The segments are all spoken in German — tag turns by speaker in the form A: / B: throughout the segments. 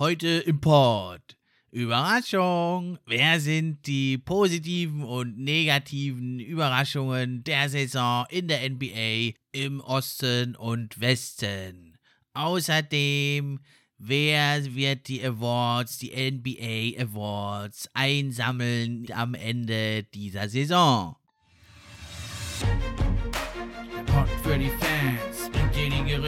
A: Heute im Pod. Überraschung! Wer sind die positiven und negativen Überraschungen der Saison in der NBA im Osten und Westen? Außerdem, wer wird die Awards, die NBA Awards einsammeln am Ende dieser Saison? Der für die Fans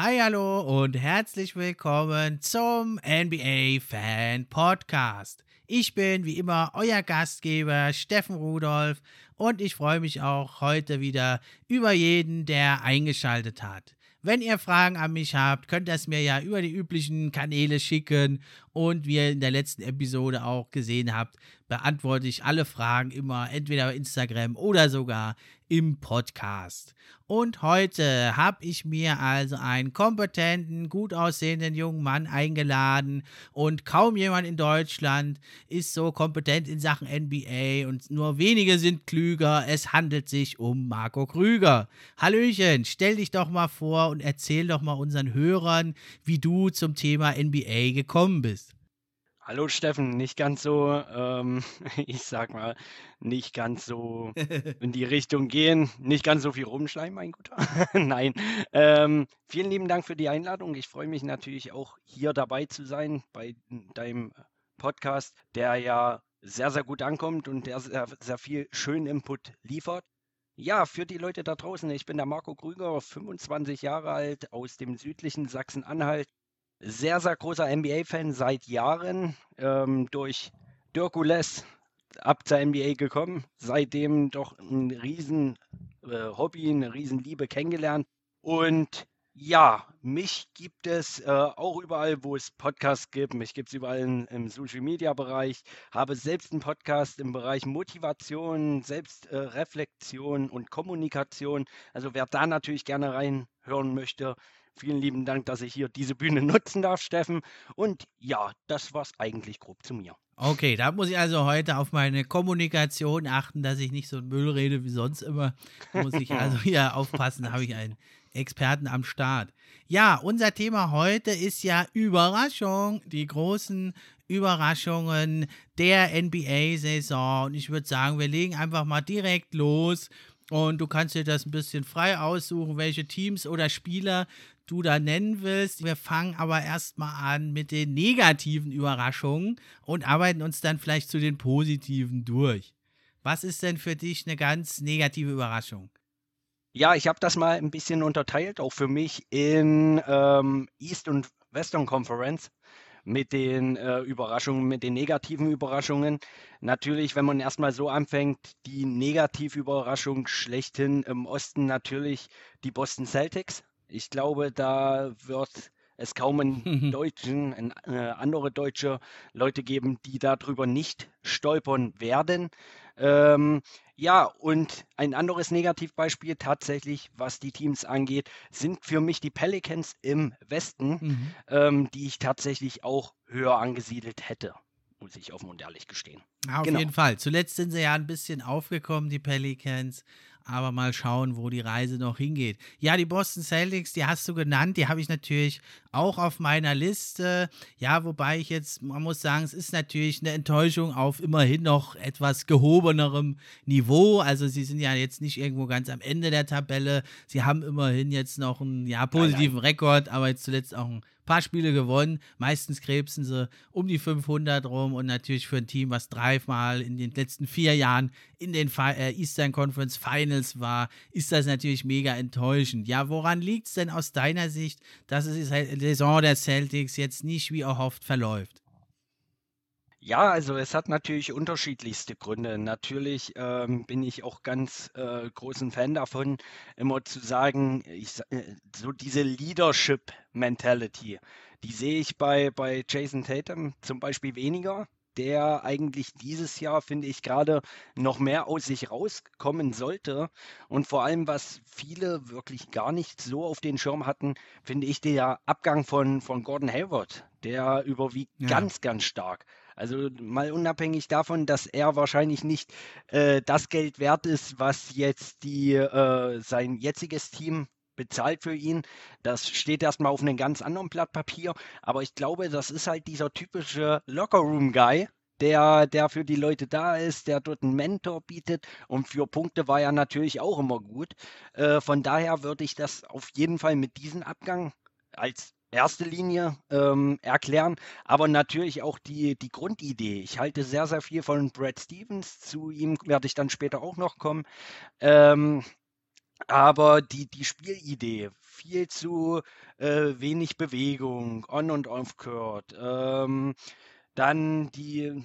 A: Hi, hallo und herzlich willkommen zum NBA Fan Podcast. Ich bin wie immer euer Gastgeber Steffen Rudolph und ich freue mich auch heute wieder über jeden, der eingeschaltet hat. Wenn ihr Fragen an mich habt, könnt ihr es mir ja über die üblichen Kanäle schicken. Und wie ihr in der letzten Episode auch gesehen habt, beantworte ich alle Fragen immer entweder bei Instagram oder sogar im Podcast. Und heute habe ich mir also einen kompetenten, gut aussehenden jungen Mann eingeladen und kaum jemand in Deutschland ist so kompetent in Sachen NBA und nur wenige sind klüger. Es handelt sich um Marco Krüger. Hallöchen, stell dich doch mal vor und erzähl doch mal unseren Hörern, wie du zum Thema NBA gekommen bist.
B: Hallo Steffen, nicht ganz so, ähm, ich sag mal, nicht ganz so in die Richtung gehen, nicht ganz so viel rumschleimen, mein Guter. Nein, ähm, vielen lieben Dank für die Einladung. Ich freue mich natürlich auch hier dabei zu sein bei deinem Podcast, der ja sehr, sehr gut ankommt und der sehr, sehr viel schönen Input liefert. Ja, für die Leute da draußen, ich bin der Marco Krüger, 25 Jahre alt, aus dem südlichen Sachsen-Anhalt, sehr, sehr großer NBA-Fan seit Jahren. Ähm, durch Dirk Ules ab zur NBA gekommen. Seitdem doch ein riesen äh, Hobby, eine riesen Liebe kennengelernt. Und ja, mich gibt es äh, auch überall, wo es Podcasts gibt. Mich gibt es überall in, im Social Media Bereich. Habe selbst einen Podcast im Bereich Motivation, Selbstreflexion äh, und Kommunikation. Also wer da natürlich gerne reinhören möchte, Vielen lieben Dank, dass ich hier diese Bühne nutzen darf, Steffen. Und ja, das war's eigentlich grob zu mir.
A: Okay, da muss ich also heute auf meine Kommunikation achten, dass ich nicht so ein Müll rede wie sonst immer. Muss ich also hier aufpassen, da habe ich einen Experten am Start. Ja, unser Thema heute ist ja Überraschung, die großen Überraschungen der NBA-Saison. Und ich würde sagen, wir legen einfach mal direkt los. Und du kannst dir das ein bisschen frei aussuchen, welche Teams oder Spieler du da nennen willst. Wir fangen aber erstmal an mit den negativen Überraschungen und arbeiten uns dann vielleicht zu den positiven durch. Was ist denn für dich eine ganz negative Überraschung?
B: Ja, ich habe das mal ein bisschen unterteilt, auch für mich in ähm, East und Western Conference mit den äh, Überraschungen, mit den negativen Überraschungen. Natürlich, wenn man erstmal so anfängt, die Negativüberraschung schlechthin im Osten natürlich die Boston Celtics. Ich glaube, da wird es kaum einen Deutschen, ein, äh, andere deutsche Leute geben, die darüber nicht stolpern werden. Ähm, ja, und ein anderes Negativbeispiel tatsächlich, was die Teams angeht, sind für mich die Pelicans im Westen, mhm. ähm, die ich tatsächlich auch höher angesiedelt hätte muss ich offen und ehrlich gestehen.
A: Ja, auf genau. jeden Fall. Zuletzt sind sie ja ein bisschen aufgekommen, die Pelicans aber mal schauen, wo die Reise noch hingeht. Ja, die Boston Celtics, die hast du genannt, die habe ich natürlich auch auf meiner Liste. Ja, wobei ich jetzt, man muss sagen, es ist natürlich eine Enttäuschung auf immerhin noch etwas gehobenerem Niveau. Also sie sind ja jetzt nicht irgendwo ganz am Ende der Tabelle. Sie haben immerhin jetzt noch einen ja, positiven nein, nein. Rekord, aber jetzt zuletzt auch einen paar Spiele gewonnen. Meistens krebsen sie um die 500 rum und natürlich für ein Team, was dreimal in den letzten vier Jahren in den äh, Eastern Conference Finals war, ist das natürlich mega enttäuschend. Ja, woran liegt es denn aus deiner Sicht, dass es die Saison der Celtics jetzt nicht wie erhofft verläuft?
B: Ja, also es hat natürlich unterschiedlichste Gründe. Natürlich ähm, bin ich auch ganz äh, großen Fan davon, immer zu sagen, ich, äh, so diese Leadership-Mentality, die sehe ich bei, bei Jason Tatum zum Beispiel weniger der eigentlich dieses Jahr, finde ich, gerade noch mehr aus sich rauskommen sollte. Und vor allem, was viele wirklich gar nicht so auf den Schirm hatten, finde ich der Abgang von, von Gordon Hayward. Der überwiegt ja. ganz, ganz stark. Also mal unabhängig davon, dass er wahrscheinlich nicht äh, das Geld wert ist, was jetzt die, äh, sein jetziges Team bezahlt für ihn. Das steht erstmal auf einem ganz anderen Blatt Papier. Aber ich glaube, das ist halt dieser typische Lockerroom-Guy, der, der für die Leute da ist, der dort einen Mentor bietet. Und für Punkte war er natürlich auch immer gut. Äh, von daher würde ich das auf jeden Fall mit diesem Abgang als erste Linie ähm, erklären, aber natürlich auch die, die Grundidee. Ich halte sehr, sehr viel von Brad Stevens. Zu ihm werde ich dann später auch noch kommen. Ähm, aber die, die Spielidee, viel zu äh, wenig Bewegung, on und off court, ähm, dann die,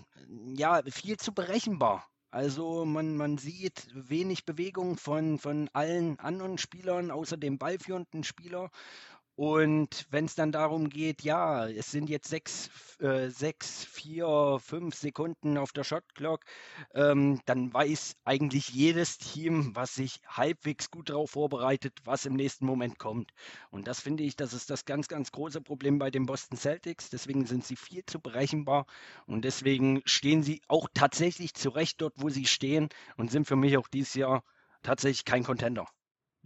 B: ja, viel zu berechenbar. Also man, man sieht wenig Bewegung von, von allen anderen Spielern, außer dem ballführenden Spieler. Und wenn es dann darum geht, ja, es sind jetzt sechs, äh, sechs, vier, fünf Sekunden auf der Shotclock, ähm, dann weiß eigentlich jedes Team, was sich halbwegs gut darauf vorbereitet, was im nächsten Moment kommt. Und das finde ich, das ist das ganz, ganz große Problem bei den Boston Celtics. Deswegen sind sie viel zu berechenbar und deswegen stehen sie auch tatsächlich zurecht dort, wo sie stehen und sind für mich auch dieses Jahr tatsächlich kein Contender.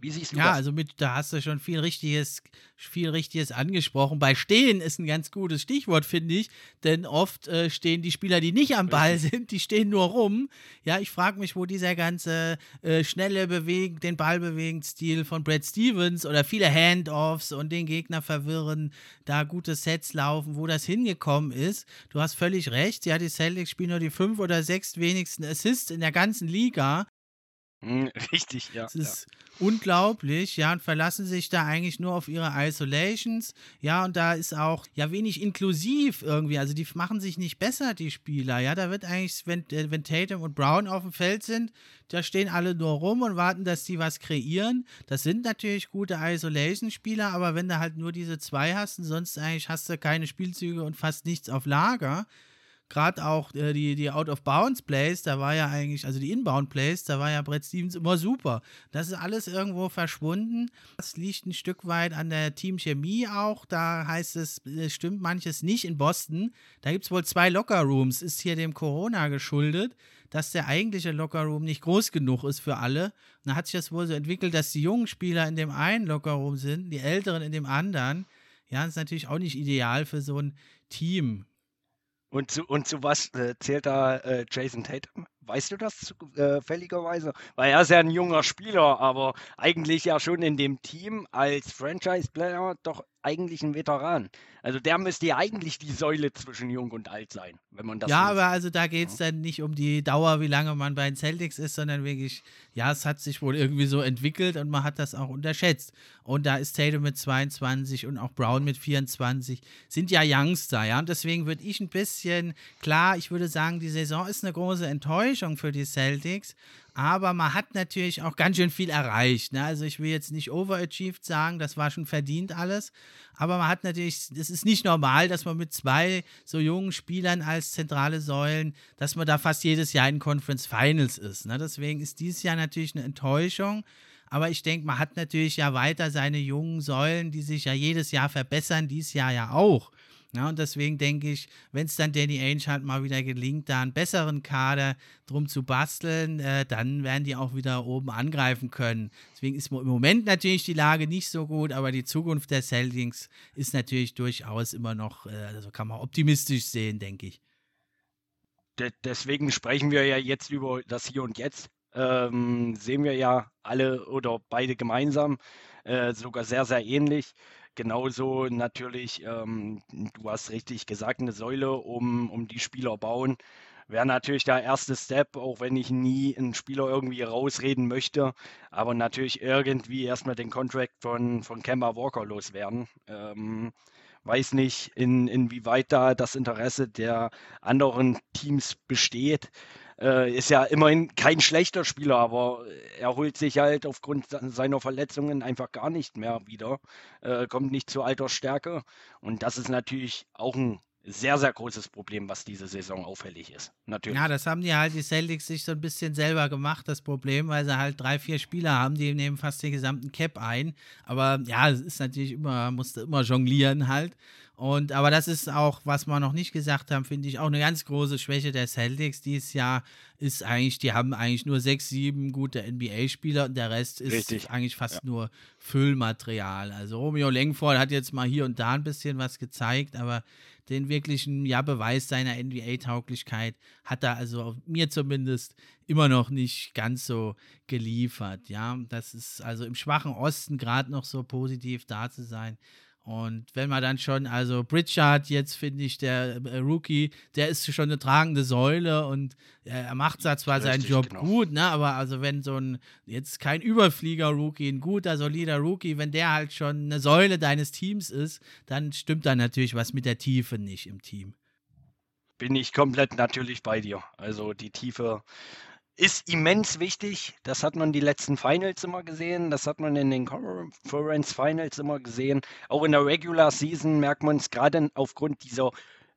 A: Wie siehst du ja, das? Ja, also mit, da hast du schon viel Richtiges, viel Richtiges angesprochen. Bei Stehen ist ein ganz gutes Stichwort, finde ich, denn oft äh, stehen die Spieler, die nicht am Ball sind, die stehen nur rum. Ja, ich frage mich, wo dieser ganze äh, schnelle Bewegen, den Ball bewegen Stil von Brad Stevens oder viele Handoffs und den Gegner verwirren, da gute Sets laufen, wo das hingekommen ist. Du hast völlig recht. Ja, die Celtics spielen nur die fünf oder sechs wenigsten Assists in der ganzen Liga.
B: Hm, richtig, ja.
A: Es ist ja. unglaublich, ja, und verlassen sich da eigentlich nur auf ihre Isolations, ja, und da ist auch ja wenig inklusiv irgendwie, also die machen sich nicht besser, die Spieler, ja, da wird eigentlich, wenn, äh, wenn Tatum und Brown auf dem Feld sind, da stehen alle nur rum und warten, dass die was kreieren. Das sind natürlich gute Isolation-Spieler, aber wenn du halt nur diese zwei hast und sonst eigentlich hast du keine Spielzüge und fast nichts auf Lager, gerade auch äh, die, die Out-of-Bounds-Plays, da war ja eigentlich, also die Inbound-Plays, da war ja Brett Stevens immer super. Das ist alles irgendwo verschwunden. Das liegt ein Stück weit an der Teamchemie auch. Da heißt es, es stimmt manches nicht in Boston. Da gibt es wohl zwei Locker-Rooms. Ist hier dem Corona geschuldet, dass der eigentliche Locker-Room nicht groß genug ist für alle. Und da hat sich das wohl so entwickelt, dass die jungen Spieler in dem einen Locker-Room sind, die älteren in dem anderen. Ja, das ist natürlich auch nicht ideal für so ein Team.
B: Und zu, und zu was äh, zählt da äh, Jason Tatum? Weißt du das zufälligerweise? Äh, Weil er ist ja ein junger Spieler, aber eigentlich ja schon in dem Team als Franchise-Player doch eigentlich ein Veteran. Also der müsste ja eigentlich die Säule zwischen Jung und Alt sein, wenn man das
A: Ja, aber also da geht es ja. dann nicht um die Dauer, wie lange man bei den Celtics ist, sondern wirklich, ja, es hat sich wohl irgendwie so entwickelt und man hat das auch unterschätzt. Und da ist Tatum mit 22 und auch Brown mit 24, sind ja Youngster, ja. Und deswegen würde ich ein bisschen, klar, ich würde sagen, die Saison ist eine große Enttäuschung für die Celtics, aber man hat natürlich auch ganz schön viel erreicht. Ne? Also ich will jetzt nicht overachieved sagen, das war schon verdient alles. Aber man hat natürlich, es ist nicht normal, dass man mit zwei so jungen Spielern als zentrale Säulen, dass man da fast jedes Jahr in Conference Finals ist. Ne? Deswegen ist dieses Jahr natürlich eine Enttäuschung. Aber ich denke, man hat natürlich ja weiter seine jungen Säulen, die sich ja jedes Jahr verbessern, dieses Jahr ja auch. Ja, und deswegen denke ich, wenn es dann Danny Ainge halt mal wieder gelingt, da einen besseren Kader drum zu basteln, äh, dann werden die auch wieder oben angreifen können. Deswegen ist im Moment natürlich die Lage nicht so gut, aber die Zukunft der Celtics ist natürlich durchaus immer noch, äh, also kann man optimistisch sehen, denke ich.
B: De deswegen sprechen wir ja jetzt über das Hier und Jetzt. Ähm, sehen wir ja alle oder beide gemeinsam, äh, sogar sehr, sehr ähnlich. Genauso natürlich, ähm, du hast richtig gesagt, eine Säule, um, um die Spieler bauen. Wäre natürlich der erste Step, auch wenn ich nie einen Spieler irgendwie rausreden möchte, aber natürlich irgendwie erstmal den Contract von, von Kemba Walker loswerden. Ähm, weiß nicht, in, inwieweit da das Interesse der anderen Teams besteht. Äh, ist ja immerhin kein schlechter Spieler, aber er holt sich halt aufgrund seiner Verletzungen einfach gar nicht mehr wieder, äh, kommt nicht zu alter Stärke. Und das ist natürlich auch ein sehr, sehr großes Problem, was diese Saison auffällig ist. Natürlich.
A: Ja, das haben die halt, die Celtics sich so ein bisschen selber gemacht, das Problem, weil sie halt drei, vier Spieler haben, die nehmen fast den gesamten Cap ein. Aber ja, es ist natürlich immer, musste immer jonglieren halt. Und, aber das ist auch, was wir noch nicht gesagt haben, finde ich auch eine ganz große Schwäche der Celtics dieses Jahr ist eigentlich, die haben eigentlich nur sechs, sieben gute NBA-Spieler und der Rest ist Richtig. eigentlich fast ja. nur Füllmaterial. Also Romeo Langford hat jetzt mal hier und da ein bisschen was gezeigt, aber den wirklichen ja, Beweis seiner NBA-Tauglichkeit hat er also mir zumindest immer noch nicht ganz so geliefert. Ja, das ist also im schwachen Osten gerade noch so positiv da zu sein. Und wenn man dann schon, also Pritchard jetzt finde ich, der äh, Rookie, der ist schon eine tragende Säule und äh, er macht zwar Richtig, seinen Job genau. gut, ne, aber also wenn so ein, jetzt kein Überflieger-Rookie, ein guter, solider Rookie, wenn der halt schon eine Säule deines Teams ist, dann stimmt da natürlich was mit der Tiefe nicht im Team.
B: Bin ich komplett natürlich bei dir. Also die Tiefe ist immens wichtig. Das hat man die letzten Finals immer gesehen. Das hat man in den Conference Finals immer gesehen. Auch in der Regular Season merkt man es gerade aufgrund dieser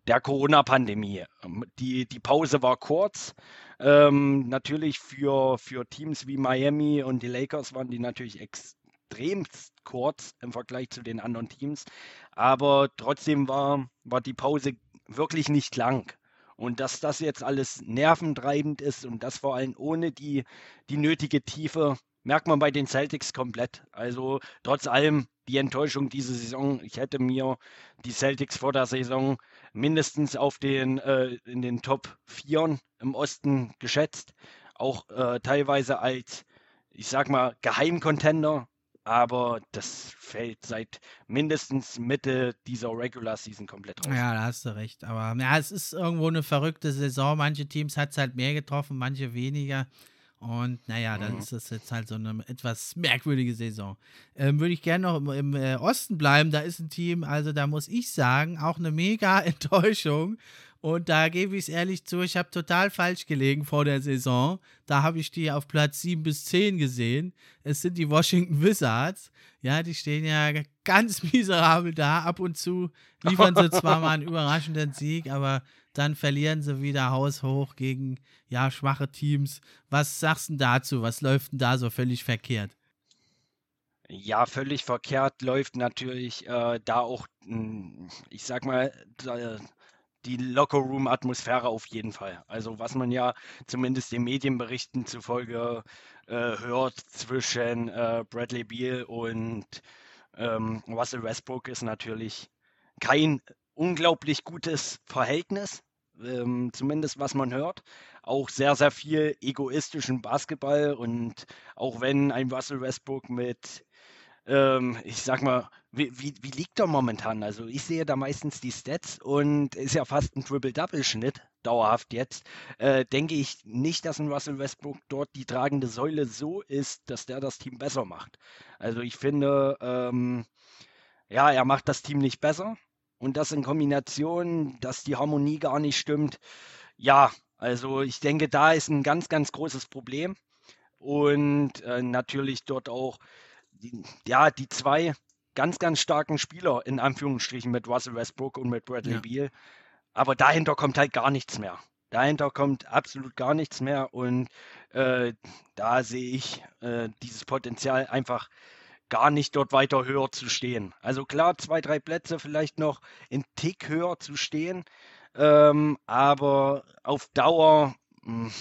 B: der Corona-Pandemie. Ähm, die, die Pause war kurz. Ähm, natürlich für, für Teams wie Miami und die Lakers waren die natürlich extrem kurz im Vergleich zu den anderen Teams. Aber trotzdem war, war die Pause wirklich nicht lang. Und dass das jetzt alles nerventreibend ist und das vor allem ohne die, die nötige Tiefe, merkt man bei den Celtics komplett. Also trotz allem die Enttäuschung diese Saison. Ich hätte mir die Celtics vor der Saison mindestens auf den, äh, in den Top 4 im Osten geschätzt. Auch äh, teilweise als, ich sag mal, Geheimcontender aber das fällt seit mindestens Mitte dieser Regular Season komplett
A: raus. Ja, da hast du recht. Aber ja, es ist irgendwo eine verrückte Saison. Manche Teams hat es halt mehr getroffen, manche weniger. Und naja, dann mhm. ist das jetzt halt so eine etwas merkwürdige Saison. Ähm, Würde ich gerne noch im, im äh, Osten bleiben. Da ist ein Team, also da muss ich sagen, auch eine mega Enttäuschung. Und da gebe ich es ehrlich zu, ich habe total falsch gelegen vor der Saison. Da habe ich die auf Platz 7 bis 10 gesehen. Es sind die Washington Wizards. Ja, die stehen ja ganz miserabel da. Ab und zu liefern sie zwar mal einen überraschenden Sieg, aber dann verlieren sie wieder haushoch gegen ja, schwache Teams. Was sagst du dazu? Was läuft denn da so völlig verkehrt?
B: Ja, völlig verkehrt läuft natürlich äh, da auch, hm, ich sag mal, die Locker-Room-Atmosphäre auf jeden Fall. Also was man ja zumindest den Medienberichten zufolge äh, hört zwischen äh, Bradley Beal und ähm, Russell Westbrook ist natürlich kein unglaublich gutes Verhältnis, ähm, zumindest was man hört. Auch sehr, sehr viel egoistischen Basketball und auch wenn ein Russell Westbrook mit ähm, ich sag mal, wie, wie, wie, liegt er momentan? Also ich sehe da meistens die Stats und ist ja fast ein Triple-Double-Schnitt, dauerhaft jetzt. Äh, denke ich nicht, dass ein Russell Westbrook dort die tragende Säule so ist, dass der das Team besser macht. Also ich finde, ähm, ja, er macht das Team nicht besser. Und das in Kombination, dass die Harmonie gar nicht stimmt. Ja, also ich denke, da ist ein ganz, ganz großes Problem. Und äh, natürlich dort auch die, ja, die zwei ganz, ganz starken Spieler in Anführungsstrichen mit Russell Westbrook und mit Bradley ja. Beal. Aber dahinter kommt halt gar nichts mehr. Dahinter kommt absolut gar nichts mehr und äh, da sehe ich äh, dieses Potenzial einfach gar nicht dort weiter höher zu stehen. Also klar, zwei, drei Plätze vielleicht noch in Tick höher zu stehen, ähm, aber auf Dauer mh, hm,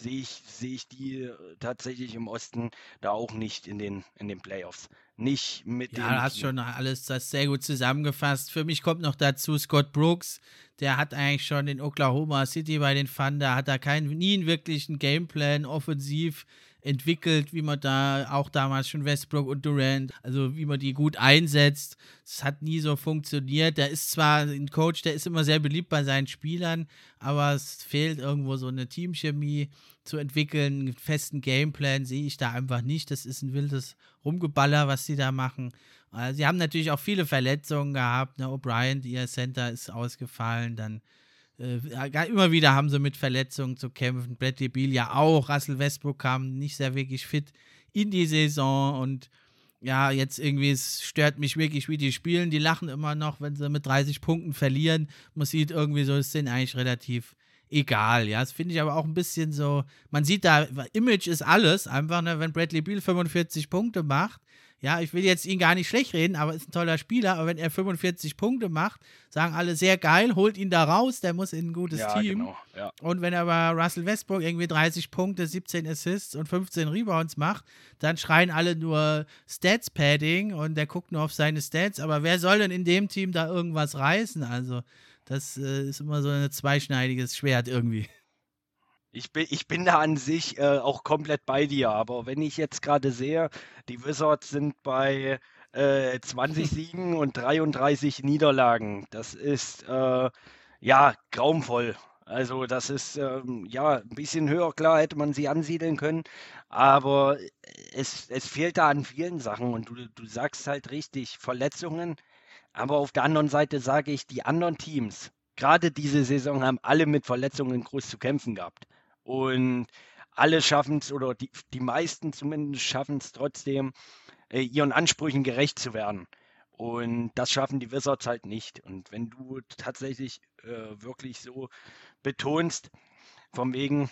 B: sehe ich, sehe ich die äh, tatsächlich im Osten da auch nicht in den, in den Playoffs. Nicht mit
A: Ja, du hast schon alles das sehr gut zusammengefasst. Für mich kommt noch dazu Scott Brooks. Der hat eigentlich schon in Oklahoma City bei den Thunder, hat da keinen, nie einen wirklichen Gameplan offensiv entwickelt, wie man da auch damals schon Westbrook und Durant, also wie man die gut einsetzt. Es hat nie so funktioniert. Der ist zwar ein Coach, der ist immer sehr beliebt bei seinen Spielern, aber es fehlt irgendwo so eine Teamchemie zu entwickeln. Einen festen Gameplan sehe ich da einfach nicht. Das ist ein wildes Rumgeballer, was sie da machen. Äh, sie haben natürlich auch viele Verletzungen gehabt. Ne? O'Brien, ihr Center, ist ausgefallen. Dann äh, immer wieder haben sie mit Verletzungen zu kämpfen. Bradley Beal ja auch. Russell Westbrook kam nicht sehr wirklich fit in die Saison und ja, jetzt irgendwie, es stört mich wirklich, wie die spielen. Die lachen immer noch, wenn sie mit 30 Punkten verlieren. Man sieht irgendwie so, es sind eigentlich relativ egal. Ja, das finde ich aber auch ein bisschen so. Man sieht da, Image ist alles. Einfach, ne, wenn Bradley Beal 45 Punkte macht, ja, ich will jetzt ihn gar nicht schlecht reden, aber ist ein toller Spieler. Aber wenn er 45 Punkte macht, sagen alle sehr geil, holt ihn da raus, der muss in ein gutes ja, Team. Genau, ja. Und wenn er bei Russell Westbrook irgendwie 30 Punkte, 17 Assists und 15 Rebounds macht, dann schreien alle nur Stats Padding und der guckt nur auf seine Stats. Aber wer soll denn in dem Team da irgendwas reißen? Also, das äh, ist immer so ein zweischneidiges Schwert irgendwie.
B: Ich bin, ich bin da an sich äh, auch komplett bei dir, aber wenn ich jetzt gerade sehe, die Wizards sind bei äh, 20 Siegen und 33 Niederlagen. Das ist äh, ja grauenvoll. Also das ist ähm, ja ein bisschen höher, klar hätte man sie ansiedeln können, aber es, es fehlt da an vielen Sachen und du, du sagst halt richtig, Verletzungen, aber auf der anderen Seite sage ich, die anderen Teams, gerade diese Saison haben alle mit Verletzungen groß zu kämpfen gehabt. Und alle schaffen es, oder die, die meisten zumindest schaffen es trotzdem, äh, ihren Ansprüchen gerecht zu werden. Und das schaffen die Wizards halt nicht. Und wenn du tatsächlich äh, wirklich so betonst, von wegen,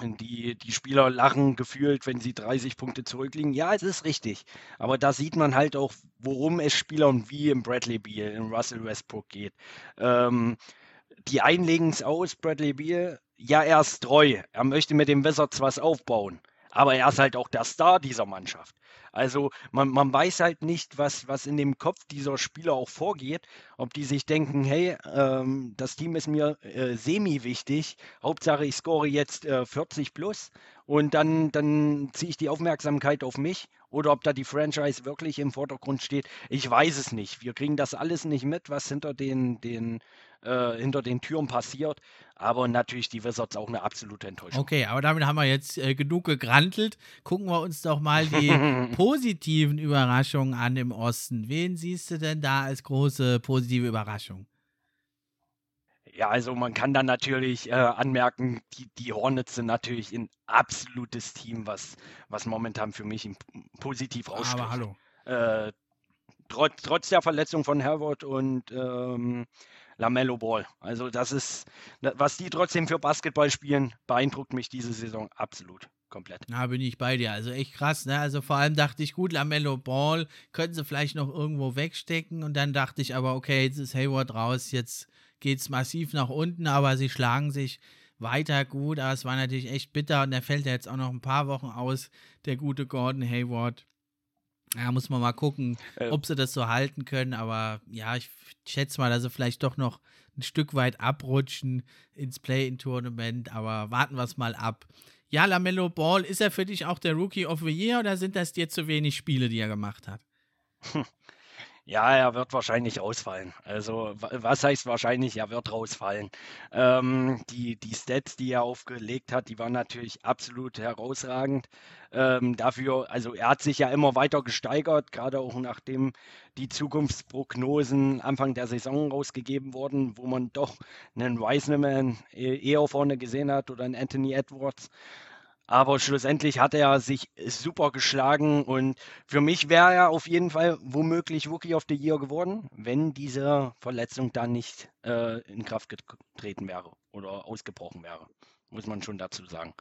B: die, die Spieler lachen gefühlt, wenn sie 30 Punkte zurückliegen. Ja, es ist richtig. Aber da sieht man halt auch, worum es Spielern wie im Bradley Beal, in Russell Westbrook geht. Ähm, die einlegen es aus, Bradley Beal, ja, er ist treu. Er möchte mit dem Wizards was aufbauen. Aber er ist halt auch der Star dieser Mannschaft. Also man, man weiß halt nicht, was, was in dem Kopf dieser Spieler auch vorgeht. Ob die sich denken, hey, ähm, das Team ist mir äh, semi-wichtig. Hauptsache, ich score jetzt äh, 40 plus und dann, dann ziehe ich die Aufmerksamkeit auf mich. Oder ob da die Franchise wirklich im Vordergrund steht. Ich weiß es nicht. Wir kriegen das alles nicht mit, was hinter den, den äh, hinter den Türen passiert. Aber natürlich die Wizards auch eine absolute Enttäuschung.
A: Okay, aber damit haben wir jetzt äh, genug gegrantelt. Gucken wir uns doch mal die positiven Überraschungen an im Osten. Wen siehst du denn da als große positive Überraschung?
B: Ja, also man kann dann natürlich äh, anmerken, die, die Hornets sind natürlich ein absolutes Team, was, was momentan für mich positiv raussticht. Aber hallo. Äh, trotz, trotz der Verletzung von Herbert und ähm, Lamello Ball. Also das ist, was die trotzdem für Basketball spielen, beeindruckt mich diese Saison absolut. Komplett.
A: Na, bin ich bei dir. Also echt krass, ne? Also vor allem dachte ich, gut, Lamello Ball könnten sie vielleicht noch irgendwo wegstecken. Und dann dachte ich aber, okay, jetzt ist Hayward raus, jetzt geht es massiv nach unten, aber sie schlagen sich weiter gut. Aber es war natürlich echt bitter und der fällt ja jetzt auch noch ein paar Wochen aus, der gute Gordon Hayward. Ja, muss man mal gucken, äh. ob sie das so halten können. Aber ja, ich schätze mal, dass sie vielleicht doch noch ein Stück weit abrutschen ins Play-In-Tournament. Aber warten wir es mal ab. Ja, Lamello Ball, ist er für dich auch der Rookie of the Year oder sind das dir zu wenig Spiele, die er gemacht hat?
B: Ja, er wird wahrscheinlich ausfallen. Also, was heißt wahrscheinlich? Er wird rausfallen. Ähm, die, die Stats, die er aufgelegt hat, die waren natürlich absolut herausragend. Ähm, dafür, also er hat sich ja immer weiter gesteigert, gerade auch nachdem die Zukunftsprognosen Anfang der Saison rausgegeben wurden, wo man doch einen Wiseman e-, eher vorne gesehen hat oder einen Anthony Edwards. Aber schlussendlich hat er sich super geschlagen und für mich wäre er auf jeden Fall womöglich Rookie of the Year geworden, wenn diese Verletzung dann nicht äh, in Kraft getreten wäre oder ausgebrochen wäre. Muss man schon dazu sagen.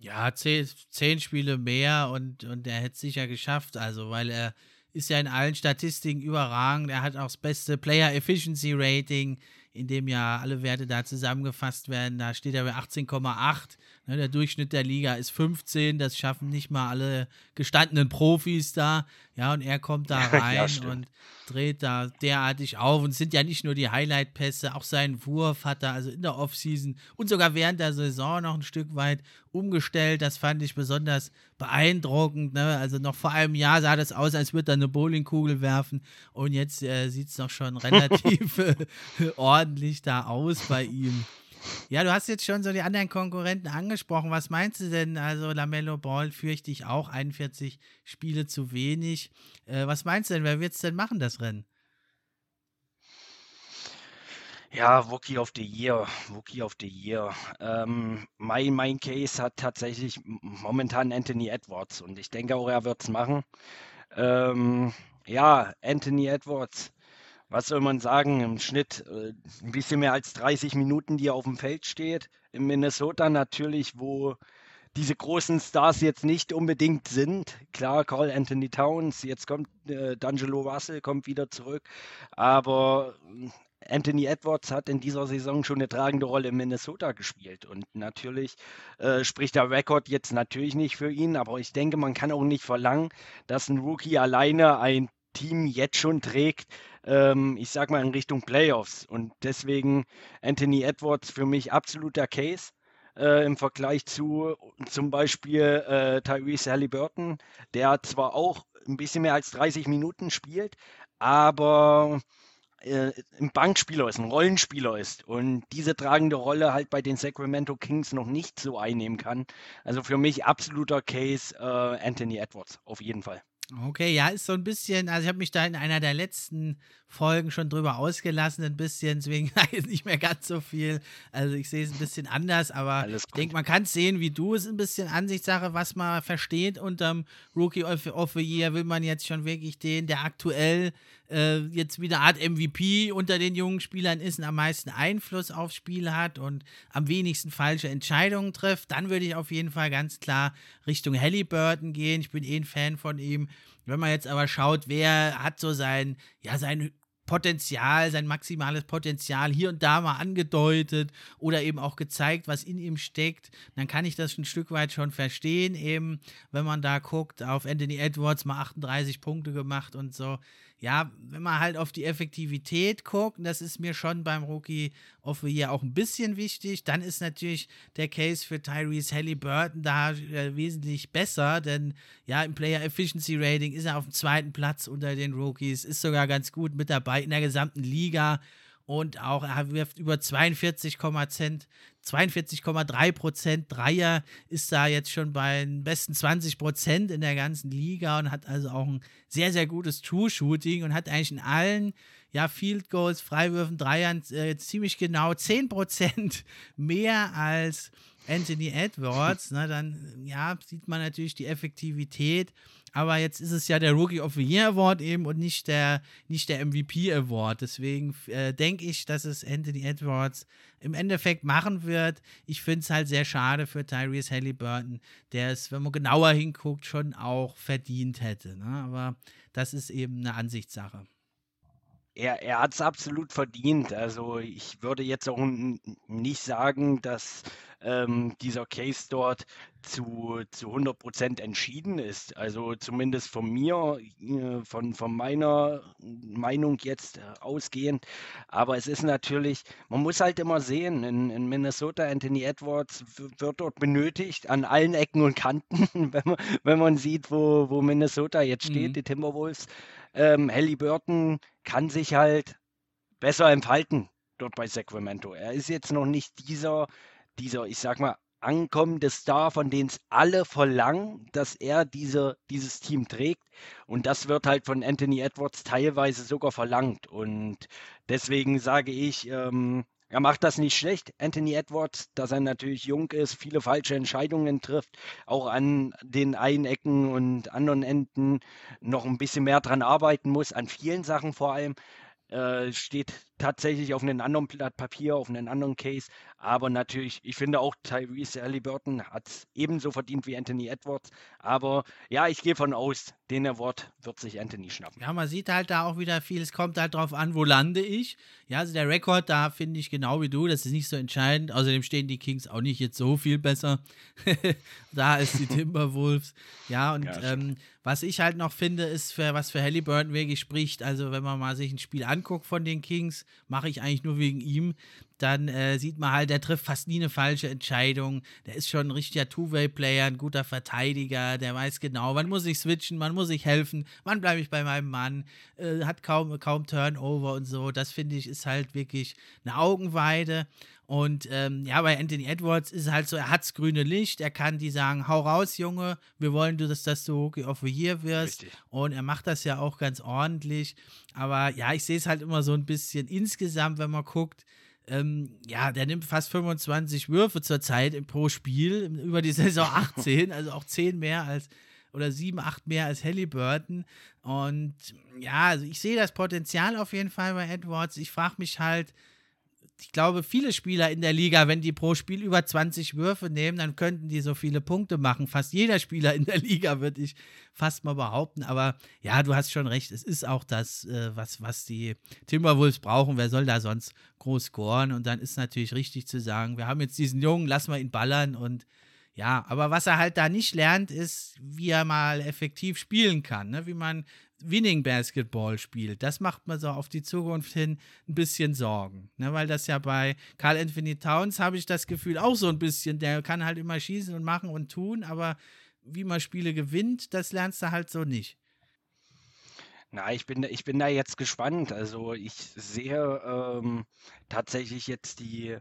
A: Ja, zehn, zehn Spiele mehr und, und er hätte es sicher geschafft, also weil er ist ja in allen Statistiken überragend. Er hat auch das beste Player Efficiency Rating in dem ja alle Werte da zusammengefasst werden. Da steht er bei 18,8. Ne, der Durchschnitt der Liga ist 15. Das schaffen nicht mal alle gestandenen Profis da. Ja, und er kommt da rein ja, und dreht da derartig auf. Und es sind ja nicht nur die Highlight-Pässe, auch sein Wurf hat er also in der Offseason und sogar während der Saison noch ein Stück weit umgestellt. Das fand ich besonders beeindruckend. Ne? Also noch vor einem Jahr sah das aus, als würde er eine Bowlingkugel werfen. Und jetzt äh, sieht es doch schon relativ äh, ordentlich da aus bei ihm. Ja, du hast jetzt schon so die anderen Konkurrenten angesprochen. Was meinst du denn? Also Lamello Ball fürchte ich auch 41 Spiele zu wenig. Äh, was meinst du denn? Wer wird es denn machen, das Rennen?
B: Ja, Rookie of the Year, Rookie of the Year. Ähm, mein, mein Case hat tatsächlich momentan Anthony Edwards und ich denke auch, er wird es machen. Ähm, ja, Anthony Edwards was soll man sagen, im Schnitt äh, ein bisschen mehr als 30 Minuten, die er auf dem Feld steht. In Minnesota natürlich, wo diese großen Stars jetzt nicht unbedingt sind. Klar, Carl Anthony Towns, jetzt kommt äh, D'Angelo Russell, kommt wieder zurück. Aber äh, Anthony Edwards hat in dieser Saison schon eine tragende Rolle in Minnesota gespielt. Und natürlich äh, spricht der Rekord jetzt natürlich nicht für ihn, aber ich denke, man kann auch nicht verlangen, dass ein Rookie alleine ein Team jetzt schon trägt, ähm, ich sag mal in Richtung Playoffs. Und deswegen Anthony Edwards für mich absoluter Case. Äh, im Vergleich zu zum Beispiel äh, Tyrese Halliburton, der zwar auch ein bisschen mehr als 30 Minuten spielt, aber äh, ein Bankspieler ist, ein Rollenspieler ist und diese tragende Rolle halt bei den Sacramento Kings noch nicht so einnehmen kann. Also für mich absoluter Case äh, Anthony Edwards, auf jeden Fall.
A: Okay, ja, ist so ein bisschen, also ich habe mich da in einer der letzten Folgen schon drüber ausgelassen, ein bisschen, deswegen ist nicht mehr ganz so viel. Also ich sehe es ein bisschen anders, aber ich denke, man kann es sehen, wie du es ein bisschen Ansichtssache, was man versteht unterm Rookie of, of the Year, will man jetzt schon wirklich den, der aktuell äh, jetzt wieder Art MVP unter den jungen Spielern ist und am meisten Einfluss aufs Spiel hat und am wenigsten falsche Entscheidungen trifft, dann würde ich auf jeden Fall ganz klar Richtung Halliburton gehen. Ich bin eh ein Fan von ihm. Wenn man jetzt aber schaut, wer hat so sein, ja, sein Potenzial, sein maximales Potenzial hier und da mal angedeutet oder eben auch gezeigt, was in ihm steckt, dann kann ich das ein Stück weit schon verstehen, eben wenn man da guckt, auf Anthony Edwards mal 38 Punkte gemacht und so ja, wenn man halt auf die Effektivität guckt, das ist mir schon beim Rookie of the Year auch ein bisschen wichtig, dann ist natürlich der Case für Tyrese Halliburton da äh, wesentlich besser, denn ja, im Player Efficiency Rating ist er auf dem zweiten Platz unter den Rookies, ist sogar ganz gut mit dabei in der gesamten Liga und auch er wirft über 42,3 42, Prozent Dreier, ist da jetzt schon bei den besten 20 Prozent in der ganzen Liga und hat also auch ein sehr, sehr gutes True-Shooting und hat eigentlich in allen ja, Field Goals, Freiwürfen, Dreiern äh, ziemlich genau 10 Prozent mehr als Anthony Edwards. Ne, dann ja, sieht man natürlich die Effektivität aber jetzt ist es ja der Rookie of the Year Award eben und nicht der, nicht der MVP Award. Deswegen äh, denke ich, dass es Anthony Edwards im Endeffekt machen wird. Ich finde es halt sehr schade für Tyrese Halliburton, der es, wenn man genauer hinguckt, schon auch verdient hätte. Ne? Aber das ist eben eine Ansichtssache.
B: Er, er hat es absolut verdient. Also ich würde jetzt auch nicht sagen, dass ähm, dieser Case dort zu, zu 100 Prozent entschieden ist. Also zumindest von mir, äh, von, von meiner Meinung jetzt äh, ausgehend. Aber es ist natürlich, man muss halt immer sehen, in, in Minnesota Anthony Edwards wird dort benötigt an allen Ecken und Kanten, wenn man, wenn man sieht, wo, wo Minnesota jetzt steht, mhm. die Timberwolves. Ähm, Halliburton kann sich halt besser entfalten dort bei Sacramento. Er ist jetzt noch nicht dieser dieser, ich sag mal, ankommende Star, von dem es alle verlangen, dass er diese, dieses Team trägt. Und das wird halt von Anthony Edwards teilweise sogar verlangt. Und deswegen sage ich, ähm, er macht das nicht schlecht, Anthony Edwards, dass er natürlich jung ist, viele falsche Entscheidungen trifft, auch an den einen Ecken und anderen Enden noch ein bisschen mehr dran arbeiten muss, an vielen Sachen vor allem. Äh, steht tatsächlich auf einem anderen Blatt Papier, auf einem anderen Case. Aber natürlich, ich finde auch Tyrese Halliburton hat es ebenso verdient wie Anthony Edwards. Aber ja, ich gehe von aus, den Award wird sich Anthony schnappen.
A: Ja, man sieht halt da auch wieder viel. Es kommt halt drauf an, wo lande ich. Ja, also der Rekord, da finde ich genau wie du, das ist nicht so entscheidend. Außerdem stehen die Kings auch nicht jetzt so viel besser. da ist die Timberwolves. Ja, und ja, ähm, was ich halt noch finde, ist, für, was für Halliburton wirklich spricht. Also, wenn man mal sich ein Spiel anguckt von den Kings, mache ich eigentlich nur wegen ihm. Dann äh, sieht man halt, der trifft fast nie eine falsche Entscheidung. Der ist schon ein richtiger Two-Way-Player, ein guter Verteidiger. Der weiß genau, wann muss ich switchen, wann muss ich helfen, wann bleibe ich bei meinem Mann. Äh, hat kaum, kaum Turnover und so. Das finde ich ist halt wirklich eine Augenweide. Und ähm, ja, bei Anthony Edwards ist es halt so, er hat's grüne Licht, er kann die sagen, hau raus, Junge, wir wollen, dass, dass du Rookie of the Year wirst. Richtig. Und er macht das ja auch ganz ordentlich. Aber ja, ich sehe es halt immer so ein bisschen insgesamt, wenn man guckt, ähm, ja, der nimmt fast 25 Würfe zurzeit pro Spiel, über die Saison 18, also auch 10 mehr als oder 7, 8 mehr als Halliburton. Und ja, also ich sehe das Potenzial auf jeden Fall bei Edwards. Ich frage mich halt, ich glaube, viele Spieler in der Liga, wenn die pro Spiel über 20 Würfe nehmen, dann könnten die so viele Punkte machen. Fast jeder Spieler in der Liga, würde ich fast mal behaupten. Aber ja, du hast schon recht. Es ist auch das, äh, was, was die Timberwolves brauchen. Wer soll da sonst groß scoren? Und dann ist natürlich richtig zu sagen, wir haben jetzt diesen Jungen, lassen wir ihn ballern und ja, aber was er halt da nicht lernt, ist, wie er mal effektiv spielen kann, ne? wie man Winning Basketball spielt. Das macht man so auf die Zukunft hin ein bisschen Sorgen. Ne? Weil das ja bei Carl Anthony Towns habe ich das Gefühl auch so ein bisschen, der kann halt immer schießen und machen und tun, aber wie man Spiele gewinnt, das lernst du halt so nicht.
B: Na, ich bin, ich bin da jetzt gespannt. Also ich sehe ähm, tatsächlich jetzt die,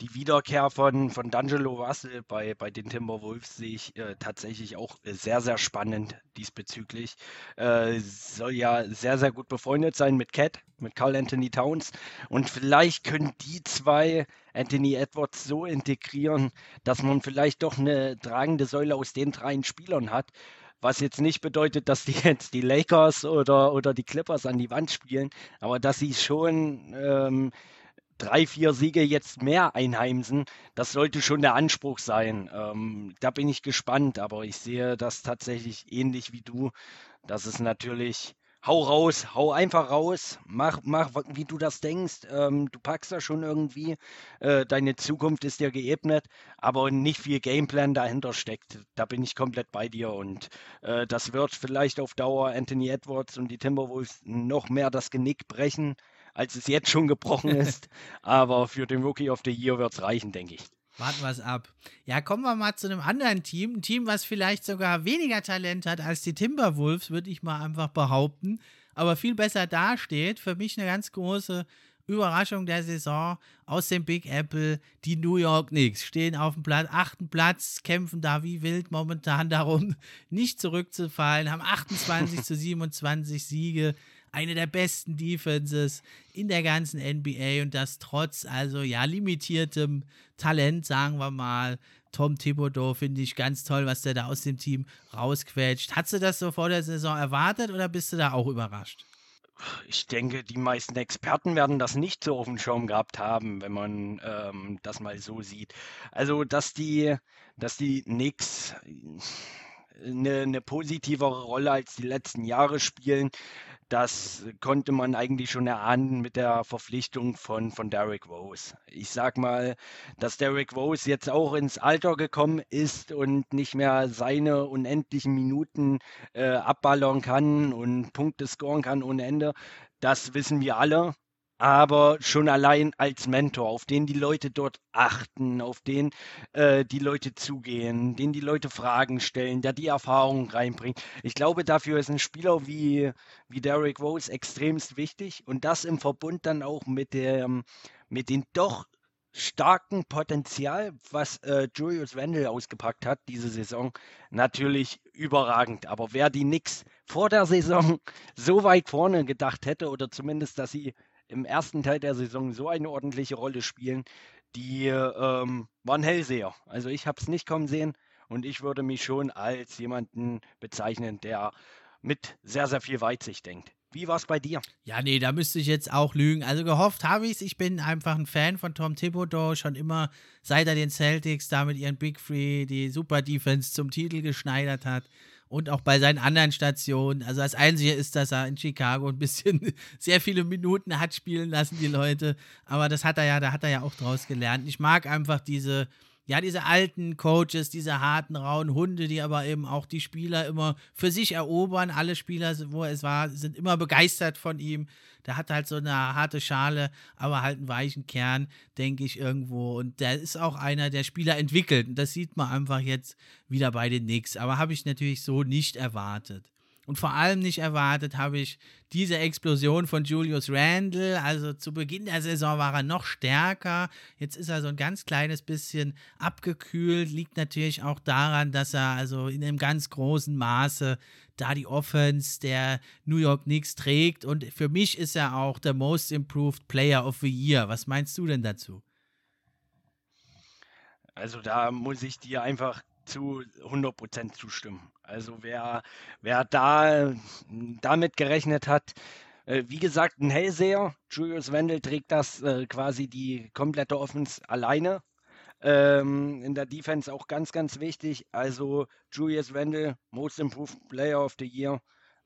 B: die Wiederkehr von, von D'Angelo Russell bei, bei den Timberwolves sehe ich äh, tatsächlich auch sehr, sehr spannend diesbezüglich. Äh, soll ja sehr, sehr gut befreundet sein mit Cat, mit Carl Anthony Towns. Und vielleicht können die zwei Anthony Edwards so integrieren, dass man vielleicht doch eine tragende Säule aus den drei Spielern hat. Was jetzt nicht bedeutet, dass die jetzt die Lakers oder, oder die Clippers an die Wand spielen, aber dass sie schon ähm, drei, vier Siege jetzt mehr einheimsen, das sollte schon der Anspruch sein. Ähm, da bin ich gespannt, aber ich sehe das tatsächlich ähnlich wie du. Das ist natürlich, hau raus, hau einfach raus, mach, mach wie du das denkst. Ähm, du packst da schon irgendwie, äh, deine Zukunft ist dir geebnet, aber nicht viel Gameplan dahinter steckt. Da bin ich komplett bei dir und äh, das wird vielleicht auf Dauer Anthony Edwards und die Timberwolves noch mehr das Genick brechen als es jetzt schon gebrochen ist. Aber für den Rookie of the Year wird es reichen, denke ich.
A: Warten wir es ab. Ja, kommen wir mal zu einem anderen Team. Ein Team, was vielleicht sogar weniger Talent hat als die Timberwolves, würde ich mal einfach behaupten. Aber viel besser dasteht. Für mich eine ganz große Überraschung der Saison aus dem Big Apple. Die New York Knicks stehen auf dem Platz, achten Platz, kämpfen da wie wild momentan darum, nicht zurückzufallen, haben 28 zu 27 Siege eine der besten Defenses in der ganzen NBA und das trotz also ja limitiertem Talent, sagen wir mal. Tom Thibodeau finde ich ganz toll, was der da aus dem Team rausquetscht. Hast du das so vor der Saison erwartet oder bist du da auch überrascht?
B: Ich denke, die meisten Experten werden das nicht so auf dem Schirm gehabt haben, wenn man ähm, das mal so sieht. Also, dass die, dass die Knicks eine, eine positivere Rolle als die letzten Jahre spielen, das konnte man eigentlich schon erahnen mit der Verpflichtung von, von Derrick Rose. Ich sag mal, dass Derrick Rose jetzt auch ins Alter gekommen ist und nicht mehr seine unendlichen Minuten äh, abballern kann und Punkte scoren kann ohne Ende. Das wissen wir alle aber schon allein als Mentor, auf den die Leute dort achten, auf den äh, die Leute zugehen, den die Leute Fragen stellen, der die Erfahrung reinbringt. Ich glaube, dafür ist ein Spieler wie, wie Derrick Rose extremst wichtig und das im Verbund dann auch mit dem, mit dem doch starken Potenzial, was äh, Julius Wendel ausgepackt hat diese Saison, natürlich überragend. Aber wer die Knicks vor der Saison so weit vorne gedacht hätte oder zumindest, dass sie im ersten Teil der Saison so eine ordentliche Rolle spielen, die ähm, waren Hellseher. Also ich habe es nicht kommen sehen und ich würde mich schon als jemanden bezeichnen, der mit sehr, sehr viel Weitsicht denkt. Wie war es bei dir?
A: Ja, nee, da müsste ich jetzt auch lügen. Also gehofft habe ich es. Ich bin einfach ein Fan von Tom Thibodeau, schon immer, seit er den Celtics da mit ihren Big Three die Super Defense zum Titel geschneidert hat. Und auch bei seinen anderen Stationen. Also das Einzige ist, dass er in Chicago ein bisschen sehr viele Minuten hat spielen lassen, die Leute. Aber das hat er ja, da hat er ja auch draus gelernt. Ich mag einfach diese ja, diese alten Coaches, diese harten, rauen Hunde, die aber eben auch die Spieler immer für sich erobern. Alle Spieler, wo es war, sind immer begeistert von ihm. Der hat halt so eine harte Schale, aber halt einen weichen Kern, denke ich, irgendwo. Und der ist auch einer, der Spieler entwickelt. Und das sieht man einfach jetzt wieder bei den Knicks. Aber habe ich natürlich so nicht erwartet. Und vor allem nicht erwartet habe ich diese Explosion von Julius Randle. Also zu Beginn der Saison war er noch stärker. Jetzt ist er so ein ganz kleines bisschen abgekühlt. Liegt natürlich auch daran, dass er also in einem ganz großen Maße da die Offense der New York Knicks trägt. Und für mich ist er auch der Most Improved Player of the Year. Was meinst du denn dazu?
B: Also da muss ich dir einfach zu 100% zustimmen. Also wer, wer da damit gerechnet hat, äh, wie gesagt, ein Hellseher, Julius Wendel trägt das äh, quasi die komplette Offense alleine. Ähm, in der Defense auch ganz, ganz wichtig. Also Julius Wendel, Most Improved Player of the Year.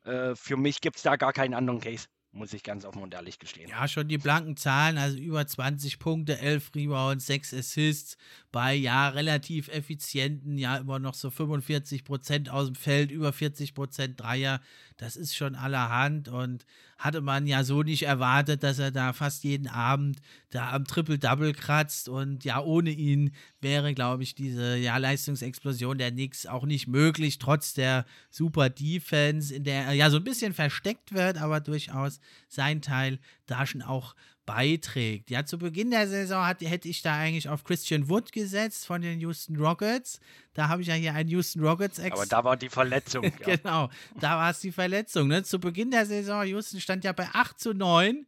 B: Äh, für mich gibt es da gar keinen anderen Case muss ich ganz offen und ehrlich gestehen.
A: Ja, schon die blanken Zahlen, also über 20 Punkte, 11 Rebounds, 6 Assists bei ja relativ effizienten, ja immer noch so 45 Prozent aus dem Feld, über 40 Prozent Dreier. Das ist schon allerhand und hatte man ja so nicht erwartet, dass er da fast jeden Abend da am Triple-Double kratzt und ja, ohne ihn wäre, glaube ich, diese ja, Leistungsexplosion der Knicks auch nicht möglich, trotz der super Defense, in der er ja so ein bisschen versteckt wird, aber durchaus sein Teil da schon auch beiträgt. Ja, zu Beginn der Saison hat, hätte ich da eigentlich auf Christian Wood gesetzt von den Houston Rockets. Da habe ich ja hier einen Houston Rockets
B: Ex. Aber da war die Verletzung.
A: Ja. genau, da war es die Verletzung. Ne? Zu Beginn der Saison, Houston stand ja bei 8 zu 9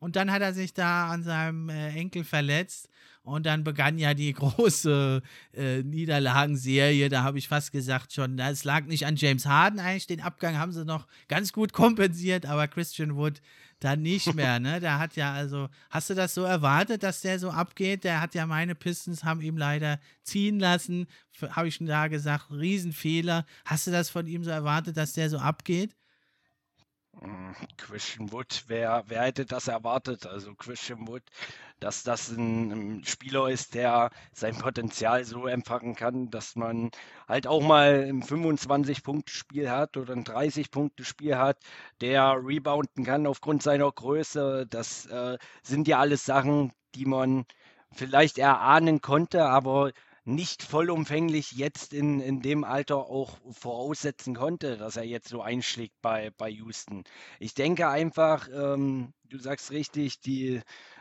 A: und dann hat er sich da an seinem äh, Enkel verletzt. Und dann begann ja die große äh, Niederlagenserie. Da habe ich fast gesagt schon, es lag nicht an James Harden eigentlich. Den Abgang haben sie noch ganz gut kompensiert, aber Christian Wood dann nicht mehr. Ne? Der hat ja also, hast du das so erwartet, dass der so abgeht? Der hat ja meine Pistons, haben ihm leider ziehen lassen. Habe ich schon da gesagt, Riesenfehler. Hast du das von ihm so erwartet, dass der so abgeht?
B: Hm, Christian Wood, wer, wer hätte das erwartet? Also Christian Wood, dass das ein, ein Spieler ist, der sein Potenzial so empfangen kann, dass man halt auch mal ein 25-Punkte-Spiel hat oder ein 30-Punkte-Spiel hat, der rebounden kann aufgrund seiner Größe. Das äh, sind ja alles Sachen, die man vielleicht erahnen konnte, aber nicht vollumfänglich jetzt in, in dem Alter auch voraussetzen konnte, dass er jetzt so einschlägt bei, bei Houston. Ich denke einfach, ähm, du sagst richtig, die,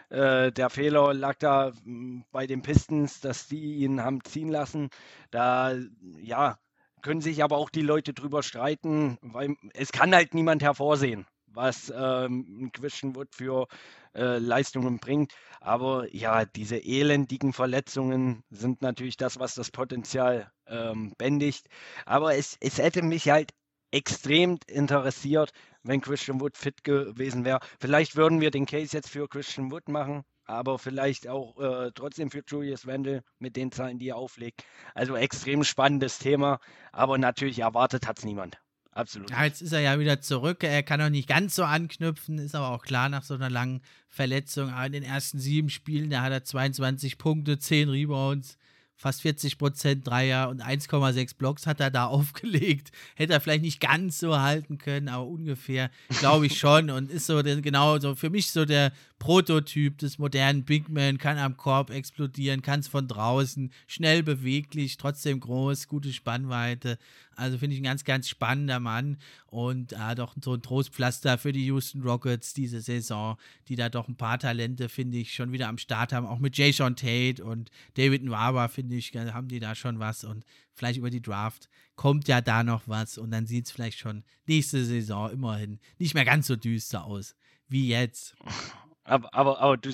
B: äh, der Fehler lag da hm, bei den Pistons, dass die ihn haben ziehen lassen. Da, ja, können sich aber auch die Leute drüber streiten, weil es kann halt niemand hervorsehen, was ähm, Christian Wood für äh, Leistungen bringt. Aber ja, diese elendigen Verletzungen sind natürlich das, was das Potenzial ähm, bändigt. Aber es, es hätte mich halt extrem interessiert, wenn Christian Wood fit gewesen wäre. Vielleicht würden wir den Case jetzt für Christian Wood machen, aber vielleicht auch äh, trotzdem für Julius Wendel mit den Zahlen, die er auflegt. Also extrem spannendes Thema, aber natürlich erwartet hat es niemand. Absolut.
A: Ja, jetzt ist er ja wieder zurück. Er kann noch nicht ganz so anknüpfen, ist aber auch klar nach so einer langen Verletzung. Aber in den ersten sieben Spielen, da hat er 22 Punkte, 10 Rebounds, fast 40 Prozent Dreier und 1,6 Blocks hat er da aufgelegt. Hätte er vielleicht nicht ganz so halten können, aber ungefähr, glaube ich schon. Und ist so der, genau so für mich so der Prototyp des modernen Big Man, kann am Korb explodieren, kann es von draußen, schnell beweglich, trotzdem groß, gute Spannweite. Also finde ich ein ganz, ganz spannender Mann und äh, doch so ein Trostpflaster für die Houston Rockets diese Saison, die da doch ein paar Talente, finde ich, schon wieder am Start haben. Auch mit Jay Sean Tate und David Nwaba, finde ich, haben die da schon was und vielleicht über die Draft kommt ja da noch was und dann sieht es vielleicht schon nächste Saison immerhin nicht mehr ganz so düster aus wie jetzt.
B: Aber, aber, aber du,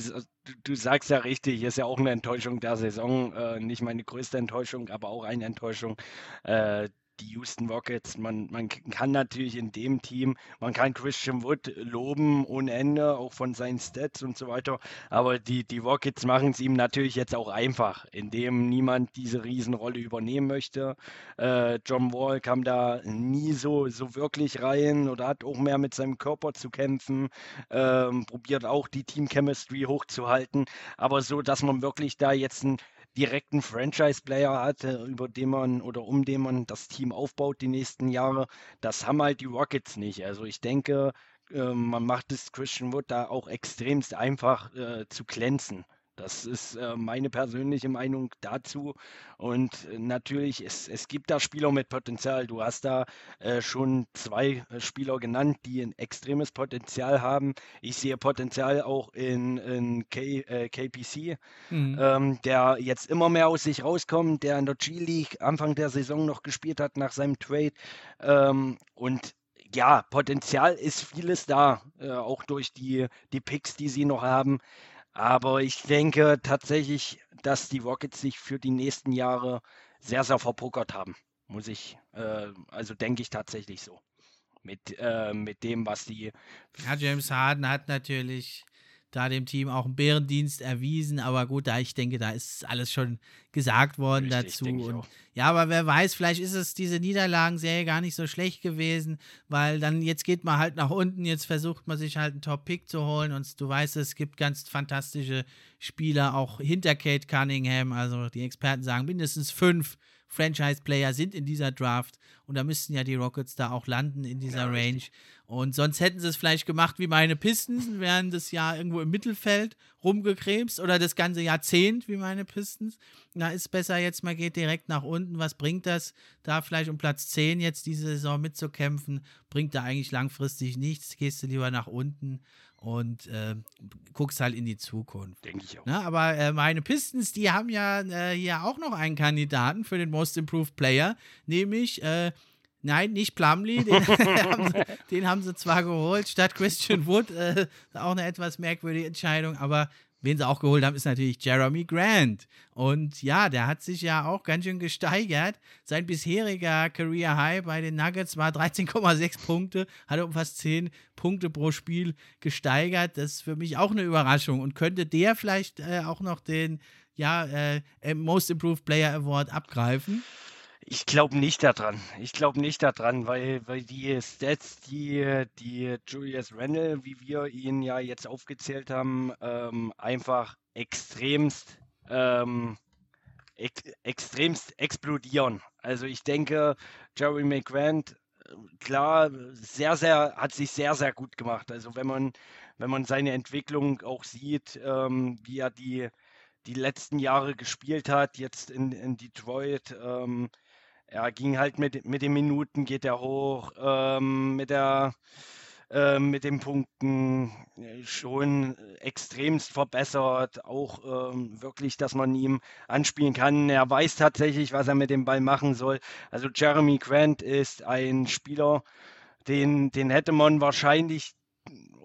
B: du, sagst ja richtig, ist ja auch eine Enttäuschung der Saison. Äh, nicht meine größte Enttäuschung, aber auch eine Enttäuschung. Äh, die Houston Rockets. Man, man kann natürlich in dem Team, man kann Christian Wood loben ohne Ende, auch von seinen Stats und so weiter. Aber die, die Rockets machen es ihm natürlich jetzt auch einfach, indem niemand diese Riesenrolle übernehmen möchte. Äh, John Wall kam da nie so, so wirklich rein oder hat auch mehr mit seinem Körper zu kämpfen, ähm, probiert auch die Team Chemistry hochzuhalten. Aber so, dass man wirklich da jetzt ein direkten Franchise-Player hat, über den man oder um den man das Team aufbaut die nächsten Jahre. Das haben halt die Rockets nicht. Also ich denke, äh, man macht es Christian Wood da auch extremst einfach äh, zu glänzen. Das ist äh, meine persönliche Meinung dazu. Und äh, natürlich, es, es gibt da Spieler mit Potenzial. Du hast da äh, schon zwei äh, Spieler genannt, die ein extremes Potenzial haben. Ich sehe Potenzial auch in, in K, äh, KPC, mhm. ähm, der jetzt immer mehr aus sich rauskommt, der in der G-League Anfang der Saison noch gespielt hat nach seinem Trade. Ähm, und ja, Potenzial ist vieles da, auch durch die, die Picks, die sie noch haben. Aber ich denke tatsächlich, dass die Rockets sich für die nächsten Jahre sehr, sehr verpokert haben. Muss ich, äh, also denke ich tatsächlich so. Mit, äh, mit dem, was die.
A: Ja, James Harden hat natürlich da dem Team auch einen Bärendienst erwiesen. Aber gut, da ich denke, da ist alles schon gesagt worden Richtig, dazu. Und, ja, aber wer weiß, vielleicht ist es diese Niederlagenserie gar nicht so schlecht gewesen, weil dann jetzt geht man halt nach unten, jetzt versucht man sich halt einen Top-Pick zu holen und du weißt, es gibt ganz fantastische Spieler auch hinter Kate Cunningham. Also die Experten sagen mindestens fünf Franchise-Player sind in dieser Draft und da müssten ja die Rockets da auch landen in dieser ja, Range. Und sonst hätten sie es vielleicht gemacht wie meine Pistons, wären das Jahr irgendwo im Mittelfeld rumgekrebst oder das ganze Jahrzehnt wie meine Pistons. Da ist besser jetzt, man geht direkt nach unten. Was bringt das, da vielleicht um Platz 10 jetzt diese Saison mitzukämpfen? Bringt da eigentlich langfristig nichts. Gehst du lieber nach unten und äh, guckst halt in die Zukunft.
B: Denke ich auch.
A: Na, aber äh, meine Pistons, die haben ja äh, hier auch noch einen Kandidaten für den Most Improved Player, nämlich äh, Nein, nicht Plumlee. Den, haben sie, den, haben sie, zwar geholt statt Christian Wood. Äh, auch eine etwas merkwürdige Entscheidung. Aber wen sie auch geholt haben, ist natürlich Jeremy Grant. Und ja, der hat sich ja auch ganz schön gesteigert. Sein bisheriger Career High bei den Nuggets war 13,6 Punkte, hat um fast 10 Punkte pro Spiel gesteigert. Das ist für mich auch eine Überraschung. Und könnte der vielleicht äh, auch noch den ja, äh, Most Improved Player Award abgreifen?
B: Ich glaube nicht daran. Ich glaube nicht daran, weil, weil die Stats, die, die Julius Randle, wie wir ihn ja jetzt aufgezählt haben, ähm, einfach extremst, ähm, ex extremst explodieren. Also ich denke, Jeremy McGrant, klar, sehr, sehr, hat sich sehr, sehr gut gemacht. Also wenn man, wenn man seine Entwicklung auch sieht, ähm, wie er die, die letzten Jahre gespielt hat, jetzt in, in Detroit, ähm, er ging halt mit, mit den Minuten, geht er hoch, ähm, mit der äh, mit den Punkten äh, schon extremst verbessert. Auch ähm, wirklich, dass man ihm anspielen kann. Er weiß tatsächlich, was er mit dem Ball machen soll. Also Jeremy Grant ist ein Spieler, den, den hätte man wahrscheinlich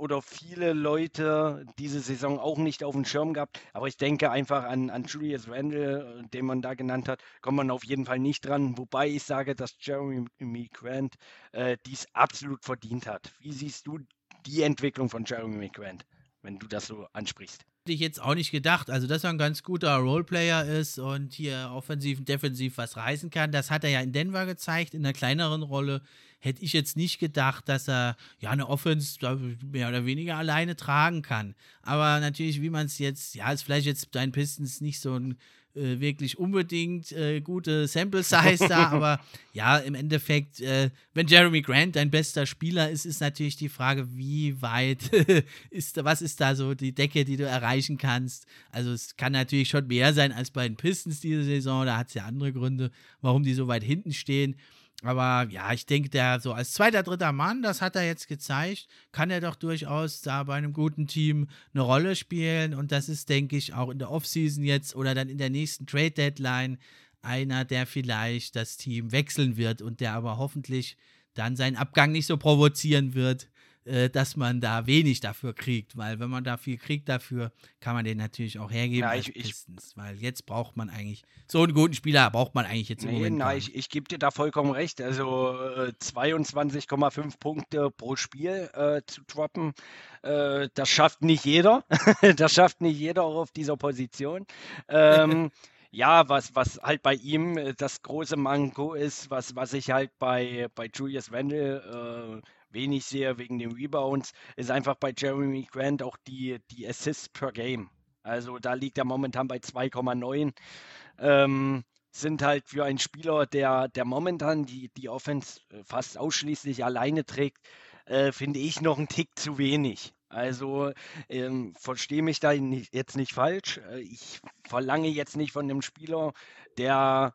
B: oder viele Leute diese Saison auch nicht auf dem Schirm gehabt. Aber ich denke einfach an, an Julius Randle, den man da genannt hat, kommt man auf jeden Fall nicht dran. Wobei ich sage, dass Jeremy Grant äh, dies absolut verdient hat. Wie siehst du die Entwicklung von Jeremy Grant, wenn du das so ansprichst?
A: Hätte ich jetzt auch nicht gedacht. Also, dass er ein ganz guter Roleplayer ist und hier offensiv und defensiv was reißen kann, das hat er ja in Denver gezeigt, in einer kleineren Rolle hätte ich jetzt nicht gedacht, dass er ja eine Offense mehr oder weniger alleine tragen kann. Aber natürlich, wie man es jetzt, ja, ist vielleicht jetzt dein Pistons nicht so ein äh, wirklich unbedingt äh, gute Sample Size da, aber ja, im Endeffekt, äh, wenn Jeremy Grant dein bester Spieler ist, ist natürlich die Frage, wie weit ist, was ist da so die Decke, die du erreichen kannst. Also es kann natürlich schon mehr sein als bei den Pistons diese Saison, da hat es ja andere Gründe, warum die so weit hinten stehen. Aber ja, ich denke, der so als zweiter, dritter Mann, das hat er jetzt gezeigt, kann er doch durchaus da bei einem guten Team eine Rolle spielen. Und das ist, denke ich, auch in der Offseason jetzt oder dann in der nächsten Trade Deadline einer, der vielleicht das Team wechseln wird und der aber hoffentlich dann seinen Abgang nicht so provozieren wird, äh, dass man da wenig dafür kriegt, weil wenn man da viel kriegt dafür, kann man den natürlich auch hergeben
B: Ja, ich,
A: Pistons, weil jetzt braucht man eigentlich, so einen guten Spieler braucht man eigentlich jetzt im
B: nee,
A: Moment gar
B: ich,
A: nicht.
B: ich gebe dir da vollkommen recht. Also äh, 22,5 Punkte pro Spiel äh, zu droppen, äh, das schafft nicht jeder. das schafft nicht jeder auch auf dieser Position. Ähm, ja, was, was halt bei ihm äh, das große Manko ist, was, was ich halt bei, bei Julius Randle äh, wenig sehe wegen den Rebounds, ist einfach bei Jeremy Grant auch die, die Assists per Game. Also da liegt er momentan bei 2,9. Ähm, sind halt für einen Spieler, der, der momentan die, die Offense äh, fast ausschließlich alleine trägt, äh, finde ich noch einen Tick zu wenig. Also ähm, verstehe mich da nicht, jetzt nicht falsch. Äh, ich verlange jetzt nicht von einem Spieler, der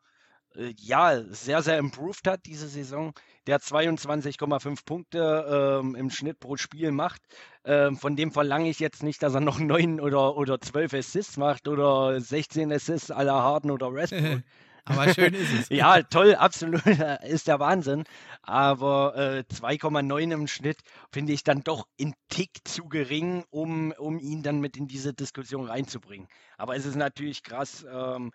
B: ja sehr, sehr improved hat diese Saison, der 22,5 Punkte ähm, im Schnitt pro Spiel macht. Ähm, von dem verlange ich jetzt nicht, dass er noch 9 oder, oder 12 Assists macht oder 16 Assists aller Harden oder Westbrook.
A: Aber schön ist es.
B: Ja, toll, absolut, ist der Wahnsinn. Aber äh, 2,9 im Schnitt finde ich dann doch in Tick zu gering, um, um ihn dann mit in diese Diskussion reinzubringen. Aber es ist natürlich krass, ähm,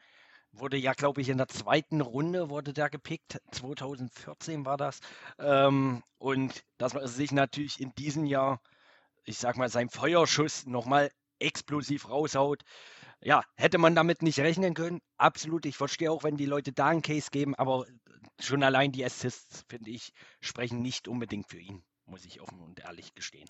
B: wurde ja, glaube ich, in der zweiten Runde wurde der gepickt, 2014 war das. Ähm, und dass man sich natürlich in diesem Jahr, ich sag mal, sein Feuerschuss nochmal explosiv raushaut. Ja, hätte man damit nicht rechnen können. Absolut. Ich verstehe auch, wenn die Leute da einen Case geben, aber schon allein die Assists, finde ich, sprechen nicht unbedingt für ihn, muss ich offen und ehrlich gestehen.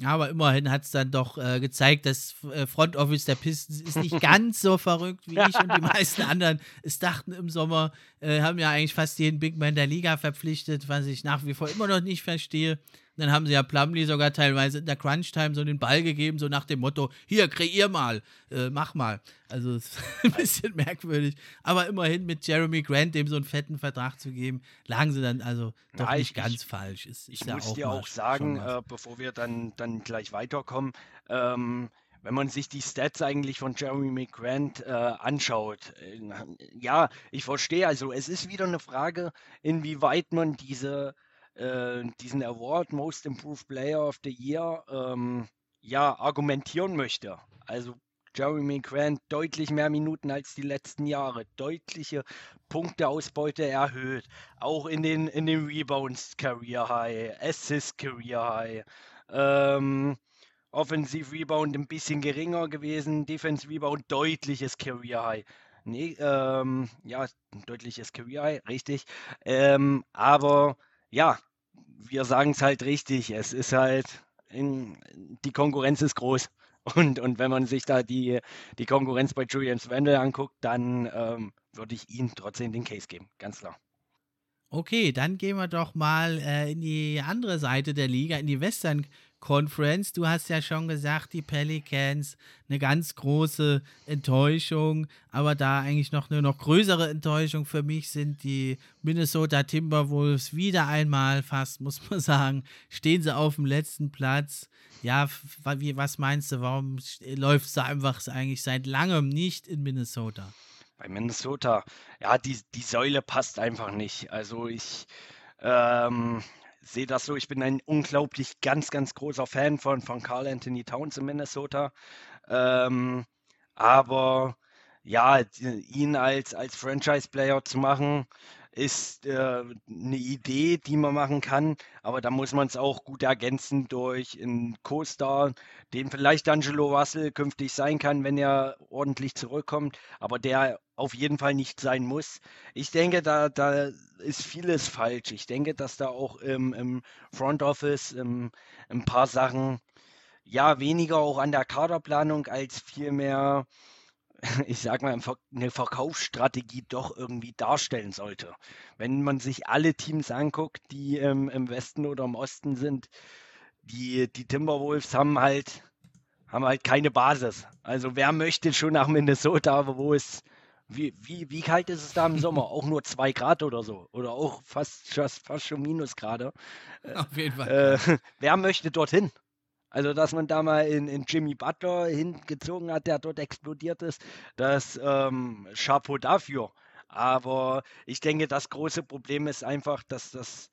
A: Ja, aber immerhin hat es dann doch äh, gezeigt, das äh, Front Office der Pistons ist nicht ganz so verrückt wie ich und die meisten anderen es dachten im Sommer. Äh, haben ja eigentlich fast jeden Big Man der Liga verpflichtet, was ich nach wie vor immer noch nicht verstehe. Dann haben sie ja Plumlee sogar teilweise in der Crunch-Time so den Ball gegeben, so nach dem Motto: Hier, kreier mal, äh, mach mal. Also, ist ein bisschen merkwürdig. Aber immerhin mit Jeremy Grant dem so einen fetten Vertrag zu geben, lagen sie dann also doch
B: Na,
A: nicht
B: ich,
A: ganz
B: ich,
A: falsch. Ist,
B: ich
A: ja
B: muss
A: auch
B: dir auch sagen, äh, bevor wir dann, dann gleich weiterkommen, ähm, wenn man sich die Stats eigentlich von Jeremy Grant äh, anschaut, äh, ja, ich verstehe, also es ist wieder eine Frage, inwieweit man diese, äh, diesen Award Most Improved Player of the Year ähm, ja, argumentieren möchte. Also Jeremy Grant deutlich mehr Minuten als die letzten Jahre, deutliche Punkteausbeute erhöht, auch in den, in den Rebounds Career High, Assist Career High, ähm, Offensiv Rebound ein bisschen geringer gewesen, Defense Rebound deutliches Career High. Nee, ähm, ja, deutliches Career High, richtig. Ähm, aber ja, wir sagen es halt richtig. Es ist halt, in, die Konkurrenz ist groß. Und, und wenn man sich da die, die Konkurrenz bei Julian Swindle anguckt, dann ähm, würde ich ihm trotzdem den Case geben, ganz klar.
A: Okay, dann gehen wir doch mal äh, in die andere Seite der Liga, in die Western Conference. Du hast ja schon gesagt, die Pelicans, eine ganz große Enttäuschung, aber da eigentlich noch eine noch größere Enttäuschung für mich sind die Minnesota Timberwolves wieder einmal fast, muss man sagen, stehen sie auf dem letzten Platz. Ja, was meinst du, warum läuft es einfach eigentlich seit langem nicht in Minnesota?
B: Bei Minnesota, ja, die, die Säule passt einfach nicht. Also ich ähm, sehe das so, ich bin ein unglaublich ganz, ganz großer Fan von, von Carl Anthony Towns in Minnesota. Ähm, aber ja, ihn als, als Franchise-Player zu machen, ist äh, eine Idee, die man machen kann, aber da muss man es auch gut ergänzen durch einen Co-Star, den vielleicht Angelo Russell künftig sein kann, wenn er ordentlich zurückkommt, aber der auf jeden Fall nicht sein muss. Ich denke, da, da ist vieles falsch. Ich denke, dass da auch im, im Front Office im, ein paar Sachen, ja, weniger auch an der Kaderplanung als vielmehr ich sag mal, eine Verkaufsstrategie doch irgendwie darstellen sollte. Wenn man sich alle Teams anguckt, die ähm, im Westen oder im Osten sind, die, die Timberwolves haben halt, haben halt keine Basis. Also wer möchte schon nach Minnesota, wo es, wie, wie, wie kalt ist es da im Sommer? Auch nur zwei Grad oder so. Oder auch fast, fast, fast schon Minusgrade.
A: Auf jeden Fall.
B: Äh, wer möchte dorthin? Also, dass man da mal in, in Jimmy Butler hingezogen hat, der dort explodiert ist, das ähm, Chapeau dafür. Aber ich denke, das große Problem ist einfach, dass das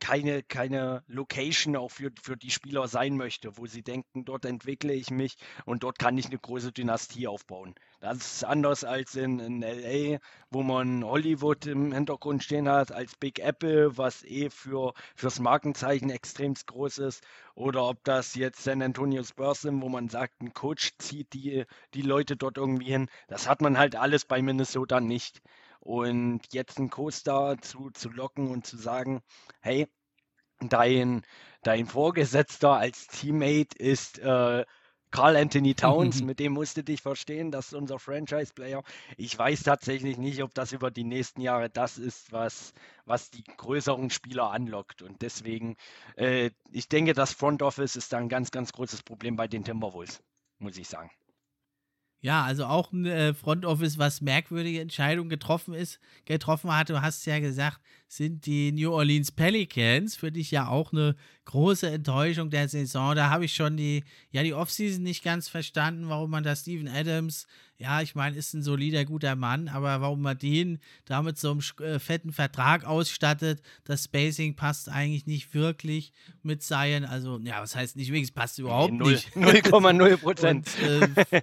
B: keine, keine Location auch für, für die Spieler sein möchte, wo sie denken, dort entwickle ich mich und dort kann ich eine große Dynastie aufbauen. Das ist anders als in, in LA, wo man Hollywood im Hintergrund stehen hat, als Big Apple, was eh für, fürs Markenzeichen extrem groß ist. Oder ob das jetzt San Antonio Spurs sind, wo man sagt, ein Coach zieht die, die Leute dort irgendwie hin. Das hat man halt alles bei Minnesota nicht. Und jetzt einen Co-Star zu, zu locken und zu sagen, hey, dein, dein Vorgesetzter als Teammate ist äh, Carl Anthony Towns, mit dem musst du dich verstehen, das ist unser Franchise-Player. Ich weiß tatsächlich nicht, ob das über die nächsten Jahre das ist, was, was die größeren Spieler anlockt. Und deswegen, äh, ich denke, das Front Office ist da ein ganz, ganz großes Problem bei den Timberwolves, muss ich sagen.
A: Ja, also auch ein äh, Front Office, was merkwürdige Entscheidungen getroffen ist, getroffen hat. Du hast ja gesagt, sind die New Orleans Pelicans für dich ja auch eine große Enttäuschung der Saison. Da habe ich schon die, ja, die Offseason nicht ganz verstanden, warum man da Steven Adams, ja, ich meine, ist ein solider, guter Mann, aber warum man den da mit so einem äh, fetten Vertrag ausstattet, das Spacing passt eigentlich nicht wirklich mit Zion. Also, ja, was heißt nicht wirklich, es passt überhaupt
B: nee, 0,
A: nicht.
B: 0,0 Prozent.
A: äh,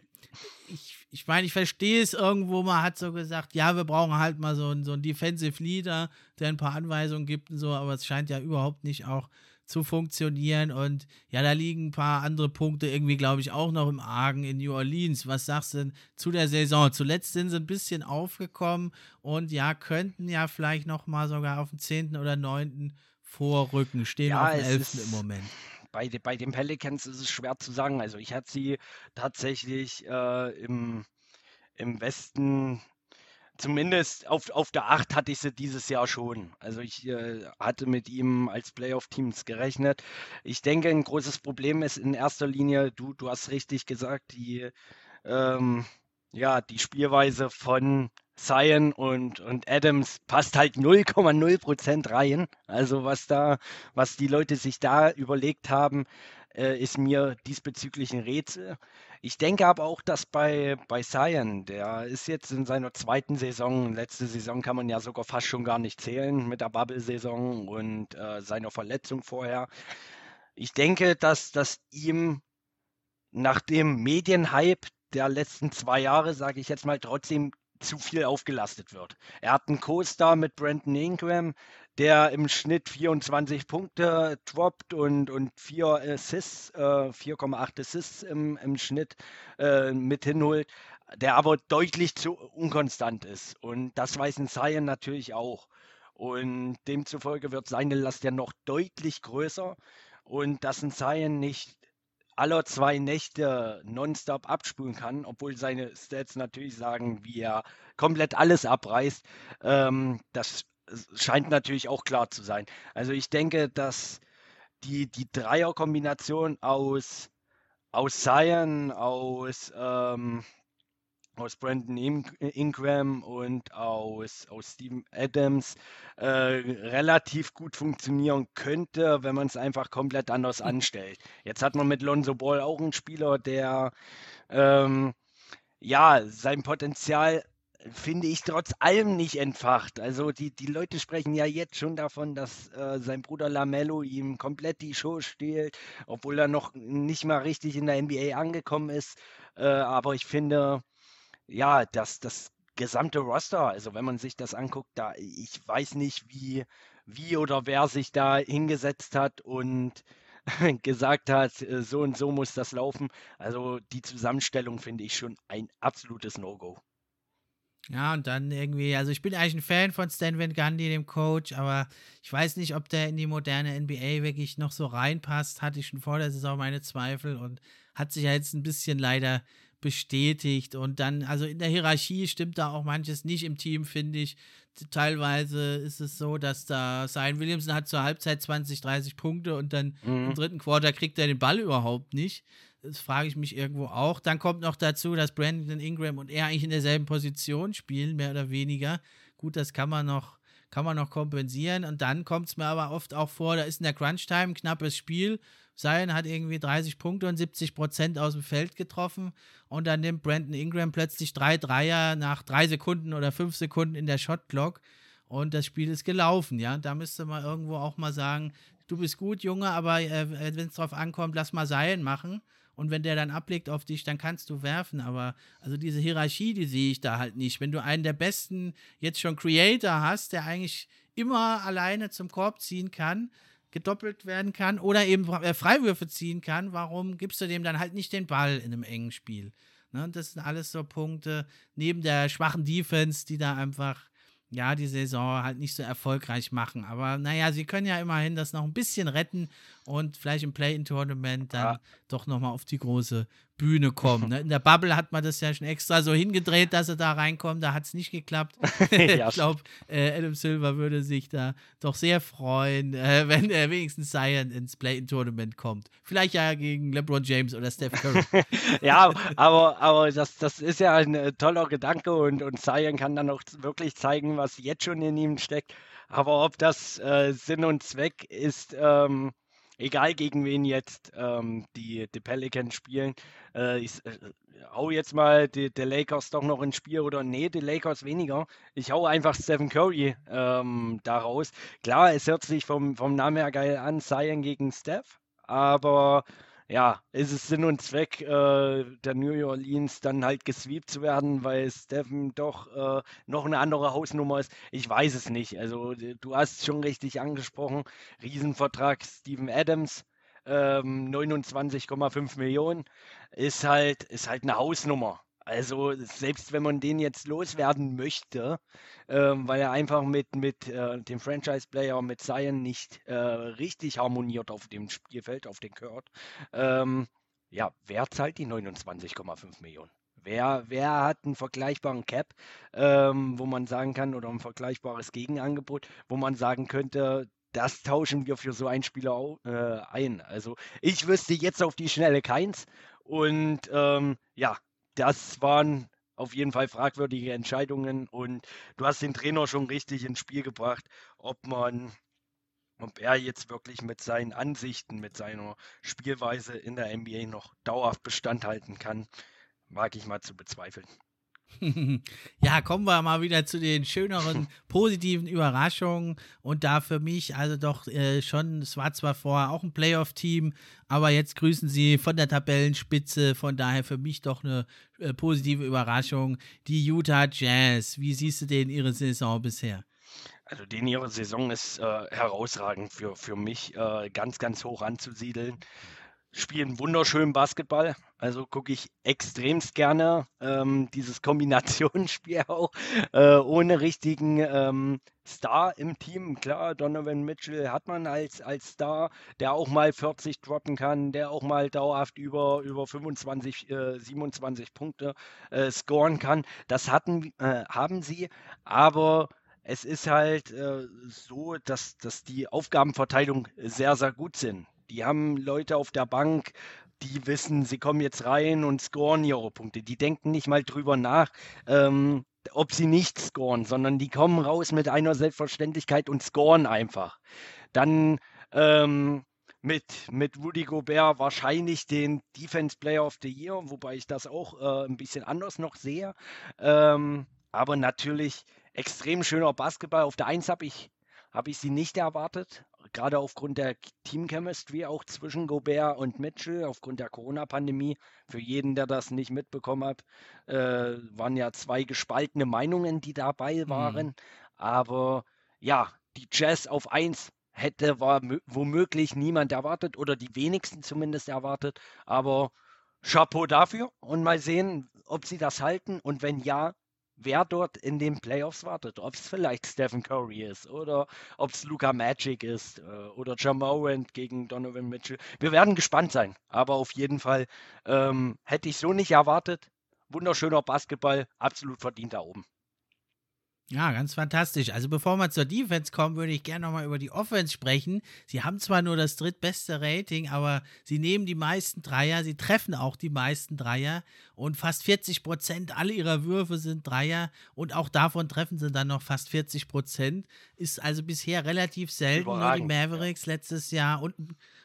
A: ich, ich meine, ich verstehe es irgendwo, man hat so gesagt, ja, wir brauchen halt mal so einen, so einen Defensive Leader, der ein paar Anweisungen gibt und so, aber es scheint ja überhaupt nicht auch zu funktionieren. Und ja, da liegen ein paar andere Punkte irgendwie, glaube ich, auch noch im Argen in New Orleans. Was sagst du denn zu der Saison? Zuletzt sind sie ein bisschen aufgekommen und ja, könnten ja vielleicht noch mal sogar auf den 10. oder 9. vorrücken, stehen ja, auf dem 11. im Moment
B: bei, bei den Pelicans ist es schwer zu sagen. Also ich hatte sie tatsächlich äh, im, im Westen, zumindest auf, auf der 8 hatte ich sie dieses Jahr schon. Also ich äh, hatte mit ihm als Playoff-Teams gerechnet. Ich denke, ein großes Problem ist in erster Linie, du, du hast richtig gesagt, die, ähm, ja, die Spielweise von Zion und, und Adams passt halt 0,0% rein. Also was da, was die Leute sich da überlegt haben, äh, ist mir diesbezüglich ein Rätsel. Ich denke aber auch, dass bei, bei Zion, der ist jetzt in seiner zweiten Saison, letzte Saison kann man ja sogar fast schon gar nicht zählen mit der Bubble-Saison und äh, seiner Verletzung vorher. Ich denke, dass, dass ihm nach dem Medienhype der letzten zwei Jahre, sage ich jetzt mal, trotzdem zu viel aufgelastet wird. Er hat einen Co-Star mit Brandon Ingram, der im Schnitt 24 Punkte droppt und, und 4 Assists, äh, 4,8 Assists im, im Schnitt äh, mit hinholt, der aber deutlich zu unkonstant ist. Und das weiß ein Zion natürlich auch. Und demzufolge wird seine Last ja noch deutlich größer. Und dass ein Zion nicht aller zwei Nächte nonstop abspulen kann, obwohl seine Stats natürlich sagen, wie er komplett alles abreißt. Ähm, das scheint natürlich auch klar zu sein. Also ich denke, dass die, die Dreierkombination aus, aus Zion, aus ähm, aus Brandon Ingram und aus, aus Steven Adams äh, relativ gut funktionieren könnte, wenn man es einfach komplett anders hm. anstellt. Jetzt hat man mit Lonzo Ball auch einen Spieler, der ähm, ja sein Potenzial finde ich trotz allem nicht entfacht. Also die, die Leute sprechen ja jetzt schon davon, dass äh, sein Bruder Lamello ihm komplett die Show stiehlt, obwohl er noch nicht mal richtig in der NBA angekommen ist. Äh, aber ich finde, ja, das, das gesamte Roster, also wenn man sich das anguckt, da ich weiß nicht, wie, wie oder wer sich da hingesetzt hat und gesagt hat, äh, so und so muss das laufen. Also die Zusammenstellung finde ich schon ein absolutes No-Go.
A: Ja, und dann irgendwie, also ich bin eigentlich ein Fan von Stan Van Gundy, dem Coach, aber ich weiß nicht, ob der in die moderne NBA wirklich noch so reinpasst. Hatte ich schon vor der Saison meine Zweifel und hat sich ja jetzt ein bisschen leider bestätigt. Und dann, also in der Hierarchie stimmt da auch manches nicht im Team, finde ich. Teilweise ist es so, dass da Zion Williamson hat zur Halbzeit 20, 30 Punkte und dann mhm. im dritten Quarter kriegt er den Ball überhaupt nicht. Das frage ich mich irgendwo auch. Dann kommt noch dazu, dass Brandon Ingram und er eigentlich in derselben Position spielen, mehr oder weniger. Gut, das kann man noch, kann man noch kompensieren. Und dann kommt es mir aber oft auch vor, da ist in der Crunch-Time ein knappes Spiel Zion hat irgendwie 30 Punkte und 70 Prozent aus dem Feld getroffen und dann nimmt Brandon Ingram plötzlich drei Dreier nach drei Sekunden oder fünf Sekunden in der Shotclock und das Spiel ist gelaufen, ja. Da müsste man irgendwo auch mal sagen, du bist gut, Junge, aber äh, wenn es drauf ankommt, lass mal Seilen machen. Und wenn der dann ablegt auf dich, dann kannst du werfen. Aber also diese Hierarchie, die sehe ich da halt nicht. Wenn du einen der besten jetzt schon Creator hast, der eigentlich immer alleine zum Korb ziehen kann, gedoppelt werden kann oder eben äh, Freiwürfe ziehen kann, warum gibst du dem dann halt nicht den Ball in einem engen Spiel? Ne? Das sind alles so Punkte, neben der schwachen Defense, die da einfach ja, die Saison halt nicht so erfolgreich machen. Aber naja, sie können ja immerhin das noch ein bisschen retten und vielleicht im Play-In-Tournament dann ja. doch nochmal auf die große Bühne kommen. Ne? In der Bubble hat man das ja schon extra so hingedreht, dass sie da reinkommen. Da hat es nicht geklappt. ich glaube, äh, Adam Silver würde sich da doch sehr freuen, äh, wenn er wenigstens Zion ins Play-In-Tournament kommt. Vielleicht ja gegen LeBron James oder Steph Curry.
B: ja, aber, aber das, das ist ja ein äh, toller Gedanke und, und Zion kann dann auch wirklich zeigen, was jetzt schon in ihm steckt. Aber ob das äh, Sinn und Zweck ist, ähm, egal gegen wen jetzt ähm, die, die Pelicans spielen. Äh, ich äh, hau jetzt mal die, die, Lakers doch noch ins Spiel oder nee, die Lakers weniger. Ich hau einfach Stephen Curry ähm, daraus. Klar, es hört sich vom, vom Namen her geil an, Zion gegen Steph, aber ja, ist es Sinn und Zweck äh, der New Orleans dann halt gesweept zu werden, weil Stephen doch äh, noch eine andere Hausnummer ist? Ich weiß es nicht. Also du hast es schon richtig angesprochen. Riesenvertrag Steven Adams, ähm, 29,5 Millionen, ist halt, ist halt eine Hausnummer. Also selbst wenn man den jetzt loswerden möchte, ähm, weil er einfach mit, mit äh, dem Franchise-Player, mit Zion nicht äh, richtig harmoniert auf dem Spielfeld, auf den Kurt, ähm, ja, wer zahlt die 29,5 Millionen? Wer, wer hat einen vergleichbaren Cap, ähm, wo man sagen kann, oder ein vergleichbares Gegenangebot, wo man sagen könnte, das tauschen wir für so einen Spieler äh, ein. Also ich wüsste jetzt auf die Schnelle keins. Und ähm, ja, das waren auf jeden Fall fragwürdige Entscheidungen und du hast den Trainer schon richtig ins Spiel gebracht, ob man, ob er jetzt wirklich mit seinen Ansichten, mit seiner Spielweise in der NBA noch dauerhaft Bestand halten kann, mag ich mal zu bezweifeln.
A: ja, kommen wir mal wieder zu den schöneren positiven Überraschungen. Und da für mich, also doch äh, schon, es war zwar vorher auch ein Playoff-Team, aber jetzt grüßen sie von der Tabellenspitze. Von daher für mich doch eine äh, positive Überraschung. Die Utah Jazz. Wie siehst du denn ihre Saison bisher?
B: Also den ihre Saison ist äh, herausragend für, für mich, äh, ganz, ganz hoch anzusiedeln spielen wunderschönen Basketball. Also gucke ich extremst gerne ähm, dieses Kombinationsspiel auch, äh, ohne richtigen ähm, Star im Team. Klar, Donovan Mitchell hat man als, als Star, der auch mal 40 droppen kann, der auch mal dauerhaft über, über 25, äh, 27 Punkte äh, scoren kann. Das hatten, äh, haben sie, aber es ist halt äh, so, dass, dass die Aufgabenverteilung sehr, sehr gut sind. Die haben Leute auf der Bank, die wissen, sie kommen jetzt rein und scoren ihre Punkte. Die denken nicht mal drüber nach, ähm, ob sie nicht scoren, sondern die kommen raus mit einer Selbstverständlichkeit und scoren einfach. Dann ähm, mit, mit Rudy Gobert wahrscheinlich den Defense Player of the Year, wobei ich das auch äh, ein bisschen anders noch sehe. Ähm, aber natürlich extrem schöner Basketball. Auf der Eins habe ich, hab ich sie nicht erwartet gerade aufgrund der Team-Chemistry auch zwischen Gobert und Mitchell, aufgrund der Corona-Pandemie, für jeden, der das nicht mitbekommen hat, äh, waren ja zwei gespaltene Meinungen, die dabei mhm. waren. Mhm. Aber ja, die Jazz auf 1 hätte war womöglich niemand erwartet oder die wenigsten zumindest erwartet. Aber Chapeau dafür und mal sehen, ob sie das halten und wenn ja, wer dort in den Playoffs wartet. Ob es vielleicht Stephen Curry ist oder ob es Luca Magic ist äh, oder Jamorant gegen Donovan Mitchell. Wir werden gespannt sein. Aber auf jeden Fall ähm, hätte ich so nicht erwartet. Wunderschöner Basketball, absolut verdient da oben.
A: Ja, ganz fantastisch. Also bevor wir zur Defense kommen, würde ich gerne nochmal über die Offense sprechen. Sie haben zwar nur das drittbeste Rating, aber sie nehmen die meisten Dreier, sie treffen auch die meisten Dreier und fast 40 Prozent aller ihrer Würfe sind Dreier und auch davon treffen sie dann noch fast 40 Prozent. Ist also bisher relativ selten, nur die Mavericks letztes Jahr und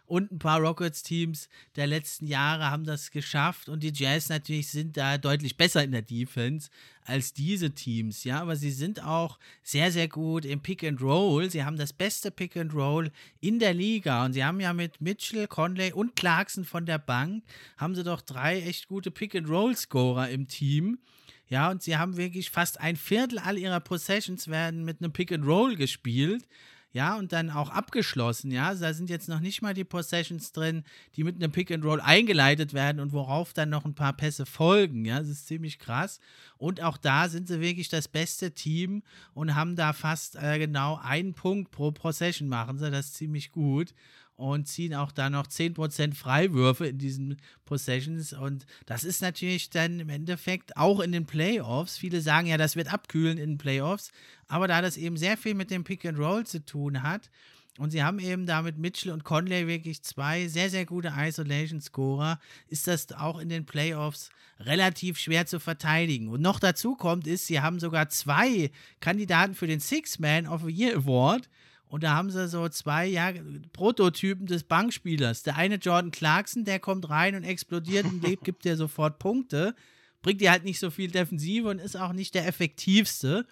A: und ein paar Rockets-Teams der letzten Jahre haben das geschafft und die Jazz natürlich sind da deutlich besser in der Defense als diese Teams, ja, aber sie sind auch sehr, sehr gut im Pick and Roll. Sie haben das beste Pick and Roll in der Liga und sie haben ja mit Mitchell, Conley und Clarkson von der Bank, haben sie doch drei echt gute Pick and Roll-Scorer im Team. Ja, und sie haben wirklich fast ein Viertel all ihrer Possessions werden mit einem Pick and Roll gespielt ja, und dann auch abgeschlossen, ja. Da sind jetzt noch nicht mal die Possessions drin, die mit einem Pick and Roll eingeleitet werden und worauf dann noch ein paar Pässe folgen, ja. Das ist ziemlich krass. Und auch da sind sie wirklich das beste Team und haben da fast äh, genau einen Punkt pro Possession machen sie. Das ist ziemlich gut und ziehen auch da noch 10% Freiwürfe in diesen Possessions. Und das ist natürlich dann im Endeffekt auch in den Playoffs. Viele sagen ja, das wird abkühlen in den Playoffs. Aber da das eben sehr viel mit dem Pick and Roll zu tun hat, und sie haben eben da mit Mitchell und Conley wirklich zwei sehr, sehr gute Isolation-Scorer. Ist das auch in den Playoffs relativ schwer zu verteidigen. Und noch dazu kommt, ist, sie haben sogar zwei Kandidaten für den Six-Man of the Year Award. Und da haben sie so zwei ja, Prototypen des Bankspielers. Der eine Jordan Clarkson, der kommt rein und explodiert und gibt dir sofort Punkte. Bringt dir halt nicht so viel Defensive und ist auch nicht der effektivste.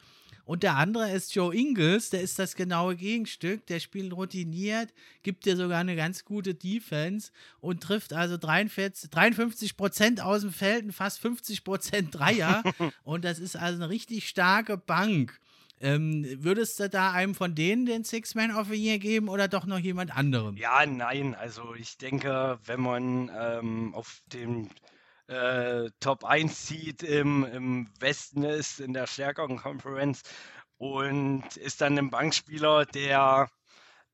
A: Und der andere ist Joe Ingles, der ist das genaue Gegenstück. Der spielt routiniert, gibt dir sogar eine ganz gute Defense und trifft also 43, 53 Prozent aus dem Feld und fast 50 Prozent Dreier. und das ist also eine richtig starke Bank. Ähm, würdest du da einem von denen den Six-Man of the Year geben oder doch noch jemand anderem?
B: Ja, nein. Also ich denke, wenn man ähm, auf dem äh, Top 1 zieht im, im Westen ist, in der stärkeren Conference und ist dann ein Bankspieler, der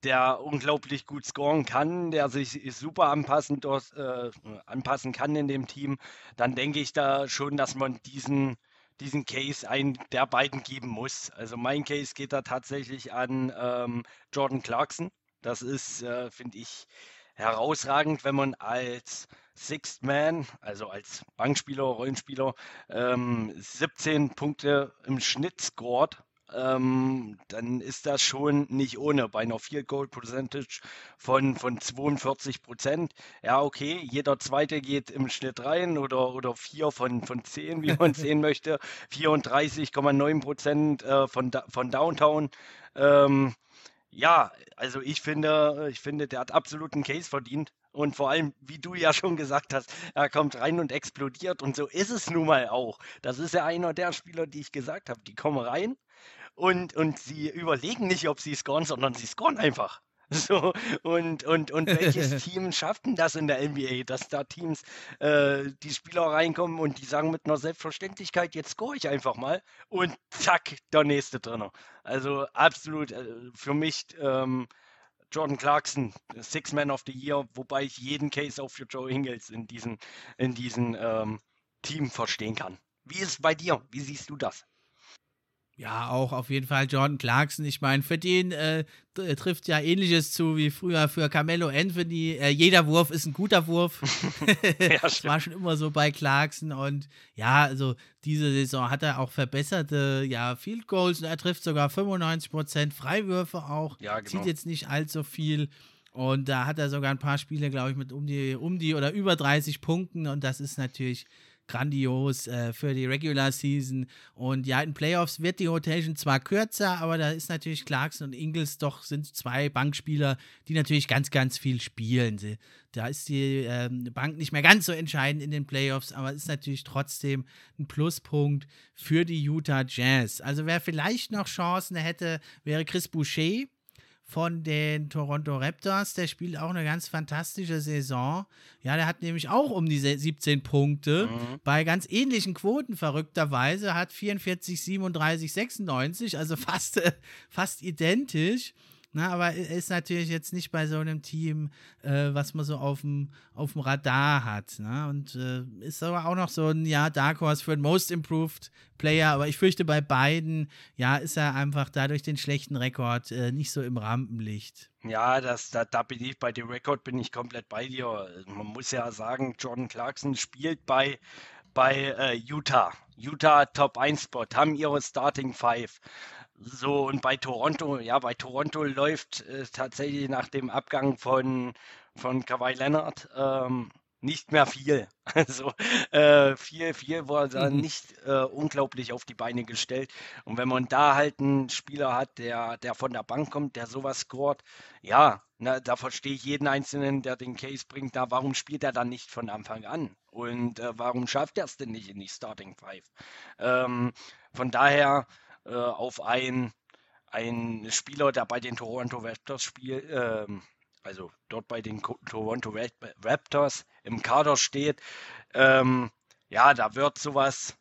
B: der unglaublich gut scoren kann, der sich super anpassen, äh, anpassen kann in dem Team, dann denke ich da schon, dass man diesen diesen Case einen der beiden geben muss. Also mein Case geht da tatsächlich an ähm, Jordan Clarkson. Das ist, äh, finde ich, herausragend, wenn man als Sixth Man, also als Bankspieler, Rollenspieler, ähm, 17 Punkte im Schnitt scored ähm, dann ist das schon nicht ohne. Bei einer Field Goal Percentage von, von 42 Prozent. Ja, okay, jeder zweite geht im Schnitt rein oder, oder vier von, von zehn, wie man sehen möchte. 34,9 Prozent äh, von, von Downtown. Ähm, ja, also ich finde, ich finde, der hat absoluten Case verdient. Und vor allem, wie du ja schon gesagt hast, er kommt rein und explodiert. Und so ist es nun mal auch. Das ist ja einer der Spieler, die ich gesagt habe. Die kommen rein und, und sie überlegen nicht, ob sie scoren, sondern sie scoren einfach. So, und, und, und welches Team schafft denn das in der NBA, dass da Teams, äh, die Spieler reinkommen und die sagen mit einer Selbstverständlichkeit, jetzt score ich einfach mal und zack, der nächste drin. Also absolut äh, für mich ähm, Jordan Clarkson, Six Man of the Year, wobei ich jeden Case auch für Joe Ingles in diesem in diesen ähm, Team verstehen kann. Wie ist es bei dir? Wie siehst du das?
A: Ja, auch auf jeden Fall Jordan Clarkson. Ich meine, für den äh, trifft ja ähnliches zu wie früher für Carmelo Anthony. Äh, jeder Wurf ist ein guter Wurf. ja, das war schon immer so bei Clarkson. Und ja, also diese Saison hat er auch verbesserte ja, Field Goals. Er trifft sogar 95 Prozent Freiwürfe auch. Ja, genau. Zieht jetzt nicht allzu viel. Und da hat er sogar ein paar Spiele, glaube ich, mit um die, um die oder über 30 Punkten. Und das ist natürlich grandios äh, für die Regular Season. Und ja, in Playoffs wird die Rotation zwar kürzer, aber da ist natürlich Clarkson und Ingles doch sind zwei Bankspieler, die natürlich ganz, ganz viel spielen. Sie, da ist die ähm, Bank nicht mehr ganz so entscheidend in den Playoffs, aber ist natürlich trotzdem ein Pluspunkt für die Utah Jazz. Also wer vielleicht noch Chancen hätte, wäre Chris Boucher von den Toronto Raptors. Der spielt auch eine ganz fantastische Saison. Ja, der hat nämlich auch um die 17 Punkte mhm. bei ganz ähnlichen Quoten verrückterweise. Hat 44, 37, 96, also fast, fast identisch. Na, aber er ist natürlich jetzt nicht bei so einem Team, äh, was man so auf dem Radar hat. Ne? Und äh, ist aber auch noch so ein ja, Dark Horse für den Most Improved Player. Aber ich fürchte, bei beiden, ja, ist er einfach dadurch den schlechten Rekord äh, nicht so im Rampenlicht.
B: Ja, das, da, da bin ich bei dem Rekord bin ich komplett bei dir. Man muss ja sagen, Jordan Clarkson spielt bei, bei äh, Utah. Utah Top 1 Spot, haben ihre Starting Five. So, und bei Toronto, ja, bei Toronto läuft äh, tatsächlich nach dem Abgang von, von Kawhi Leonard ähm, nicht mehr viel. Also äh, viel, viel war da mhm. nicht äh, unglaublich auf die Beine gestellt. Und wenn man da halt einen Spieler hat, der, der von der Bank kommt, der sowas scoret, ja, na, da verstehe ich jeden Einzelnen, der den Case bringt, da warum spielt er dann nicht von Anfang an? Und äh, warum schafft er es denn nicht in die Starting Five? Ähm, von daher äh, auf ein, ein Spieler, der bei den Toronto Raptors spielt, ähm, also dort bei den Toronto Raptors im Kader steht, ähm, ja, da wird sowas,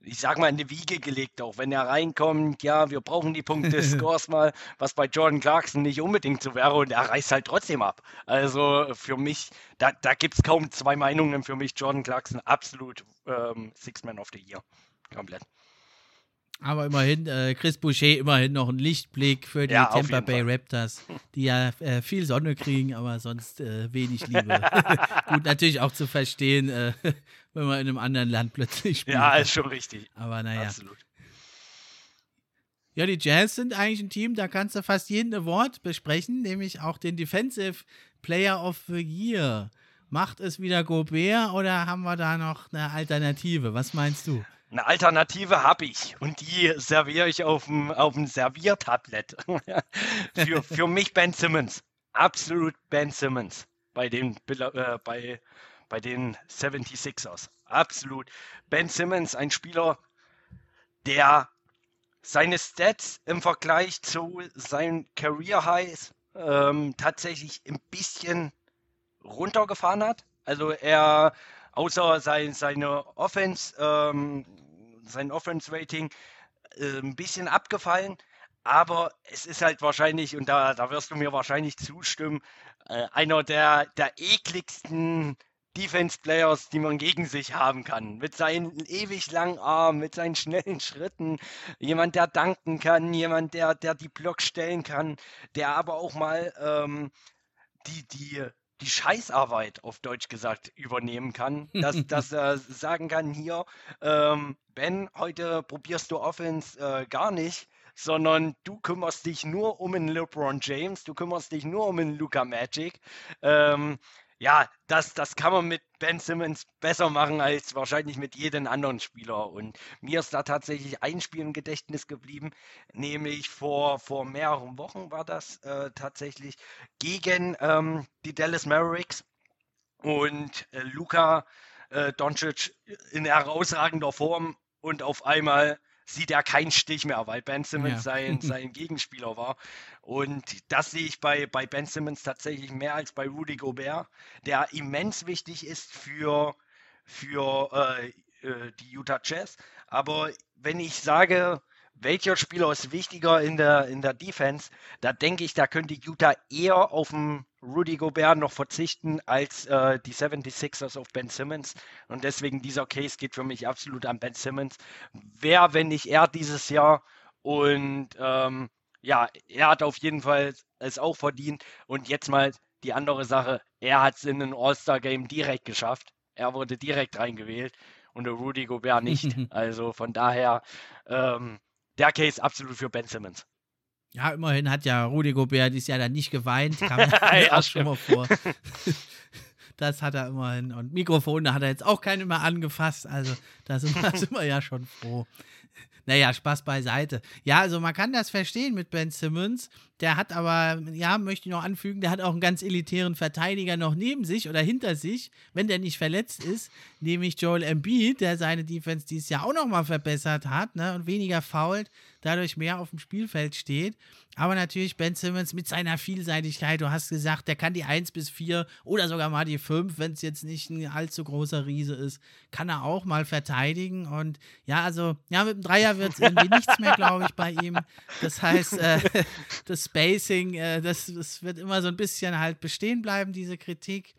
B: ich sag mal, in die Wiege gelegt, auch wenn er reinkommt, ja, wir brauchen die Punkte Scores mal, was bei Jordan Clarkson nicht unbedingt so wäre und er reißt halt trotzdem ab. Also für mich, da, da gibt es kaum zwei Meinungen für mich. Jordan Clarkson absolut ähm, Six-Man of the Year. Komplett.
A: Aber immerhin, äh, Chris Boucher immerhin noch ein Lichtblick für die ja, Tampa Bay. Raptors, die ja äh, viel Sonne kriegen, aber sonst äh, wenig Liebe. Gut, natürlich auch zu verstehen, äh, wenn man in einem anderen Land plötzlich spielt.
B: Ja, ist schon richtig.
A: Aber naja. Absolut. Ja, die Jazz sind eigentlich ein Team, da kannst du fast jeden Award besprechen, nämlich auch den Defensive Player of the Year. Macht es wieder Gobert oder haben wir da noch eine Alternative? Was meinst du?
B: Eine Alternative habe ich und die serviere ich auf dem, auf dem Serviertablett. für, für mich Ben Simmons. Absolut Ben Simmons bei den, äh, bei, bei den 76ers. Absolut. Ben Simmons, ein Spieler, der seine Stats im Vergleich zu seinen Career Highs ähm, tatsächlich ein bisschen runtergefahren hat. Also er, außer sein, seine Offense, ähm, sein Offense-Rating äh, ein bisschen abgefallen. Aber es ist halt wahrscheinlich, und da, da wirst du mir wahrscheinlich zustimmen, äh, einer der, der ekligsten Defense-Players, die man gegen sich haben kann. Mit seinen ewig langen Armen, mit seinen schnellen Schritten. Jemand, der danken kann, jemand, der, der die Blocks stellen kann, der aber auch mal ähm, die, die die Scheißarbeit, auf Deutsch gesagt, übernehmen kann. Dass, dass er sagen kann, hier, ähm, Ben, heute probierst du Offense äh, gar nicht, sondern du kümmerst dich nur um einen LeBron James, du kümmerst dich nur um einen Luca Magic. Ähm, ja, das, das kann man mit Ben Simmons besser machen als wahrscheinlich mit jedem anderen Spieler. Und mir ist da tatsächlich ein Spiel im Gedächtnis geblieben, nämlich vor, vor mehreren Wochen war das äh, tatsächlich gegen ähm, die Dallas Mavericks. Und äh, Luca äh, Doncic in herausragender Form und auf einmal sieht er keinen Stich mehr, weil Ben Simmons ja. sein, sein Gegenspieler war. Und das sehe ich bei, bei Ben Simmons tatsächlich mehr als bei Rudy Gobert, der immens wichtig ist für, für äh, äh die Utah Jazz. Aber wenn ich sage, welcher Spieler ist wichtiger in der, in der Defense, da denke ich, da könnte Utah eher auf den Rudy Gobert noch verzichten als äh, die 76ers auf Ben Simmons. Und deswegen dieser Case geht für mich absolut an Ben Simmons. Wer, wenn nicht er dieses Jahr? Und ähm, ja, er hat auf jeden Fall es auch verdient. Und jetzt mal die andere Sache, er hat es in ein All-Star-Game direkt geschafft. Er wurde direkt reingewählt und der Rudy Gobert nicht. also von daher, ähm, der Case absolut für Ben Simmons.
A: Ja, immerhin hat ja Rudi Gobert dieses Jahr dann nicht geweint. Kam ja, auch schon mal vor. das hat er immerhin. Und Mikrofone hat er jetzt auch keine mehr angefasst. Also da sind, da sind wir ja schon froh. Naja, Spaß beiseite. Ja, also man kann das verstehen mit Ben Simmons. Der hat aber, ja, möchte ich noch anfügen, der hat auch einen ganz elitären Verteidiger noch neben sich oder hinter sich, wenn der nicht verletzt ist, nämlich Joel Embiid, der seine Defense dieses Jahr auch nochmal verbessert hat ne, und weniger fault, dadurch mehr auf dem Spielfeld steht. Aber natürlich Ben Simmons mit seiner Vielseitigkeit, du hast gesagt, der kann die 1 bis 4 oder sogar mal die 5, wenn es jetzt nicht ein allzu großer Riese ist, kann er auch mal verteidigen. Und ja, also, ja, mit dem Dreier wird es irgendwie nichts mehr, glaube ich, bei ihm. Das heißt, äh, das Spacing, äh, das, das wird immer so ein bisschen halt bestehen bleiben, diese Kritik.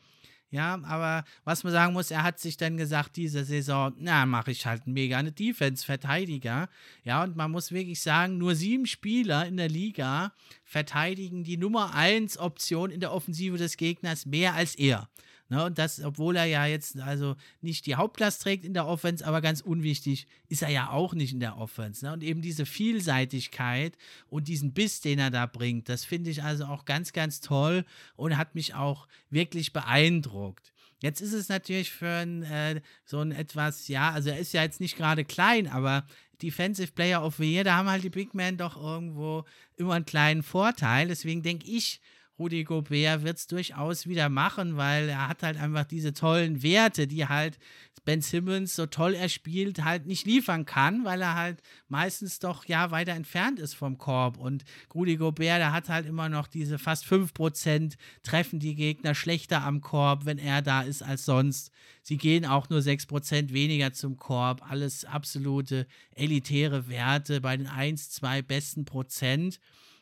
A: Ja, aber was man sagen muss, er hat sich dann gesagt, diese Saison, na, mache ich halt mega eine Defense-Verteidiger. Ja, und man muss wirklich sagen, nur sieben Spieler in der Liga verteidigen die Nummer 1 Option in der Offensive des Gegners mehr als er. Ne, und das, obwohl er ja jetzt also nicht die Hauptlast trägt in der Offense, aber ganz unwichtig ist er ja auch nicht in der Offense. Ne? Und eben diese Vielseitigkeit und diesen Biss, den er da bringt, das finde ich also auch ganz, ganz toll und hat mich auch wirklich beeindruckt. Jetzt ist es natürlich für ein, äh, so ein etwas, ja, also er ist ja jetzt nicht gerade klein, aber Defensive Player of the Year, da haben halt die Big Men doch irgendwo immer einen kleinen Vorteil. Deswegen denke ich, Rudi Gobert wird es durchaus wieder machen, weil er hat halt einfach diese tollen Werte, die halt Ben Simmons, so toll er spielt, halt nicht liefern kann, weil er halt meistens doch ja weiter entfernt ist vom Korb. Und Rudi Gobert, der hat halt immer noch diese fast 5% treffen die Gegner schlechter am Korb, wenn er da ist als sonst. Sie gehen auch nur 6% weniger zum Korb. Alles absolute elitäre Werte bei den 1, 2 besten Prozent.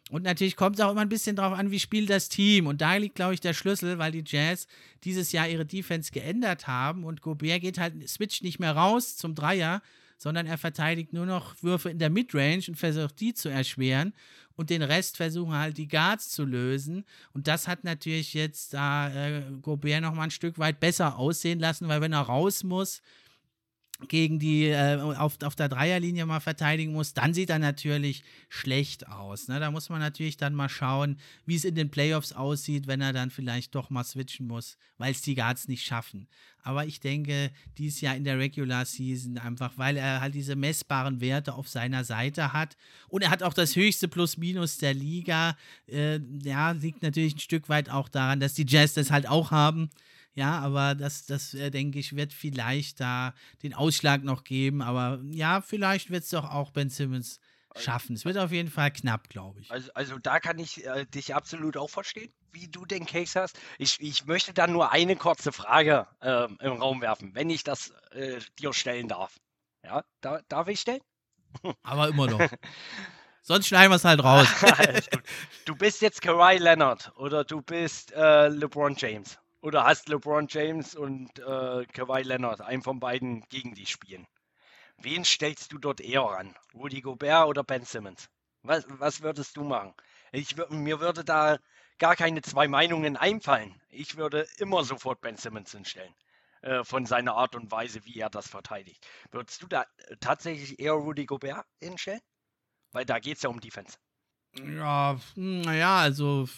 A: Und natürlich kommt es auch immer ein bisschen darauf an, wie spielt das Team. Und da liegt, glaube ich, der Schlüssel, weil die Jazz dieses Jahr ihre Defense geändert haben und Gobert geht halt, switcht nicht mehr raus zum Dreier, sondern er verteidigt nur noch Würfe in der Midrange und versucht die zu erschweren. Und den Rest versuchen halt die Guards zu lösen. Und das hat natürlich jetzt da äh, Gobert noch mal ein Stück weit besser aussehen lassen, weil wenn er raus muss, gegen die äh, auf, auf der Dreierlinie mal verteidigen muss, dann sieht er natürlich schlecht aus. Ne? Da muss man natürlich dann mal schauen, wie es in den Playoffs aussieht, wenn er dann vielleicht doch mal switchen muss, weil es die Guards nicht schaffen. Aber ich denke, dieses Jahr in der Regular Season einfach, weil er halt diese messbaren Werte auf seiner Seite hat und er hat auch das höchste Plus-Minus der Liga. Äh, ja, liegt natürlich ein Stück weit auch daran, dass die Jazz das halt auch haben. Ja, aber das, das äh, denke ich, wird vielleicht da den Ausschlag noch geben. Aber ja, vielleicht wird es doch auch Ben Simmons schaffen. Es wird auf jeden Fall knapp, glaube ich.
B: Also, also da kann ich äh, dich absolut auch verstehen, wie du den Case hast. Ich, ich möchte dann nur eine kurze Frage äh, im Raum werfen, wenn ich das äh, dir stellen darf. Ja, da, darf ich stellen?
A: Aber immer noch. Sonst schneiden wir es halt raus.
B: du bist jetzt Kawhi Leonard oder du bist äh, LeBron James. Oder hast LeBron James und äh, Kawhi Leonard, einen von beiden, gegen dich spielen? Wen stellst du dort eher an? Rudy Gobert oder Ben Simmons? Was, was würdest du machen? Ich, mir würde da gar keine zwei Meinungen einfallen. Ich würde immer sofort Ben Simmons hinstellen. Äh, von seiner Art und Weise, wie er das verteidigt. Würdest du da äh, tatsächlich eher Rudy Gobert hinstellen? Weil da geht es ja um Defense.
A: Ja, naja, also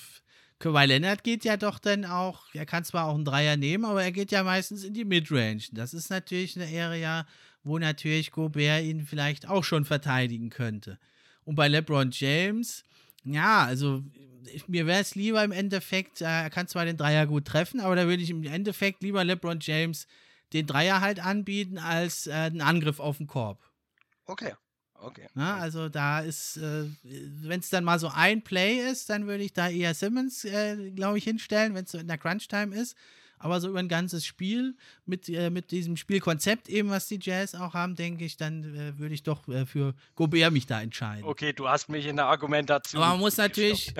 A: Kawhi Leonard geht ja doch dann auch, er kann zwar auch einen Dreier nehmen, aber er geht ja meistens in die Midrange. Das ist natürlich eine Area, wo natürlich Gobert ihn vielleicht auch schon verteidigen könnte. Und bei LeBron James, ja, also mir wäre es lieber im Endeffekt, äh, er kann zwar den Dreier gut treffen, aber da würde ich im Endeffekt lieber LeBron James den Dreier halt anbieten als äh, einen Angriff auf den Korb.
B: Okay. Okay.
A: Na, also da ist, äh, wenn es dann mal so ein Play ist, dann würde ich da eher Simmons, äh, glaube ich, hinstellen, wenn es so in der Crunch-Time ist. Aber so über ein ganzes Spiel mit, äh, mit diesem Spielkonzept eben, was die Jazz auch haben, denke ich, dann äh, würde ich doch äh, für Gobert mich da entscheiden.
B: Okay, du hast mich in der Argumentation.
A: Aber man muss natürlich.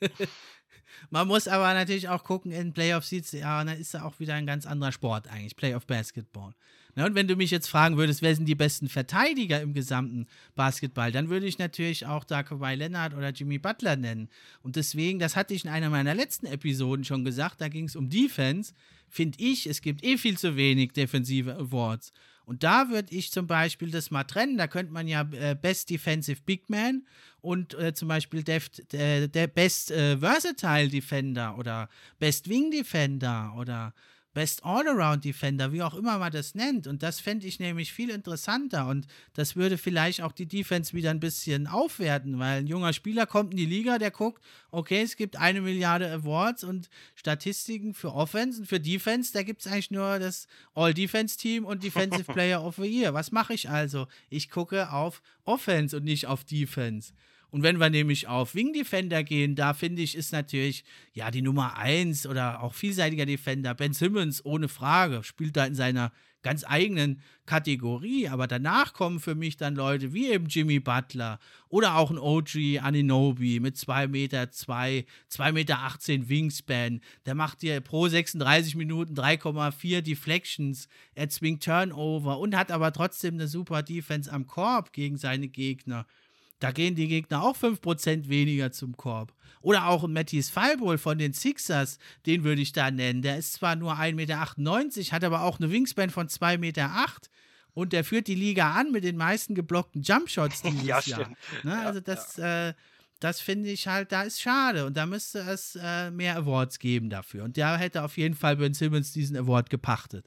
A: man muss aber natürlich auch gucken, in Playoff Seeds, ja, dann ist da auch wieder ein ganz anderer Sport eigentlich, Playoff Basketball. Na, und wenn du mich jetzt fragen würdest, wer sind die besten Verteidiger im gesamten Basketball, dann würde ich natürlich auch da Kawhi Leonard oder Jimmy Butler nennen. Und deswegen, das hatte ich in einer meiner letzten Episoden schon gesagt, da ging es um Defense, finde ich, es gibt eh viel zu wenig defensive Awards. Und da würde ich zum Beispiel das mal trennen. Da könnte man ja äh, Best Defensive Big Man und äh, zum Beispiel Deft, äh, der Best äh, Versatile Defender oder Best Wing Defender oder Best All-Around Defender, wie auch immer man das nennt. Und das fände ich nämlich viel interessanter. Und das würde vielleicht auch die Defense wieder ein bisschen aufwerten, weil ein junger Spieler kommt in die Liga, der guckt, okay, es gibt eine Milliarde Awards und Statistiken für Offense und für Defense, da gibt es eigentlich nur das All-Defense-Team und Defensive Player of the Year. Was mache ich also? Ich gucke auf Offense und nicht auf Defense. Und wenn wir nämlich auf Wing Defender gehen, da finde ich, ist natürlich ja die Nummer 1 oder auch vielseitiger Defender, Ben Simmons, ohne Frage, spielt da in seiner ganz eigenen Kategorie. Aber danach kommen für mich dann Leute wie eben Jimmy Butler oder auch ein OG Aninobi mit 2 Meter 2, 2 Meter 18 Wingspan. Der macht dir pro 36 Minuten 3,4 Deflections. Er zwingt Turnover und hat aber trotzdem eine super Defense am Korb gegen seine Gegner. Da gehen die Gegner auch 5% weniger zum Korb. Oder auch Mattis Fallball von den Sixers, den würde ich da nennen. Der ist zwar nur 1,98 Meter, hat aber auch eine Wingspan von 2,8 Meter. Und der führt die Liga an mit den meisten geblockten Jumpshots dieses ja, Jahr. Ne? Ja, also das, ja. äh, das finde ich halt, da ist schade. Und da müsste es äh, mehr Awards geben dafür. Und da hätte auf jeden Fall Ben Simmons diesen Award gepachtet.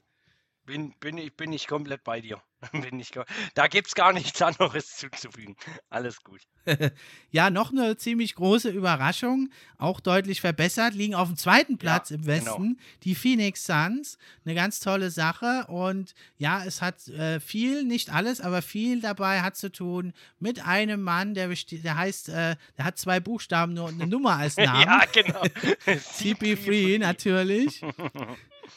B: Bin, bin, ich, bin ich komplett bei dir. bin ich, da gibt es gar nichts anderes zuzufügen. Alles gut.
A: ja, noch eine ziemlich große Überraschung, auch deutlich verbessert, liegen auf dem zweiten Platz ja, im genau. Westen, genau. die Phoenix Suns. Eine ganz tolle Sache und ja, es hat äh, viel, nicht alles, aber viel dabei hat zu tun mit einem Mann, der, der heißt, äh, der hat zwei Buchstaben nur und eine Nummer als Namen. ja, genau. CP3 natürlich.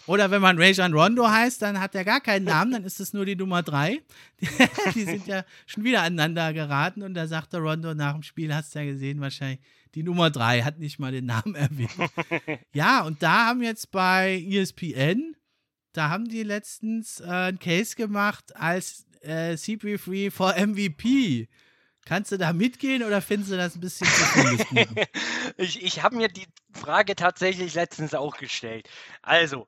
A: Oder wenn man Rajon Rondo heißt, dann hat er gar keinen Namen, dann ist es nur die Nummer drei. die sind ja schon wieder aneinander geraten und da sagte Rondo nach dem Spiel, hast du ja gesehen, wahrscheinlich die Nummer drei hat nicht mal den Namen erwähnt. ja, und da haben jetzt bei ESPN, da haben die letztens äh, einen Case gemacht als äh, CP3 for MVP. Kannst du da mitgehen oder findest du das ein bisschen zu viel?
B: ich ich habe mir die Frage tatsächlich letztens auch gestellt. Also,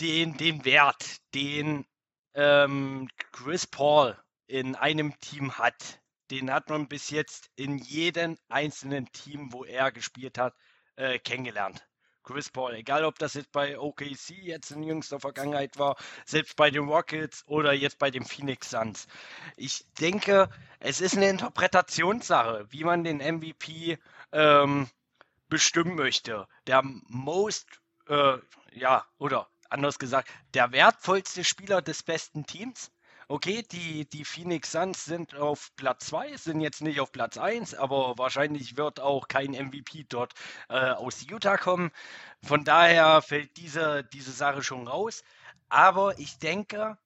B: den, den Wert, den ähm, Chris Paul in einem Team hat, den hat man bis jetzt in jedem einzelnen Team, wo er gespielt hat, äh, kennengelernt. Chris Paul, egal ob das jetzt bei OKC jetzt in jüngster Vergangenheit war, selbst bei den Rockets oder jetzt bei den Phoenix Suns. Ich denke, es ist eine Interpretationssache, wie man den MVP ähm, bestimmen möchte. Der most, äh, ja, oder anders gesagt, der wertvollste Spieler des besten Teams okay, die, die Phoenix Suns sind auf Platz 2, sind jetzt nicht auf Platz 1, aber wahrscheinlich wird auch kein MVP dort äh, aus Utah kommen. Von daher fällt diese, diese Sache schon raus. Aber ich denke,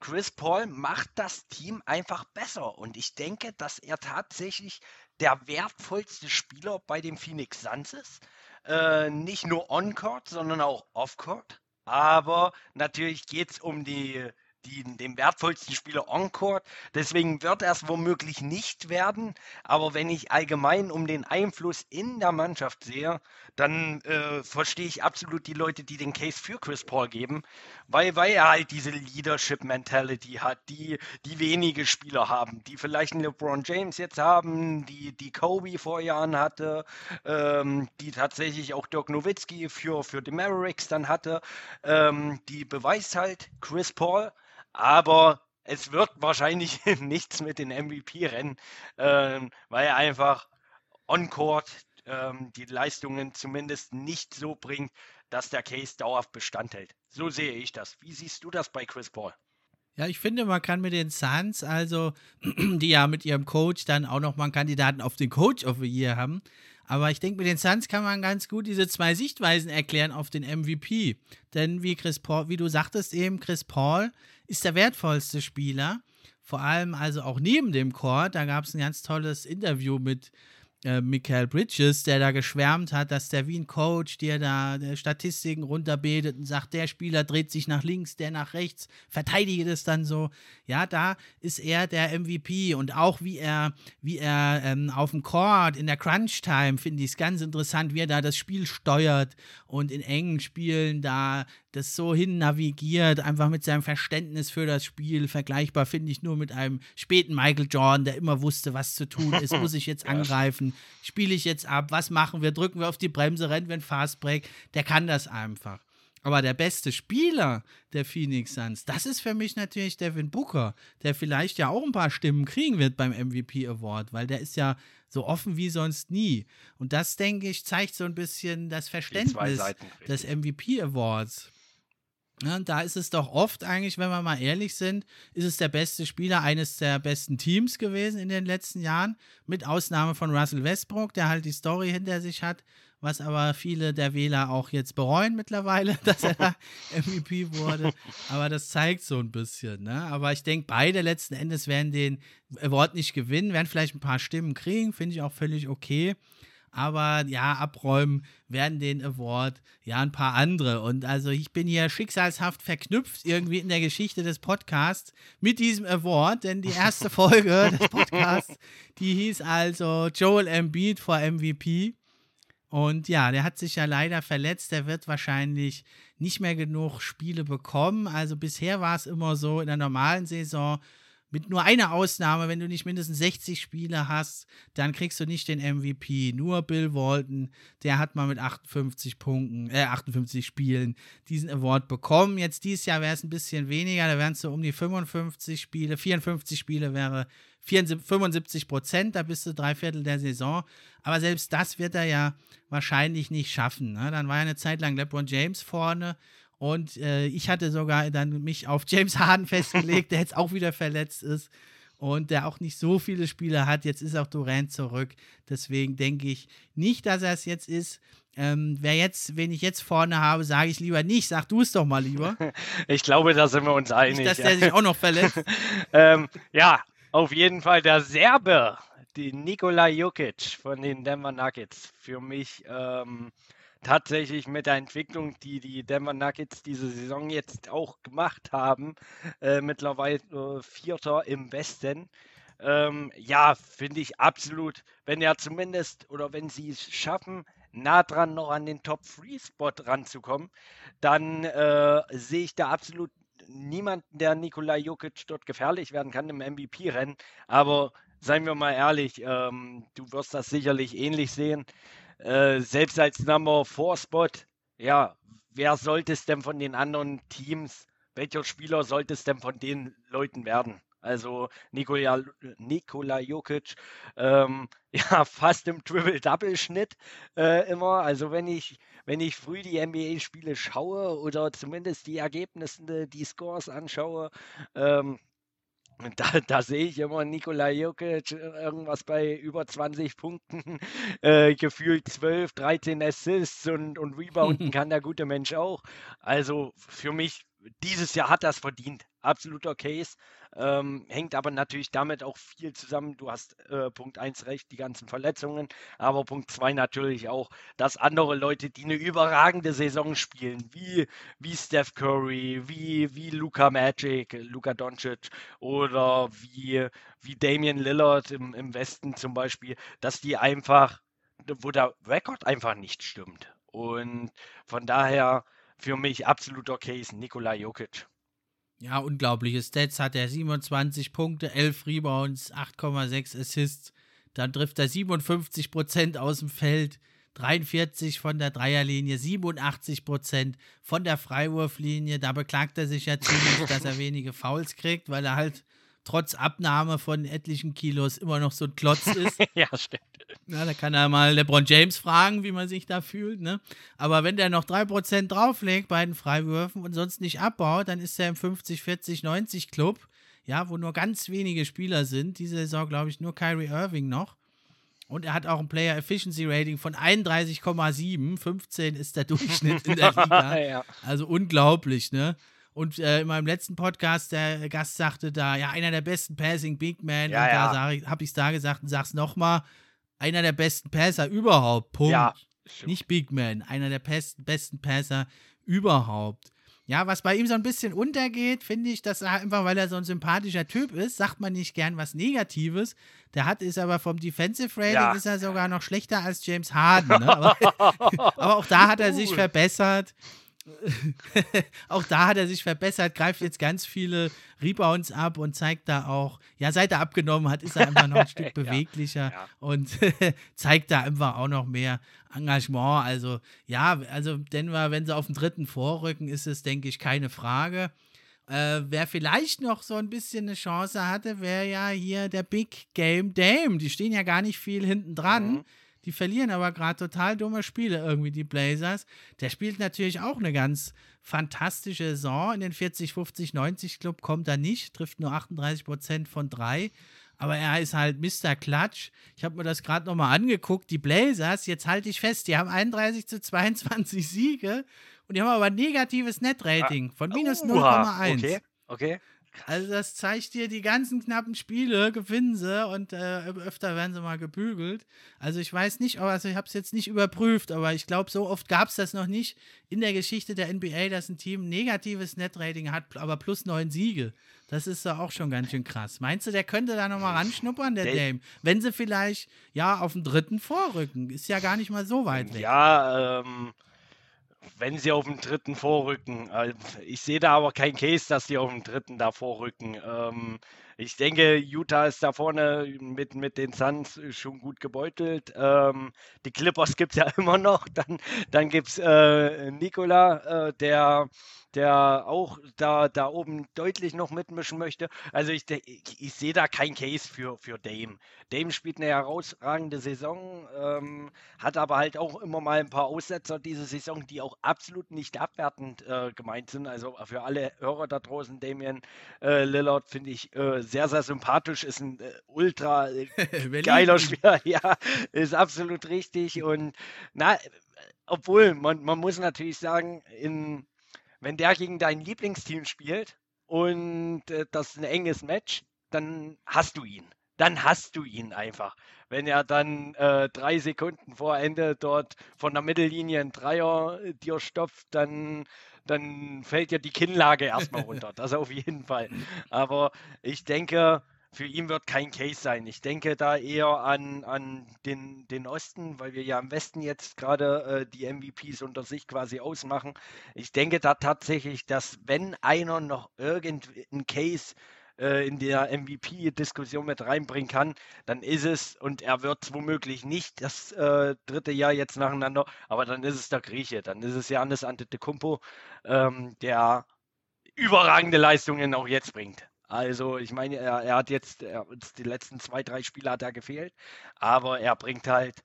B: Chris Paul macht das Team einfach besser. Und ich denke, dass er tatsächlich der wertvollste Spieler bei den Phoenix Suns ist. Äh, nicht nur on-court, sondern auch off-court. Aber natürlich geht es um die die, dem wertvollsten Spieler on-court. Deswegen wird er es womöglich nicht werden. Aber wenn ich allgemein um den Einfluss in der Mannschaft sehe, dann äh, verstehe ich absolut die Leute, die den Case für Chris Paul geben, weil, weil er halt diese Leadership-Mentality hat, die, die wenige Spieler haben, die vielleicht einen LeBron James jetzt haben, die, die Kobe vor Jahren hatte, ähm, die tatsächlich auch Dirk Nowitzki für, für die Mavericks dann hatte. Ähm, die beweist halt Chris Paul aber es wird wahrscheinlich nichts mit den MVP-Rennen, ähm, weil einfach on-court ähm, die Leistungen zumindest nicht so bringt, dass der Case dauerhaft Bestand hält. So sehe ich das. Wie siehst du das bei Chris Paul?
A: Ja, ich finde, man kann mit den Suns, also die ja mit ihrem Coach dann auch nochmal einen Kandidaten auf den Coach of the Year haben, aber ich denke, mit den Suns kann man ganz gut diese zwei Sichtweisen erklären auf den MVP. Denn wie Chris Paul, wie du sagtest eben, Chris Paul ist der wertvollste Spieler. Vor allem also auch neben dem Court. Da gab es ein ganz tolles Interview mit äh, Michael Bridges, der da geschwärmt hat, dass der wie ein Coach dir da Statistiken runterbetet und sagt, der Spieler dreht sich nach links, der nach rechts, verteidige das dann so. Ja, da ist er der MVP und auch wie er, wie er ähm, auf dem Court in der Crunch-Time finde ich es ganz interessant, wie er da das Spiel steuert und in engen Spielen da das so hin navigiert, einfach mit seinem Verständnis für das Spiel, vergleichbar finde ich nur mit einem späten Michael Jordan, der immer wusste, was zu tun ist, muss ich jetzt angreifen, spiele ich jetzt ab, was machen wir, drücken wir auf die Bremse, rennen wir ein Fastbreak, der kann das einfach. Aber der beste Spieler der Phoenix Suns, das ist für mich natürlich Devin Booker, der vielleicht ja auch ein paar Stimmen kriegen wird beim MVP Award, weil der ist ja so offen wie sonst nie. Und das, denke ich, zeigt so ein bisschen das Verständnis des MVP Awards. Ja, da ist es doch oft eigentlich, wenn wir mal ehrlich sind, ist es der beste Spieler eines der besten Teams gewesen in den letzten Jahren, mit Ausnahme von Russell Westbrook, der halt die Story hinter sich hat, was aber viele der Wähler auch jetzt bereuen mittlerweile, dass er da MVP wurde. Aber das zeigt so ein bisschen. Ne? Aber ich denke, beide letzten Endes werden den Award nicht gewinnen, werden vielleicht ein paar Stimmen kriegen, finde ich auch völlig okay. Aber ja, abräumen werden den Award ja ein paar andere. Und also ich bin hier schicksalshaft verknüpft irgendwie in der Geschichte des Podcasts mit diesem Award, denn die erste Folge des Podcasts, die hieß also Joel Embiid vor MVP. Und ja, der hat sich ja leider verletzt. Der wird wahrscheinlich nicht mehr genug Spiele bekommen. Also bisher war es immer so in der normalen Saison, mit nur einer Ausnahme, wenn du nicht mindestens 60 Spiele hast, dann kriegst du nicht den MVP. Nur Bill Walton, der hat mal mit 58 Punkten, äh, 58 Spielen diesen Award bekommen. Jetzt dieses Jahr wäre es ein bisschen weniger, da wären es so um die 55 Spiele. 54 Spiele wäre 75 Prozent, da bist du drei Viertel der Saison. Aber selbst das wird er ja wahrscheinlich nicht schaffen. Ne? Dann war ja eine Zeit lang LeBron James vorne und äh, ich hatte sogar dann mich auf James Harden festgelegt, der jetzt auch wieder verletzt ist und der auch nicht so viele Spiele hat. Jetzt ist auch Durant zurück. Deswegen denke ich nicht, dass er es jetzt ist. Ähm, wer jetzt, wen ich jetzt vorne habe, sage ich lieber nicht. Sag du es doch mal lieber.
B: Ich glaube, da sind wir uns einig.
A: Nicht, dass der sich auch noch verletzt.
B: ähm, ja, auf jeden Fall der Serbe, die Nikola Jukic von den Denver Nuggets. Für mich ähm, tatsächlich mit der Entwicklung, die die Denver Nuggets diese Saison jetzt auch gemacht haben, äh, mittlerweile äh, Vierter im Westen. Ähm, ja, finde ich absolut, wenn er zumindest oder wenn sie es schaffen, nah dran noch an den Top-3-Spot ranzukommen, dann äh, sehe ich da absolut niemanden, der Nikola Jokic dort gefährlich werden kann im MVP-Rennen. Aber seien wir mal ehrlich, ähm, du wirst das sicherlich ähnlich sehen. Äh, selbst als Number 4 Spot, ja, wer sollte es denn von den anderen Teams, welcher Spieler sollte es denn von den Leuten werden? Also Nikola, Nikola Jokic, ähm, ja, fast im Triple-Double-Schnitt äh, immer. Also wenn ich, wenn ich früh die NBA-Spiele schaue oder zumindest die Ergebnisse, die Scores anschaue, ähm, da, da sehe ich immer Nikola Jokic äh, irgendwas bei über 20 Punkten, äh, gefühlt 12, 13 Assists und, und Rebounden kann der gute Mensch auch. Also für mich, dieses Jahr hat das verdient. Absoluter Case. Ähm, hängt aber natürlich damit auch viel zusammen. Du hast äh, Punkt 1 recht, die ganzen Verletzungen, aber Punkt 2 natürlich auch, dass andere Leute, die eine überragende Saison spielen, wie, wie Steph Curry, wie, wie Luka Magic, Luka Doncic oder wie, wie Damian Lillard im, im Westen zum Beispiel, dass die einfach, wo der Rekord einfach nicht stimmt. Und von daher für mich absoluter Case Nikola Jokic.
A: Ja, unglaubliche Stats hat er. 27 Punkte, 11 Rebounds, 8,6 Assists. Dann trifft er 57 Prozent aus dem Feld, 43 von der Dreierlinie, 87 Prozent von der Freiwurflinie. Da beklagt er sich ja ziemlich, dass er wenige Fouls kriegt, weil er halt trotz Abnahme von etlichen Kilos immer noch so ein Klotz ist.
B: ja, stimmt.
A: Ja, da kann er mal LeBron James fragen, wie man sich da fühlt. Ne? Aber wenn der noch 3% drauflegt bei den Freiwürfen und sonst nicht abbaut, dann ist er im 50, 40, 90 Club, ja, wo nur ganz wenige Spieler sind. Diese Saison, glaube ich, nur Kyrie Irving noch. Und er hat auch ein Player Efficiency Rating von 31,7. 15 ist der Durchschnitt in der Liga. ja. Also unglaublich, ne? Und äh, in meinem letzten Podcast, der Gast sagte da, ja, einer der besten Passing Big Man. Ja, und da ja. habe ich es da gesagt und sag's nochmal einer der besten Passer überhaupt. Punkt. Ja, Nicht Big Man, einer der besten, besten Passer überhaupt. Ja, was bei ihm so ein bisschen untergeht, finde ich, dass er einfach, weil er so ein sympathischer Typ ist, sagt man nicht gern was Negatives. Der hat ist aber vom Defensive Rating ja. ist er sogar noch schlechter als James Harden. Ne? Aber, aber, auch da hat er sich verbessert. auch da hat er sich verbessert, greift jetzt ganz viele Rebounds ab und zeigt da auch, ja, seit er abgenommen hat, ist er einfach noch ein Stück beweglicher ja, ja. und zeigt da einfach auch noch mehr Engagement. Also, ja, also Denver, wenn sie auf den dritten vorrücken, ist es, denke ich, keine Frage. Äh, wer vielleicht noch so ein bisschen eine Chance hatte, wäre ja hier der Big Game Dame. Die stehen ja gar nicht viel hinten dran. Mhm die verlieren aber gerade total dumme Spiele irgendwie, die Blazers. Der spielt natürlich auch eine ganz fantastische Saison. In den 40, 50, 90 Club kommt er nicht, trifft nur 38 Prozent von drei. Aber er ist halt Mr. Klatsch. Ich habe mir das gerade nochmal angeguckt. Die Blazers, jetzt halte ich fest, die haben 31 zu 22 Siege und die haben aber ein negatives Netrating von minus 0,1.
B: Okay, okay.
A: Also das zeigt dir, die ganzen knappen Spiele gewinnen sie und äh, öfter werden sie mal gebügelt. Also ich weiß nicht, also ich habe es jetzt nicht überprüft, aber ich glaube, so oft gab es das noch nicht in der Geschichte der NBA, dass ein Team ein negatives Netrating hat, aber plus neun Siege. Das ist ja auch schon ganz schön krass. Meinst du, der könnte da nochmal ranschnuppern, der Dame? Wenn sie vielleicht, ja, auf den dritten vorrücken. Ist ja gar nicht mal so weit weg.
B: Ja, ähm wenn sie auf dem dritten vorrücken. Also, ich sehe da aber kein Case, dass sie auf dem dritten da vorrücken. Ähm, ich denke, Utah ist da vorne mit, mit den Suns schon gut gebeutelt. Ähm, die Clippers gibt es ja immer noch. Dann, dann gibt es äh, Nikola, äh, der der auch da, da oben deutlich noch mitmischen möchte. Also ich, ich, ich sehe da kein Case für, für Dame. Dame spielt eine herausragende Saison, ähm, hat aber halt auch immer mal ein paar Aussetzer diese Saison, die auch absolut nicht abwertend äh, gemeint sind. Also für alle Hörer da draußen, Damian äh, Lillard finde ich äh, sehr, sehr sympathisch, ist ein äh, ultra äh, geiler Spieler. Ja, ist absolut richtig. Und na, obwohl, man, man muss natürlich sagen, in wenn der gegen dein Lieblingsteam spielt und äh, das ist ein enges Match, dann hast du ihn. Dann hast du ihn einfach. Wenn er dann äh, drei Sekunden vor Ende dort von der Mittellinie ein Dreier äh, dir stopft, dann, dann fällt dir die Kinnlage erstmal runter. Das auf jeden Fall. Aber ich denke, für ihn wird kein Case sein. Ich denke da eher an, an den, den Osten, weil wir ja im Westen jetzt gerade äh, die MVPs unter sich quasi ausmachen. Ich denke da tatsächlich, dass wenn einer noch irgendeinen Case äh, in der MVP-Diskussion mit reinbringen kann, dann ist es, und er wird womöglich nicht das äh, dritte Jahr jetzt nacheinander, aber dann ist es der Grieche, dann ist es Janis Antetokounmpo, ähm, der überragende Leistungen auch jetzt bringt. Also ich meine, er, er hat jetzt, er, die letzten zwei, drei Spiele hat er gefehlt, aber er bringt halt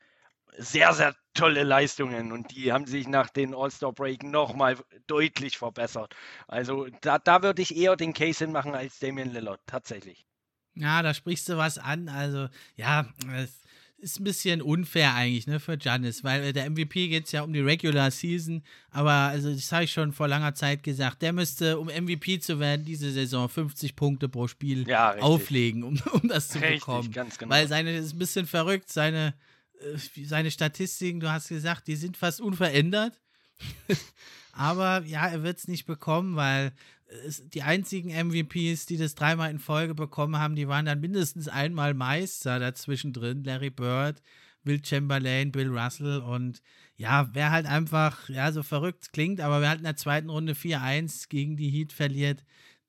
B: sehr, sehr tolle Leistungen und die haben sich nach den All-Star-Break nochmal deutlich verbessert. Also da, da würde ich eher den Case hinmachen als Damian Lillard, tatsächlich.
A: Ja, da sprichst du was an. Also ja, es, ist ein bisschen unfair eigentlich, ne, für Giannis, weil äh, der MVP geht es ja um die Regular Season, aber also das habe ich schon vor langer Zeit gesagt, der müsste, um MVP zu werden, diese Saison 50 Punkte pro Spiel ja, auflegen, um, um das zu richtig, bekommen. Ganz genau. Weil seine, ist ein bisschen verrückt, seine, seine Statistiken, du hast gesagt, die sind fast unverändert. aber ja, er wird es nicht bekommen, weil die einzigen MVPs, die das dreimal in Folge bekommen haben, die waren dann mindestens einmal Meister dazwischen drin. Larry Bird, Will Chamberlain, Bill Russell und ja, wer halt einfach, ja, so verrückt klingt, aber wer halt in der zweiten Runde 4-1 gegen die Heat verliert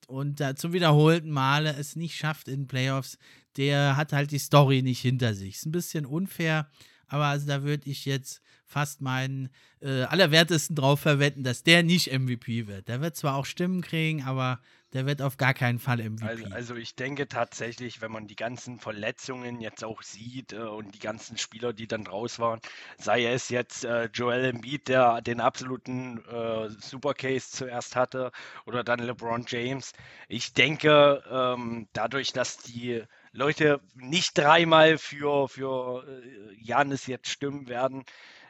A: und da zum wiederholten Male es nicht schafft in Playoffs, der hat halt die Story nicht hinter sich. Ist ein bisschen unfair, aber also da würde ich jetzt fast meinen äh, Allerwertesten drauf verwenden, dass der nicht MVP wird. Der wird zwar auch Stimmen kriegen, aber der wird auf gar keinen Fall MVP.
B: Also, also ich denke tatsächlich, wenn man die ganzen Verletzungen jetzt auch sieht äh, und die ganzen Spieler, die dann raus waren, sei es jetzt äh, Joel Embiid, der den absoluten äh, Supercase zuerst hatte, oder dann LeBron James. Ich denke, ähm, dadurch, dass die Leute nicht dreimal für, für äh, Janis jetzt stimmen werden,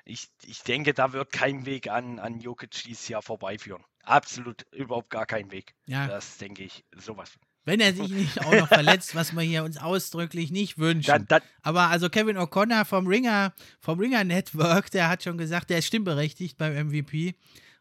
B: ich, ich denke, da wird kein Weg an, an Jokic dieses Jahr vorbeiführen. Absolut überhaupt gar kein Weg. Ja. Das denke ich, sowas.
A: Wenn er sich nicht auch noch verletzt, was wir hier uns ausdrücklich nicht wünschen. Dann, dann, Aber also Kevin O'Connor vom Ringer, vom Ringer Network, der hat schon gesagt, der ist stimmberechtigt beim MVP.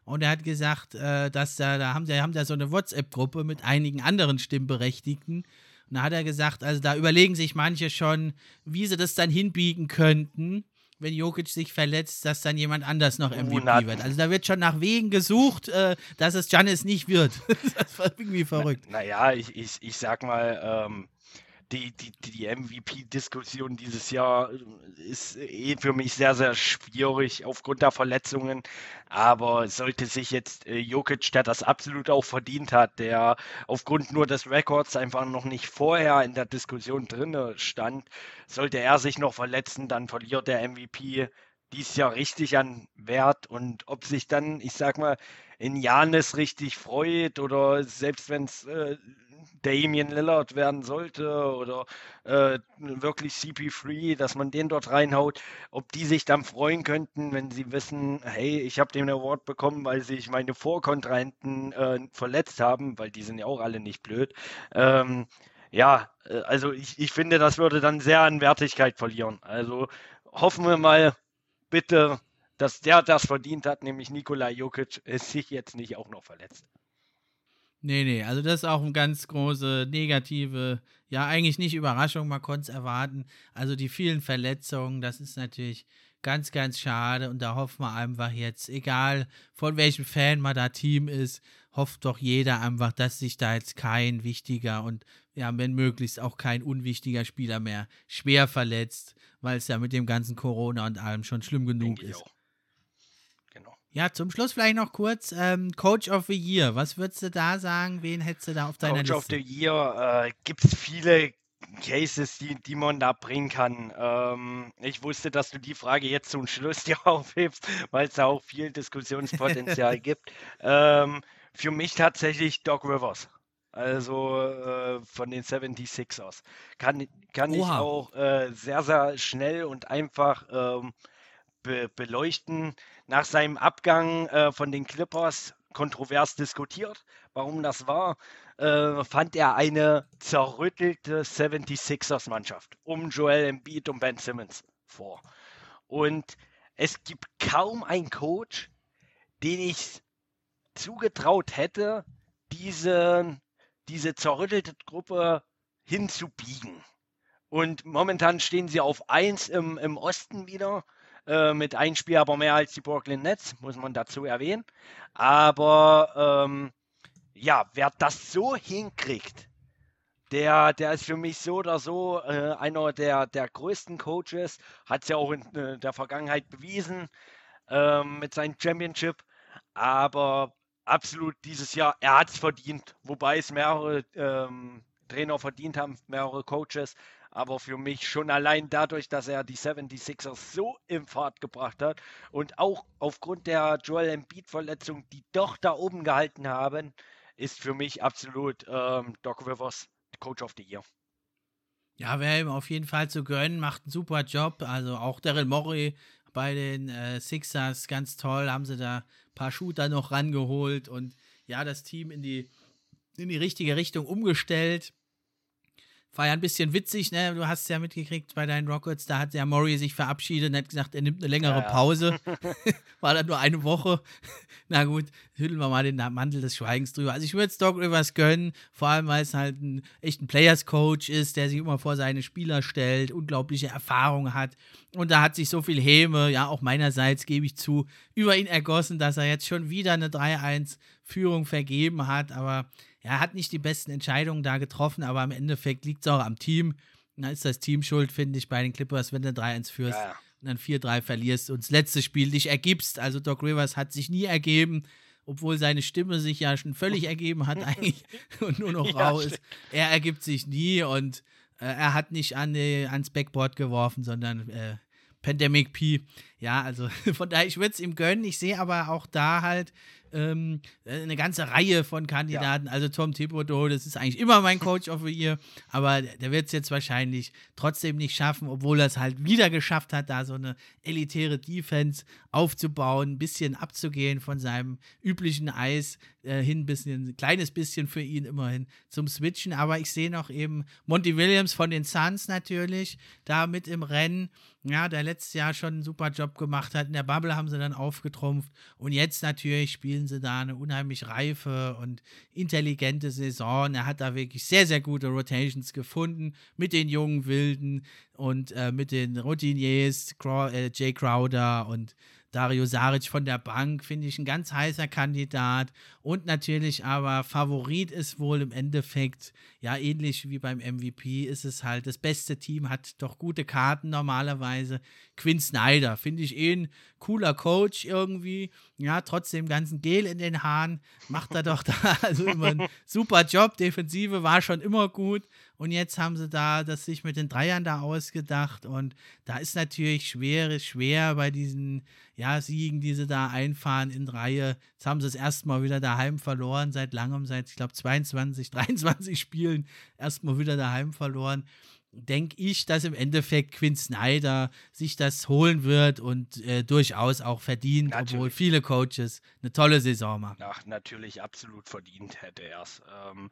A: Und er hat gesagt, äh, dass da, da haben, da haben da so eine WhatsApp-Gruppe mit einigen anderen Stimmberechtigten. Und da hat er gesagt, also da überlegen sich manche schon, wie sie das dann hinbiegen könnten wenn Jokic sich verletzt, dass dann jemand anders noch MVP Monaten. wird. Also da wird schon nach Wegen gesucht, äh, dass es Giannis nicht wird. das war irgendwie verrückt.
B: Naja, ich, ich, ich sag mal, ähm, die, die, die MVP-Diskussion dieses Jahr ist eh für mich sehr, sehr schwierig aufgrund der Verletzungen. Aber sollte sich jetzt äh, Jokic, der das absolut auch verdient hat, der aufgrund nur des Records einfach noch nicht vorher in der Diskussion drin stand, sollte er sich noch verletzen, dann verliert der MVP dies Jahr richtig an Wert. Und ob sich dann, ich sag mal, in Janis richtig freut oder selbst wenn es äh, Damien Lillard werden sollte oder äh, wirklich CP3, dass man den dort reinhaut, ob die sich dann freuen könnten, wenn sie wissen, hey, ich habe den Award bekommen, weil sich meine Vorkontrahenten äh, verletzt haben, weil die sind ja auch alle nicht blöd. Ähm, ja, äh, also ich, ich finde, das würde dann sehr an Wertigkeit verlieren. Also hoffen wir mal bitte, dass der das verdient hat, nämlich Nikola Jokic, ist sich jetzt nicht auch noch verletzt.
A: Nee, nee, also das ist auch eine ganz große negative, ja, eigentlich nicht Überraschung, man konnte es erwarten. Also die vielen Verletzungen, das ist natürlich ganz, ganz schade und da hoffen wir einfach jetzt, egal von welchem Fan man da Team ist, hofft doch jeder einfach, dass sich da jetzt kein wichtiger und ja, wenn möglichst auch kein unwichtiger Spieler mehr schwer verletzt, weil es ja mit dem ganzen Corona und allem schon schlimm genug ist. Auch. Ja, zum Schluss vielleicht noch kurz ähm, Coach of the Year. Was würdest du da sagen? Wen hättest du da auf deiner
B: Coach
A: Liste?
B: Coach of the Year äh, gibt es viele Cases, die, die man da bringen kann. Ähm, ich wusste, dass du die Frage jetzt zum Schluss dir aufhebst, weil es da auch viel Diskussionspotenzial gibt. Ähm, für mich tatsächlich Doc Rivers. Also äh, von den 76ers. Kann, kann ich auch äh, sehr, sehr schnell und einfach ähm, be beleuchten. Nach seinem Abgang äh, von den Clippers kontrovers diskutiert, warum das war, äh, fand er eine zerrüttelte 76ers-Mannschaft um Joel Embiid und Ben Simmons vor. Und es gibt kaum einen Coach, den ich zugetraut hätte, diese, diese zerrüttelte Gruppe hinzubiegen. Und momentan stehen sie auf 1 im, im Osten wieder äh, mit einem Spiel aber mehr als die Brooklyn Nets, muss man dazu erwähnen. Aber ähm, ja, wer das so hinkriegt, der, der ist für mich so oder so äh, einer der, der größten Coaches, hat es ja auch in äh, der Vergangenheit bewiesen äh, mit seinem Championship. Aber absolut dieses Jahr, er hat es verdient, wobei es mehrere ähm, Trainer verdient haben, mehrere Coaches aber für mich schon allein dadurch, dass er die 76ers so in Fahrt gebracht hat und auch aufgrund der Joel Embiid-Verletzung, die doch da oben gehalten haben, ist für mich absolut ähm, Doc Rivers Coach of the Year.
A: Ja, wäre ihm auf jeden Fall zu gönnen, macht einen super Job. Also auch Daryl Morey bei den äh, Sixers, ganz toll, haben sie da ein paar Shooter noch rangeholt und ja, das Team in die, in die richtige Richtung umgestellt. War ja ein bisschen witzig, ne? Du hast es ja mitgekriegt bei deinen Rockets, da hat ja Murray sich verabschiedet und hat gesagt, er nimmt eine längere ja, Pause. War dann nur eine Woche. Na gut, hüllen wir mal den Mantel des Schweigens drüber. Also ich würde es Doc Rivers gönnen, vor allem weil es halt ein echt ein Players-Coach ist, der sich immer vor seine Spieler stellt, unglaubliche Erfahrung hat. Und da hat sich so viel Häme, ja, auch meinerseits gebe ich zu, über ihn ergossen, dass er jetzt schon wieder eine 3-1-Führung vergeben hat. Aber er hat nicht die besten Entscheidungen da getroffen, aber im Endeffekt liegt es auch am Team. dann ist das Team schuld, finde ich, bei den Clippers, wenn du 3-1 führst ja. und dann 4-3 verlierst und das letzte Spiel dich ergibst. Also Doc Rivers hat sich nie ergeben, obwohl seine Stimme sich ja schon völlig ergeben hat eigentlich und nur noch rau ist. Er ergibt sich nie und äh, er hat nicht an die, ans Backboard geworfen, sondern äh, Pandemic P. Ja, also von daher, ich würde es ihm gönnen. Ich sehe aber auch da halt, ähm, eine ganze Reihe von Kandidaten. Ja. Also Tom Thibodeau, das ist eigentlich immer mein Coach of the Year, aber der wird es jetzt wahrscheinlich trotzdem nicht schaffen, obwohl er es halt wieder geschafft hat, da so eine elitäre Defense aufzubauen, ein bisschen abzugehen von seinem üblichen Eis äh, hin, bisschen, ein kleines bisschen für ihn immerhin zum Switchen. Aber ich sehe noch eben Monty Williams von den Suns natürlich, da mit im Rennen, ja, der letztes Jahr schon einen super Job gemacht hat. In der Bubble haben sie dann aufgetrumpft und jetzt natürlich spielen sie da eine unheimlich reife und intelligente Saison. Er hat da wirklich sehr, sehr gute Rotations gefunden mit den jungen Wilden und äh, mit den Routiniers, Craw äh, Jay Crowder und Dario Saric von der Bank, finde ich ein ganz heißer Kandidat. Und natürlich aber Favorit ist wohl im Endeffekt ja, ähnlich wie beim MVP ist es halt, das beste Team hat doch gute Karten normalerweise. Quinn Snyder, finde ich eh ein cooler Coach irgendwie. Ja, trotzdem ganzen Gel in den Haaren, macht er doch da also immer einen super Job. Defensive war schon immer gut. Und jetzt haben sie da das sich mit den Dreiern da ausgedacht. Und da ist natürlich schwer, schwer bei diesen ja, Siegen, die sie da einfahren in Reihe. Jetzt haben sie es erstmal wieder daheim verloren, seit langem, seit, ich glaube, 22, 23 Spielen erstmal wieder daheim verloren denke ich, dass im Endeffekt Quinn Snyder sich das holen wird und äh, durchaus auch verdient, natürlich. obwohl viele Coaches eine tolle Saison machen.
B: Ach, natürlich absolut verdient hätte er es. Ähm,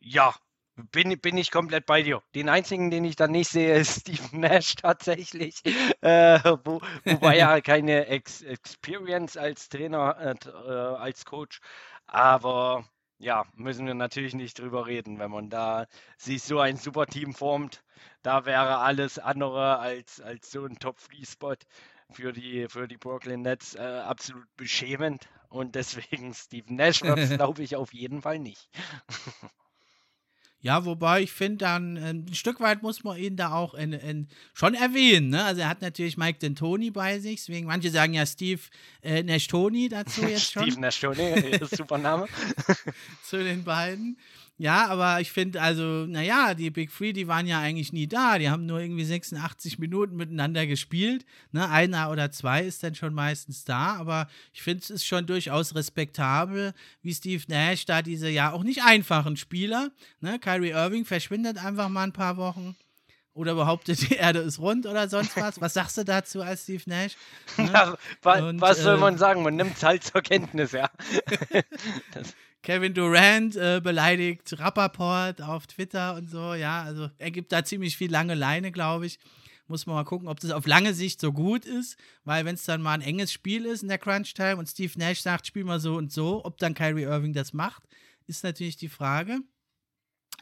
B: ja, bin, bin ich komplett bei dir. Den einzigen, den ich dann nicht sehe, ist Steve Nash tatsächlich, äh, wo, wobei er keine Ex Experience als Trainer, äh, als Coach, aber ja, müssen wir natürlich nicht drüber reden, wenn man da sich so ein super Team formt. Da wäre alles andere als, als so ein Top-Free-Spot für die, für die Brooklyn Nets äh, absolut beschämend. Und deswegen Steve Nash glaube ich, auf jeden Fall nicht.
A: Ja, wobei ich finde, dann äh, ein Stück weit muss man ihn da auch in, in, schon erwähnen. Ne? Also er hat natürlich Mike D'Antoni bei sich, deswegen manche sagen ja Steve äh, Nashtoni dazu jetzt
B: schon. Steve Nashtoni, super Name.
A: Zu den beiden. Ja, aber ich finde, also, naja, die Big Three, die waren ja eigentlich nie da. Die haben nur irgendwie 86 Minuten miteinander gespielt. Ne? Einer oder zwei ist dann schon meistens da, aber ich finde, es ist schon durchaus respektabel, wie Steve Nash da diese ja auch nicht einfachen Spieler. Ne? Kyrie Irving verschwindet einfach mal ein paar Wochen oder behauptet, die Erde ist rund oder sonst was. Was sagst du dazu als Steve Nash?
B: Ne? Ja, wa Und, was soll man äh, sagen? Man nimmt es halt zur Kenntnis, ja.
A: Kevin Durant äh, beleidigt Rappaport auf Twitter und so, ja, also er gibt da ziemlich viel lange Leine, glaube ich. Muss man mal gucken, ob das auf lange Sicht so gut ist, weil wenn es dann mal ein enges Spiel ist in der Crunch-Time und Steve Nash sagt, spiel mal so und so, ob dann Kyrie Irving das macht, ist natürlich die Frage.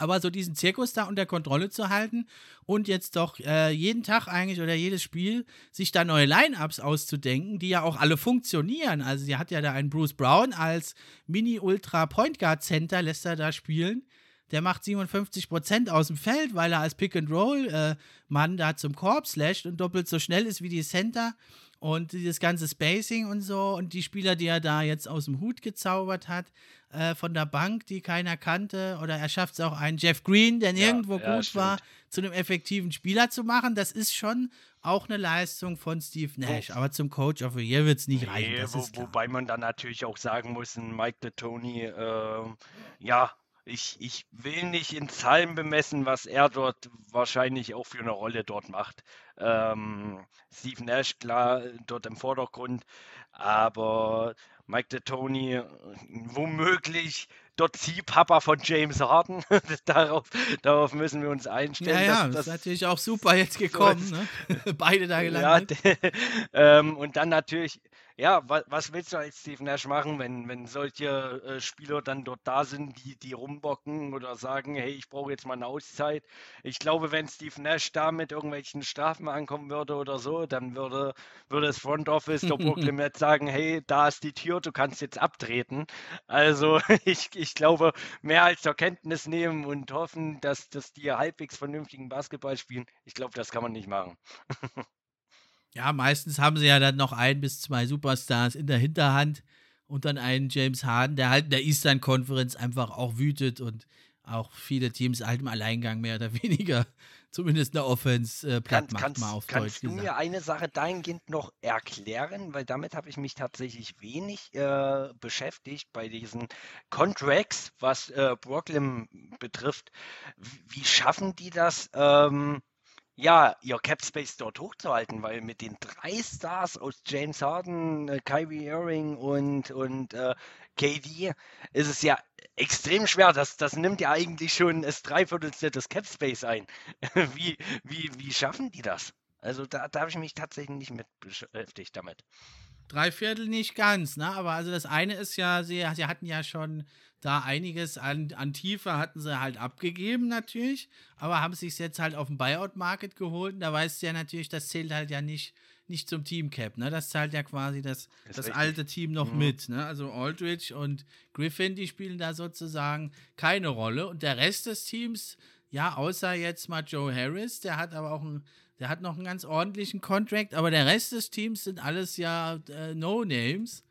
A: Aber so diesen Zirkus da unter Kontrolle zu halten und jetzt doch äh, jeden Tag eigentlich oder jedes Spiel sich da neue Line-Ups auszudenken, die ja auch alle funktionieren. Also sie hat ja da einen Bruce Brown als Mini-Ultra-Point Guard Center, lässt er da spielen. Der macht 57% aus dem Feld, weil er als Pick-and-Roll-Mann äh, da zum Korb slasht und doppelt so schnell ist wie die Center und dieses ganze Spacing und so und die Spieler, die er da jetzt aus dem Hut gezaubert hat, äh, von der Bank, die keiner kannte, oder er schafft es auch einen Jeff Green, der nirgendwo ja, gut ja, war, zu einem effektiven Spieler zu machen. Das ist schon auch eine Leistung von Steve Nash. Aber zum Coach of the Year wird es nicht nee, reichen. Wo,
B: wobei man dann natürlich auch sagen muss, Mike D'Antoni, äh, ja, ich, ich will nicht in Zahlen bemessen, was er dort wahrscheinlich auch für eine Rolle dort macht. Ähm, Steve Nash, klar, dort im Vordergrund, aber Mike D'Antoni womöglich dort Ziehpapa von James Harden. darauf, darauf müssen wir uns einstellen.
A: Ja, ja, das, ist natürlich auch super jetzt gekommen. So ne? Beide da gelandet.
B: Ja, ähm, und dann natürlich ja, was, was willst du als Steve Nash machen, wenn, wenn solche äh, Spieler dann dort da sind, die, die rumbocken oder sagen, hey, ich brauche jetzt mal eine Auszeit. Ich glaube, wenn Steve Nash da mit irgendwelchen Strafen ankommen würde oder so, dann würde, würde das Front Office der Brooklyn Nets sagen, hey, da ist die Tür, du kannst jetzt abtreten. Also ich, ich glaube, mehr als zur Kenntnis nehmen und hoffen, dass, dass die halbwegs vernünftigen Basketball spielen, ich glaube, das kann man nicht machen.
A: Ja, meistens haben sie ja dann noch ein bis zwei Superstars in der Hinterhand und dann einen James Harden, der halt in der Eastern Conference einfach auch wütet und auch viele Teams halt im Alleingang mehr oder weniger zumindest eine Offense äh, platt Kann, macht,
B: kannst, mal auf Kannst du mir eine Sache dahingehend noch erklären, weil damit habe ich mich tatsächlich wenig äh, beschäftigt bei diesen Contracts, was äh, Brooklyn betrifft. Wie, wie schaffen die das? Ähm, ja, ihr Cap Space dort hochzuhalten, weil mit den drei Stars aus James Harden, äh, Kyrie Irving und, und äh, KD ist es ja extrem schwer. Das, das nimmt ja eigentlich schon das Dreiviertelste des Cap Space ein. wie, wie, wie schaffen die das? Also da, da habe ich mich tatsächlich nicht mit beschäftigt damit.
A: Drei Viertel nicht ganz, ne? Aber also das eine ist ja, sie, sie hatten ja schon da einiges an, an Tiefe hatten sie halt abgegeben natürlich, aber haben sich jetzt halt auf dem Buyout-Market geholt. Und da weißt du ja natürlich, das zählt halt ja nicht, nicht zum Teamcap. Ne? Das zahlt ja quasi das, das alte Team noch mhm. mit. Ne? Also Aldridge und Griffin, die spielen da sozusagen keine Rolle. Und der Rest des Teams, ja, außer jetzt mal Joe Harris, der hat aber auch ein, der hat noch einen ganz ordentlichen Contract, aber der Rest des Teams sind alles ja äh, No-Names.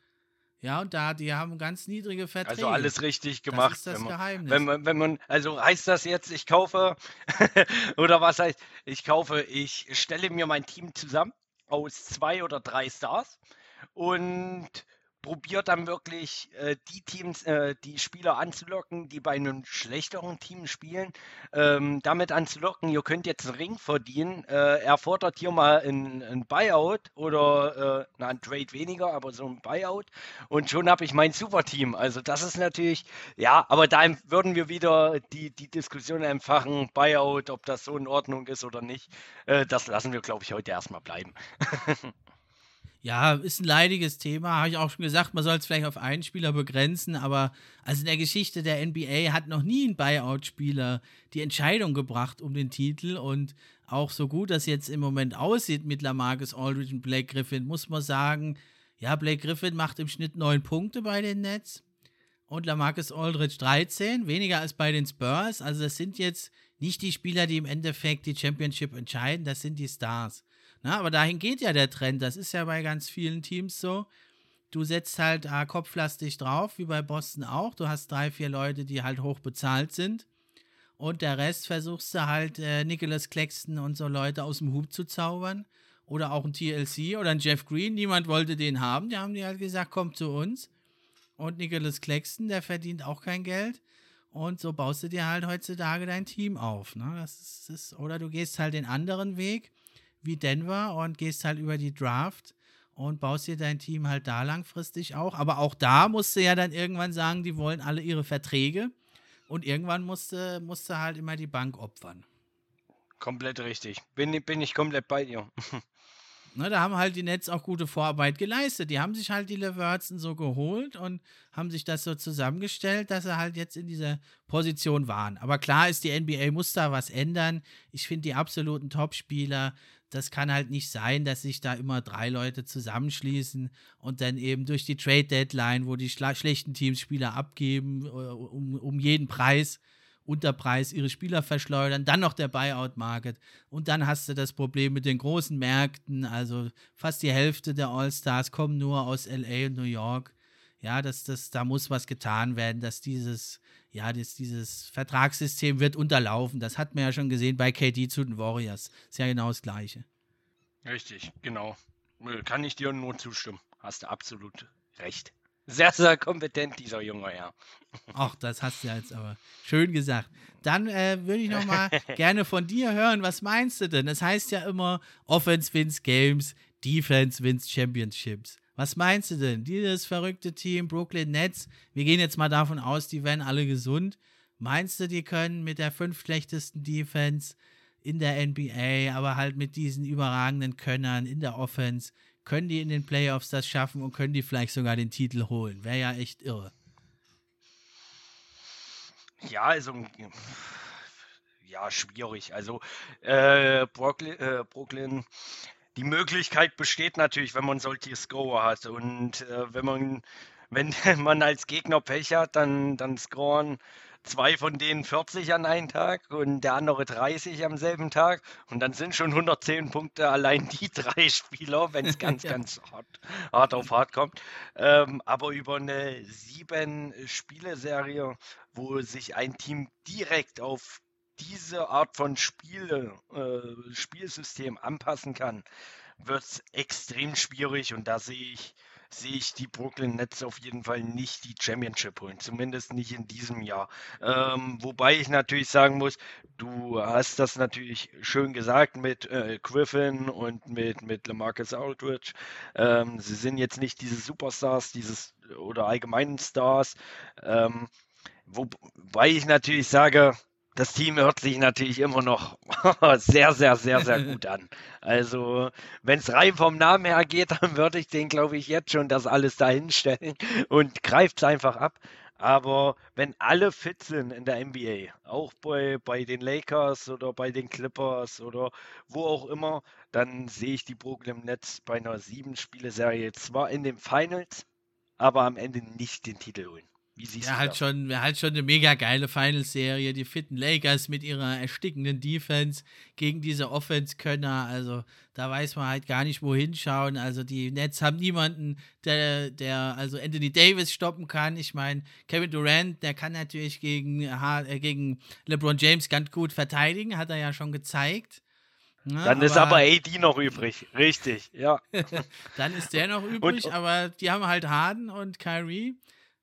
A: Ja, und da, die haben ganz niedrige Verträge.
B: Also alles richtig gemacht. Das ist
A: das
B: wenn man,
A: Geheimnis.
B: Wenn man, wenn man, also heißt das jetzt, ich kaufe, oder was heißt, ich kaufe, ich stelle mir mein Team zusammen aus zwei oder drei Stars und probiert dann wirklich äh, die Teams, äh, die Spieler anzulocken, die bei einem schlechteren Team spielen, ähm, damit anzulocken, ihr könnt jetzt einen Ring verdienen. Äh, er fordert hier mal ein, Buyout oder äh, na, ein Trade weniger, aber so ein Buyout und schon habe ich mein Superteam. Also das ist natürlich, ja, aber da würden wir wieder die, die Diskussion empfachen, Buyout, ob das so in Ordnung ist oder nicht. Äh, das lassen wir, glaube ich, heute erstmal bleiben.
A: Ja, ist ein leidiges Thema, habe ich auch schon gesagt, man soll es vielleicht auf einen Spieler begrenzen, aber also in der Geschichte der NBA hat noch nie ein Buyout-Spieler die Entscheidung gebracht um den Titel und auch so gut das jetzt im Moment aussieht mit Lamarcus Aldridge und Blake Griffin, muss man sagen, ja, Blake Griffin macht im Schnitt neun Punkte bei den Nets und Lamarcus Aldridge 13, weniger als bei den Spurs, also das sind jetzt nicht die Spieler, die im Endeffekt die Championship entscheiden, das sind die Stars. Na, aber dahin geht ja der Trend. Das ist ja bei ganz vielen Teams so. Du setzt halt äh, kopflastig drauf, wie bei Boston auch. Du hast drei, vier Leute, die halt hoch bezahlt sind. Und der Rest versuchst du halt äh, Nicholas Claxton und so Leute aus dem Hub zu zaubern. Oder auch ein TLC oder ein Jeff Green. Niemand wollte den haben. Die haben die halt gesagt, komm zu uns. Und Nicholas Claxton, der verdient auch kein Geld. Und so baust du dir halt heutzutage dein Team auf. Ne? Das ist, das oder du gehst halt den anderen Weg wie Denver und gehst halt über die Draft und baust dir dein Team halt da langfristig auch. Aber auch da musst du ja dann irgendwann sagen, die wollen alle ihre Verträge und irgendwann musste, musste halt immer die Bank opfern.
B: Komplett richtig. Bin, bin ich komplett bei dir.
A: Ne, da haben halt die Nets auch gute Vorarbeit geleistet. Die haben sich halt die Levertsen so geholt und haben sich das so zusammengestellt, dass sie halt jetzt in dieser Position waren. Aber klar ist, die NBA muss da was ändern. Ich finde die absoluten Topspieler, das kann halt nicht sein, dass sich da immer drei Leute zusammenschließen und dann eben durch die Trade Deadline, wo die schlechten Teams Spieler abgeben, äh, um, um jeden Preis Unterpreis ihre Spieler verschleudern, dann noch der Buyout-Market und dann hast du das Problem mit den großen Märkten, also fast die Hälfte der All-Stars kommen nur aus LA und New York. Ja, das, das, da muss was getan werden, dass dieses, ja, das, dieses Vertragssystem wird unterlaufen. Das hat man ja schon gesehen bei KD zu den Warriors. Ist ja genau das Gleiche.
B: Richtig, genau. Kann ich dir nur zustimmen. Hast du absolut recht sehr, sehr kompetent, dieser junge Herr.
A: Ach, das hast du jetzt aber schön gesagt. Dann äh, würde ich noch mal gerne von dir hören, was meinst du denn? Das heißt ja immer, Offense wins Games, Defense wins Championships. Was meinst du denn? Dieses verrückte Team Brooklyn Nets, wir gehen jetzt mal davon aus, die werden alle gesund. Meinst du, die können mit der fünf schlechtesten Defense in der NBA, aber halt mit diesen überragenden Könnern in der Offense, können die in den Playoffs das schaffen und können die vielleicht sogar den Titel holen. Wäre ja echt irre.
B: Ja, also ja, schwierig. Also äh, Brooklyn, äh, Brooklyn, die Möglichkeit besteht natürlich, wenn man solche Scorer hat. Und äh, wenn man, wenn man als Gegner Pech hat, dann, dann scoren zwei von denen 40 an einem Tag und der andere 30 am selben Tag. Und dann sind schon 110 Punkte allein die drei Spieler, wenn es ganz, ja. ganz hart, hart, auf hart kommt. Ähm, aber über eine sieben Spiele-Serie, wo sich ein Team direkt auf diese Art von Spiele, äh, Spielsystem anpassen kann, wird es extrem schwierig und da sehe ich sehe ich die Brooklyn Nets auf jeden Fall nicht die Championship holen, zumindest nicht in diesem Jahr. Ähm, wobei ich natürlich sagen muss, du hast das natürlich schön gesagt mit äh, Griffin und mit, mit Lamarcus Aldridge. Ähm, sie sind jetzt nicht diese Superstars, dieses oder allgemeinen Stars. Ähm, wobei ich natürlich sage, das Team hört sich natürlich immer noch sehr, sehr, sehr, sehr gut an. Also, wenn es rein vom Namen her geht, dann würde ich den, glaube ich, jetzt schon das alles dahinstellen und greift es einfach ab. Aber wenn alle fit sind in der NBA, auch bei, bei den Lakers oder bei den Clippers oder wo auch immer, dann sehe ich die Brooklyn Nets bei einer sieben-Spiele-Serie zwar in den Finals, aber am Ende nicht den Titel holen.
A: Wie siehst ja, du halt das? schon, wäre halt schon eine mega geile Finals-Serie. Die fitten Lakers mit ihrer erstickenden Defense gegen diese Offense-Könner. Also da weiß man halt gar nicht, wohin schauen. Also die Nets haben niemanden, der, der also Anthony Davis stoppen kann. Ich meine, Kevin Durant, der kann natürlich gegen, äh, gegen LeBron James ganz gut verteidigen, hat er ja schon gezeigt.
B: Na, ne, Dann aber, ist aber AD noch übrig. Richtig, ja.
A: Dann ist der noch übrig, und, aber die haben halt Harden und Kyrie.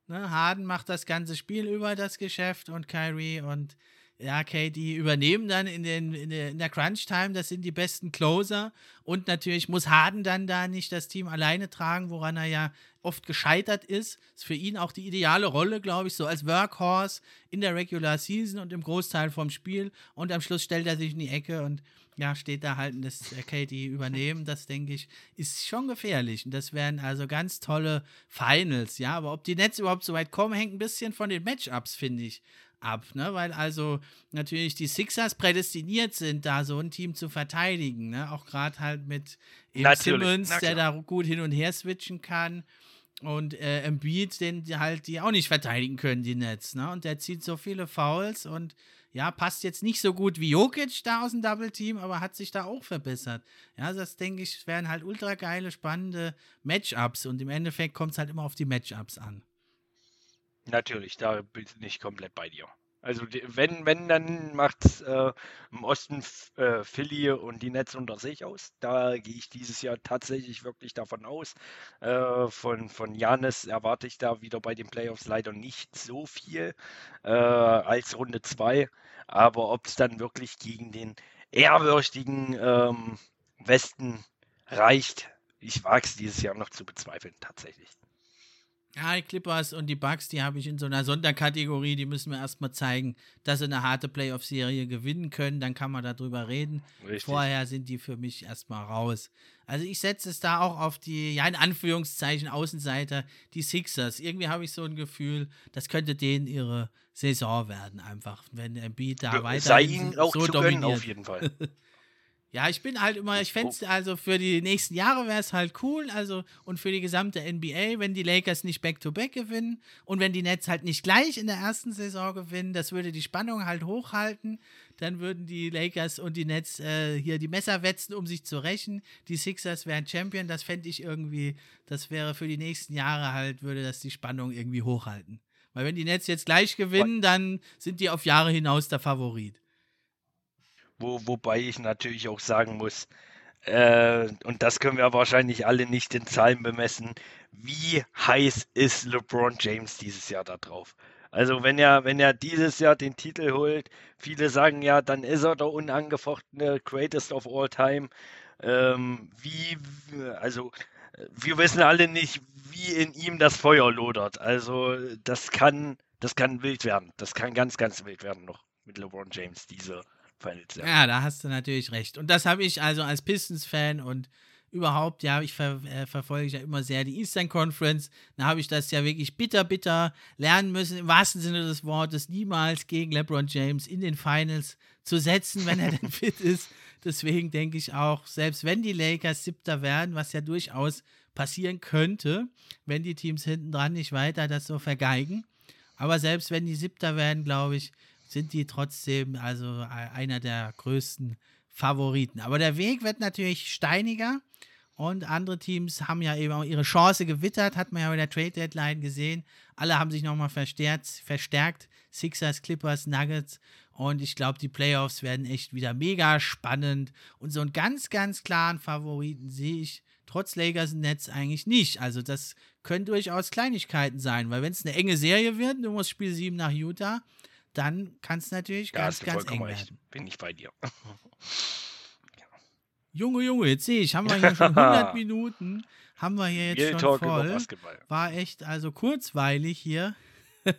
A: Ne, Harden macht das ganze Spiel über das Geschäft und Kyrie und ja, KD übernehmen dann in, den, in, der, in der Crunch-Time, das sind die besten Closer. Und natürlich muss Harden dann da nicht das Team alleine tragen, woran er ja oft gescheitert ist. Ist für ihn auch die ideale Rolle, glaube ich, so als Workhorse in der Regular Season und im Großteil vom Spiel. Und am Schluss stellt er sich in die Ecke und ja, steht da halt das KD übernehmen. Das denke ich, ist schon gefährlich. Und das wären also ganz tolle Finals, ja. Aber ob die Nets überhaupt so weit kommen, hängt ein bisschen von den Matchups, finde ich, ab, ne? Weil also natürlich die Sixers prädestiniert sind, da so ein Team zu verteidigen, ne? Auch gerade halt mit Simmons, der da gut hin und her switchen kann. Und äh, Embiid, den die halt die auch nicht verteidigen können, die Nets, ne? Und der zieht so viele Fouls und ja, passt jetzt nicht so gut wie Jokic da aus dem Double Team, aber hat sich da auch verbessert. Ja, das denke ich, wären halt ultra geile, spannende Matchups und im Endeffekt kommt es halt immer auf die Matchups an.
B: Natürlich, da bin ich komplett bei dir. Also wenn, wenn, dann macht es äh, im Osten äh, Philly und die Nets unter sich aus. Da gehe ich dieses Jahr tatsächlich wirklich davon aus. Äh, von, von Janis erwarte ich da wieder bei den Playoffs leider nicht so viel äh, als Runde 2. Aber ob es dann wirklich gegen den ehrwürdigen ähm, Westen reicht, ich wage es dieses Jahr noch zu bezweifeln, tatsächlich.
A: Ja, die Clippers und die Bucks, die habe ich in so einer Sonderkategorie, die müssen wir erstmal zeigen, dass sie eine harte Playoff-Serie gewinnen können, dann kann man darüber reden. Richtig. Vorher sind die für mich erstmal raus. Also ich setze es da auch auf die, ja in Anführungszeichen Außenseiter, die Sixers. Irgendwie habe ich so ein Gefühl, das könnte denen ihre Saison werden, einfach, wenn Embiid da weiter
B: so zu dominiert. Auf jeden Fall.
A: Ja, ich bin halt immer, ich fände es, also für die nächsten Jahre wäre es halt cool, also und für die gesamte NBA, wenn die Lakers nicht Back-to-Back -back gewinnen und wenn die Nets halt nicht gleich in der ersten Saison gewinnen, das würde die Spannung halt hochhalten. Dann würden die Lakers und die Nets äh, hier die Messer wetzen, um sich zu rächen. Die Sixers wären Champion, das fände ich irgendwie, das wäre für die nächsten Jahre halt, würde das die Spannung irgendwie hochhalten. Weil wenn die Nets jetzt gleich gewinnen, dann sind die auf Jahre hinaus der Favorit.
B: Wo, wobei ich natürlich auch sagen muss, äh, und das können wir wahrscheinlich alle nicht in Zahlen bemessen, wie heiß ist LeBron James dieses Jahr da drauf? Also wenn er, wenn er dieses Jahr den Titel holt, viele sagen ja, dann ist er der unangefochtene Greatest of All Time. Ähm, wie, also wir wissen alle nicht, wie in ihm das Feuer lodert. Also das kann, das kann wild werden. Das kann ganz, ganz wild werden noch mit LeBron James, diese
A: Finals. Ja. ja, da hast du natürlich recht. Und das habe ich also als Pistons-Fan und überhaupt, ja, ich ver äh, verfolge ja immer sehr die Eastern Conference. Da habe ich das ja wirklich bitter, bitter lernen müssen, im wahrsten Sinne des Wortes, niemals gegen LeBron James in den Finals zu setzen, wenn er denn fit ist. Deswegen denke ich auch, selbst wenn die Lakers siebter werden, was ja durchaus passieren könnte, wenn die Teams hinten dran nicht weiter das so vergeigen. Aber selbst wenn die siebter werden, glaube ich, sind die trotzdem also einer der größten Favoriten. Aber der Weg wird natürlich steiniger und andere Teams haben ja eben auch ihre Chance gewittert, hat man ja bei der Trade Deadline gesehen. Alle haben sich nochmal verstärkt, verstärkt. Sixers, Clippers, Nuggets. Und ich glaube, die Playoffs werden echt wieder mega spannend. Und so einen ganz, ganz klaren Favoriten sehe ich trotz Lakers Nets eigentlich nicht. Also das können durchaus Kleinigkeiten sein, weil wenn es eine enge Serie wird, du musst Spiel 7 nach Utah, dann kann es natürlich ja, ganz, ganz eng recht. werden.
B: Bin ich bei dir.
A: Junge, Junge, jetzt sehe ich, haben wir hier schon 100 Minuten, haben wir hier jetzt Real schon Talk voll. War echt also kurzweilig hier.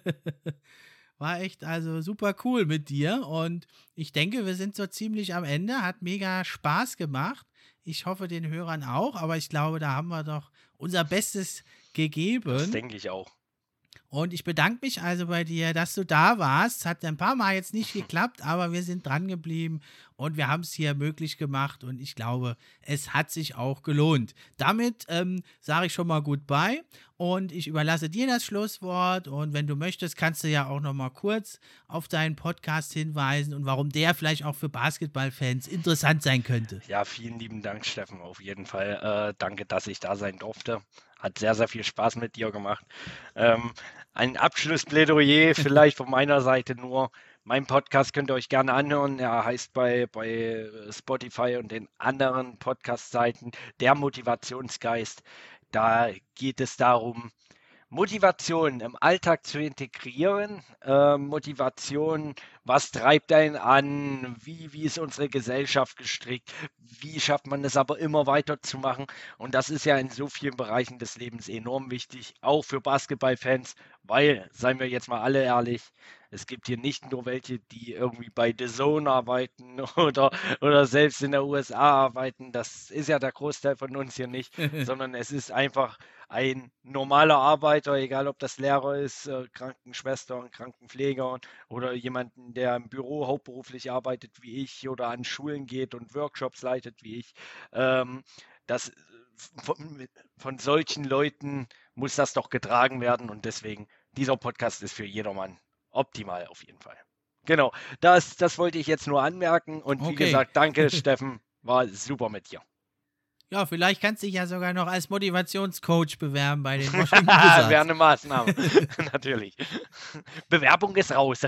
A: War echt also super cool mit dir. Und ich denke, wir sind so ziemlich am Ende. Hat mega Spaß gemacht. Ich hoffe, den Hörern auch. Aber ich glaube, da haben wir doch unser Bestes gegeben. Das
B: denke ich auch.
A: Und ich bedanke mich also bei dir, dass du da warst. Hat ein paar Mal jetzt nicht geklappt, aber wir sind dran geblieben und wir haben es hier möglich gemacht und ich glaube, es hat sich auch gelohnt. Damit ähm, sage ich schon mal bei und ich überlasse dir das Schlusswort und wenn du möchtest, kannst du ja auch noch mal kurz auf deinen Podcast hinweisen und warum der vielleicht auch für Basketballfans interessant sein könnte.
B: Ja, vielen lieben Dank, Steffen, auf jeden Fall. Äh, danke, dass ich da sein durfte. Hat sehr, sehr viel Spaß mit dir gemacht. Ähm, ein Abschlussplädoyer vielleicht von meiner Seite nur. Mein Podcast könnt ihr euch gerne anhören. Er heißt bei, bei Spotify und den anderen Podcast-Seiten Der Motivationsgeist. Da geht es darum, Motivation im Alltag zu integrieren. Äh, Motivation, was treibt einen an? Wie, wie ist unsere Gesellschaft gestrickt? Wie schafft man es aber immer weiterzumachen? Und das ist ja in so vielen Bereichen des Lebens enorm wichtig, auch für Basketballfans, weil, seien wir jetzt mal alle ehrlich, es gibt hier nicht nur welche, die irgendwie bei The Zone arbeiten oder, oder selbst in der USA arbeiten. Das ist ja der Großteil von uns hier nicht, sondern es ist einfach ein normaler Arbeiter, egal ob das Lehrer ist, äh, Krankenschwester, Krankenpfleger oder jemanden, der im Büro hauptberuflich arbeitet wie ich oder an Schulen geht und Workshops leitet wie ich. Ähm, das, von, von solchen Leuten muss das doch getragen werden und deswegen, dieser Podcast ist für jedermann optimal auf jeden Fall. Genau, das, das wollte ich jetzt nur anmerken und wie okay. gesagt, danke Steffen, war super mit dir.
A: Ja, vielleicht kannst du dich ja sogar noch als Motivationscoach bewerben bei den Washington Wizards.
B: Wäre eine Maßnahme, natürlich. Bewerbung ist raus.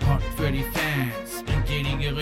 A: Pod für die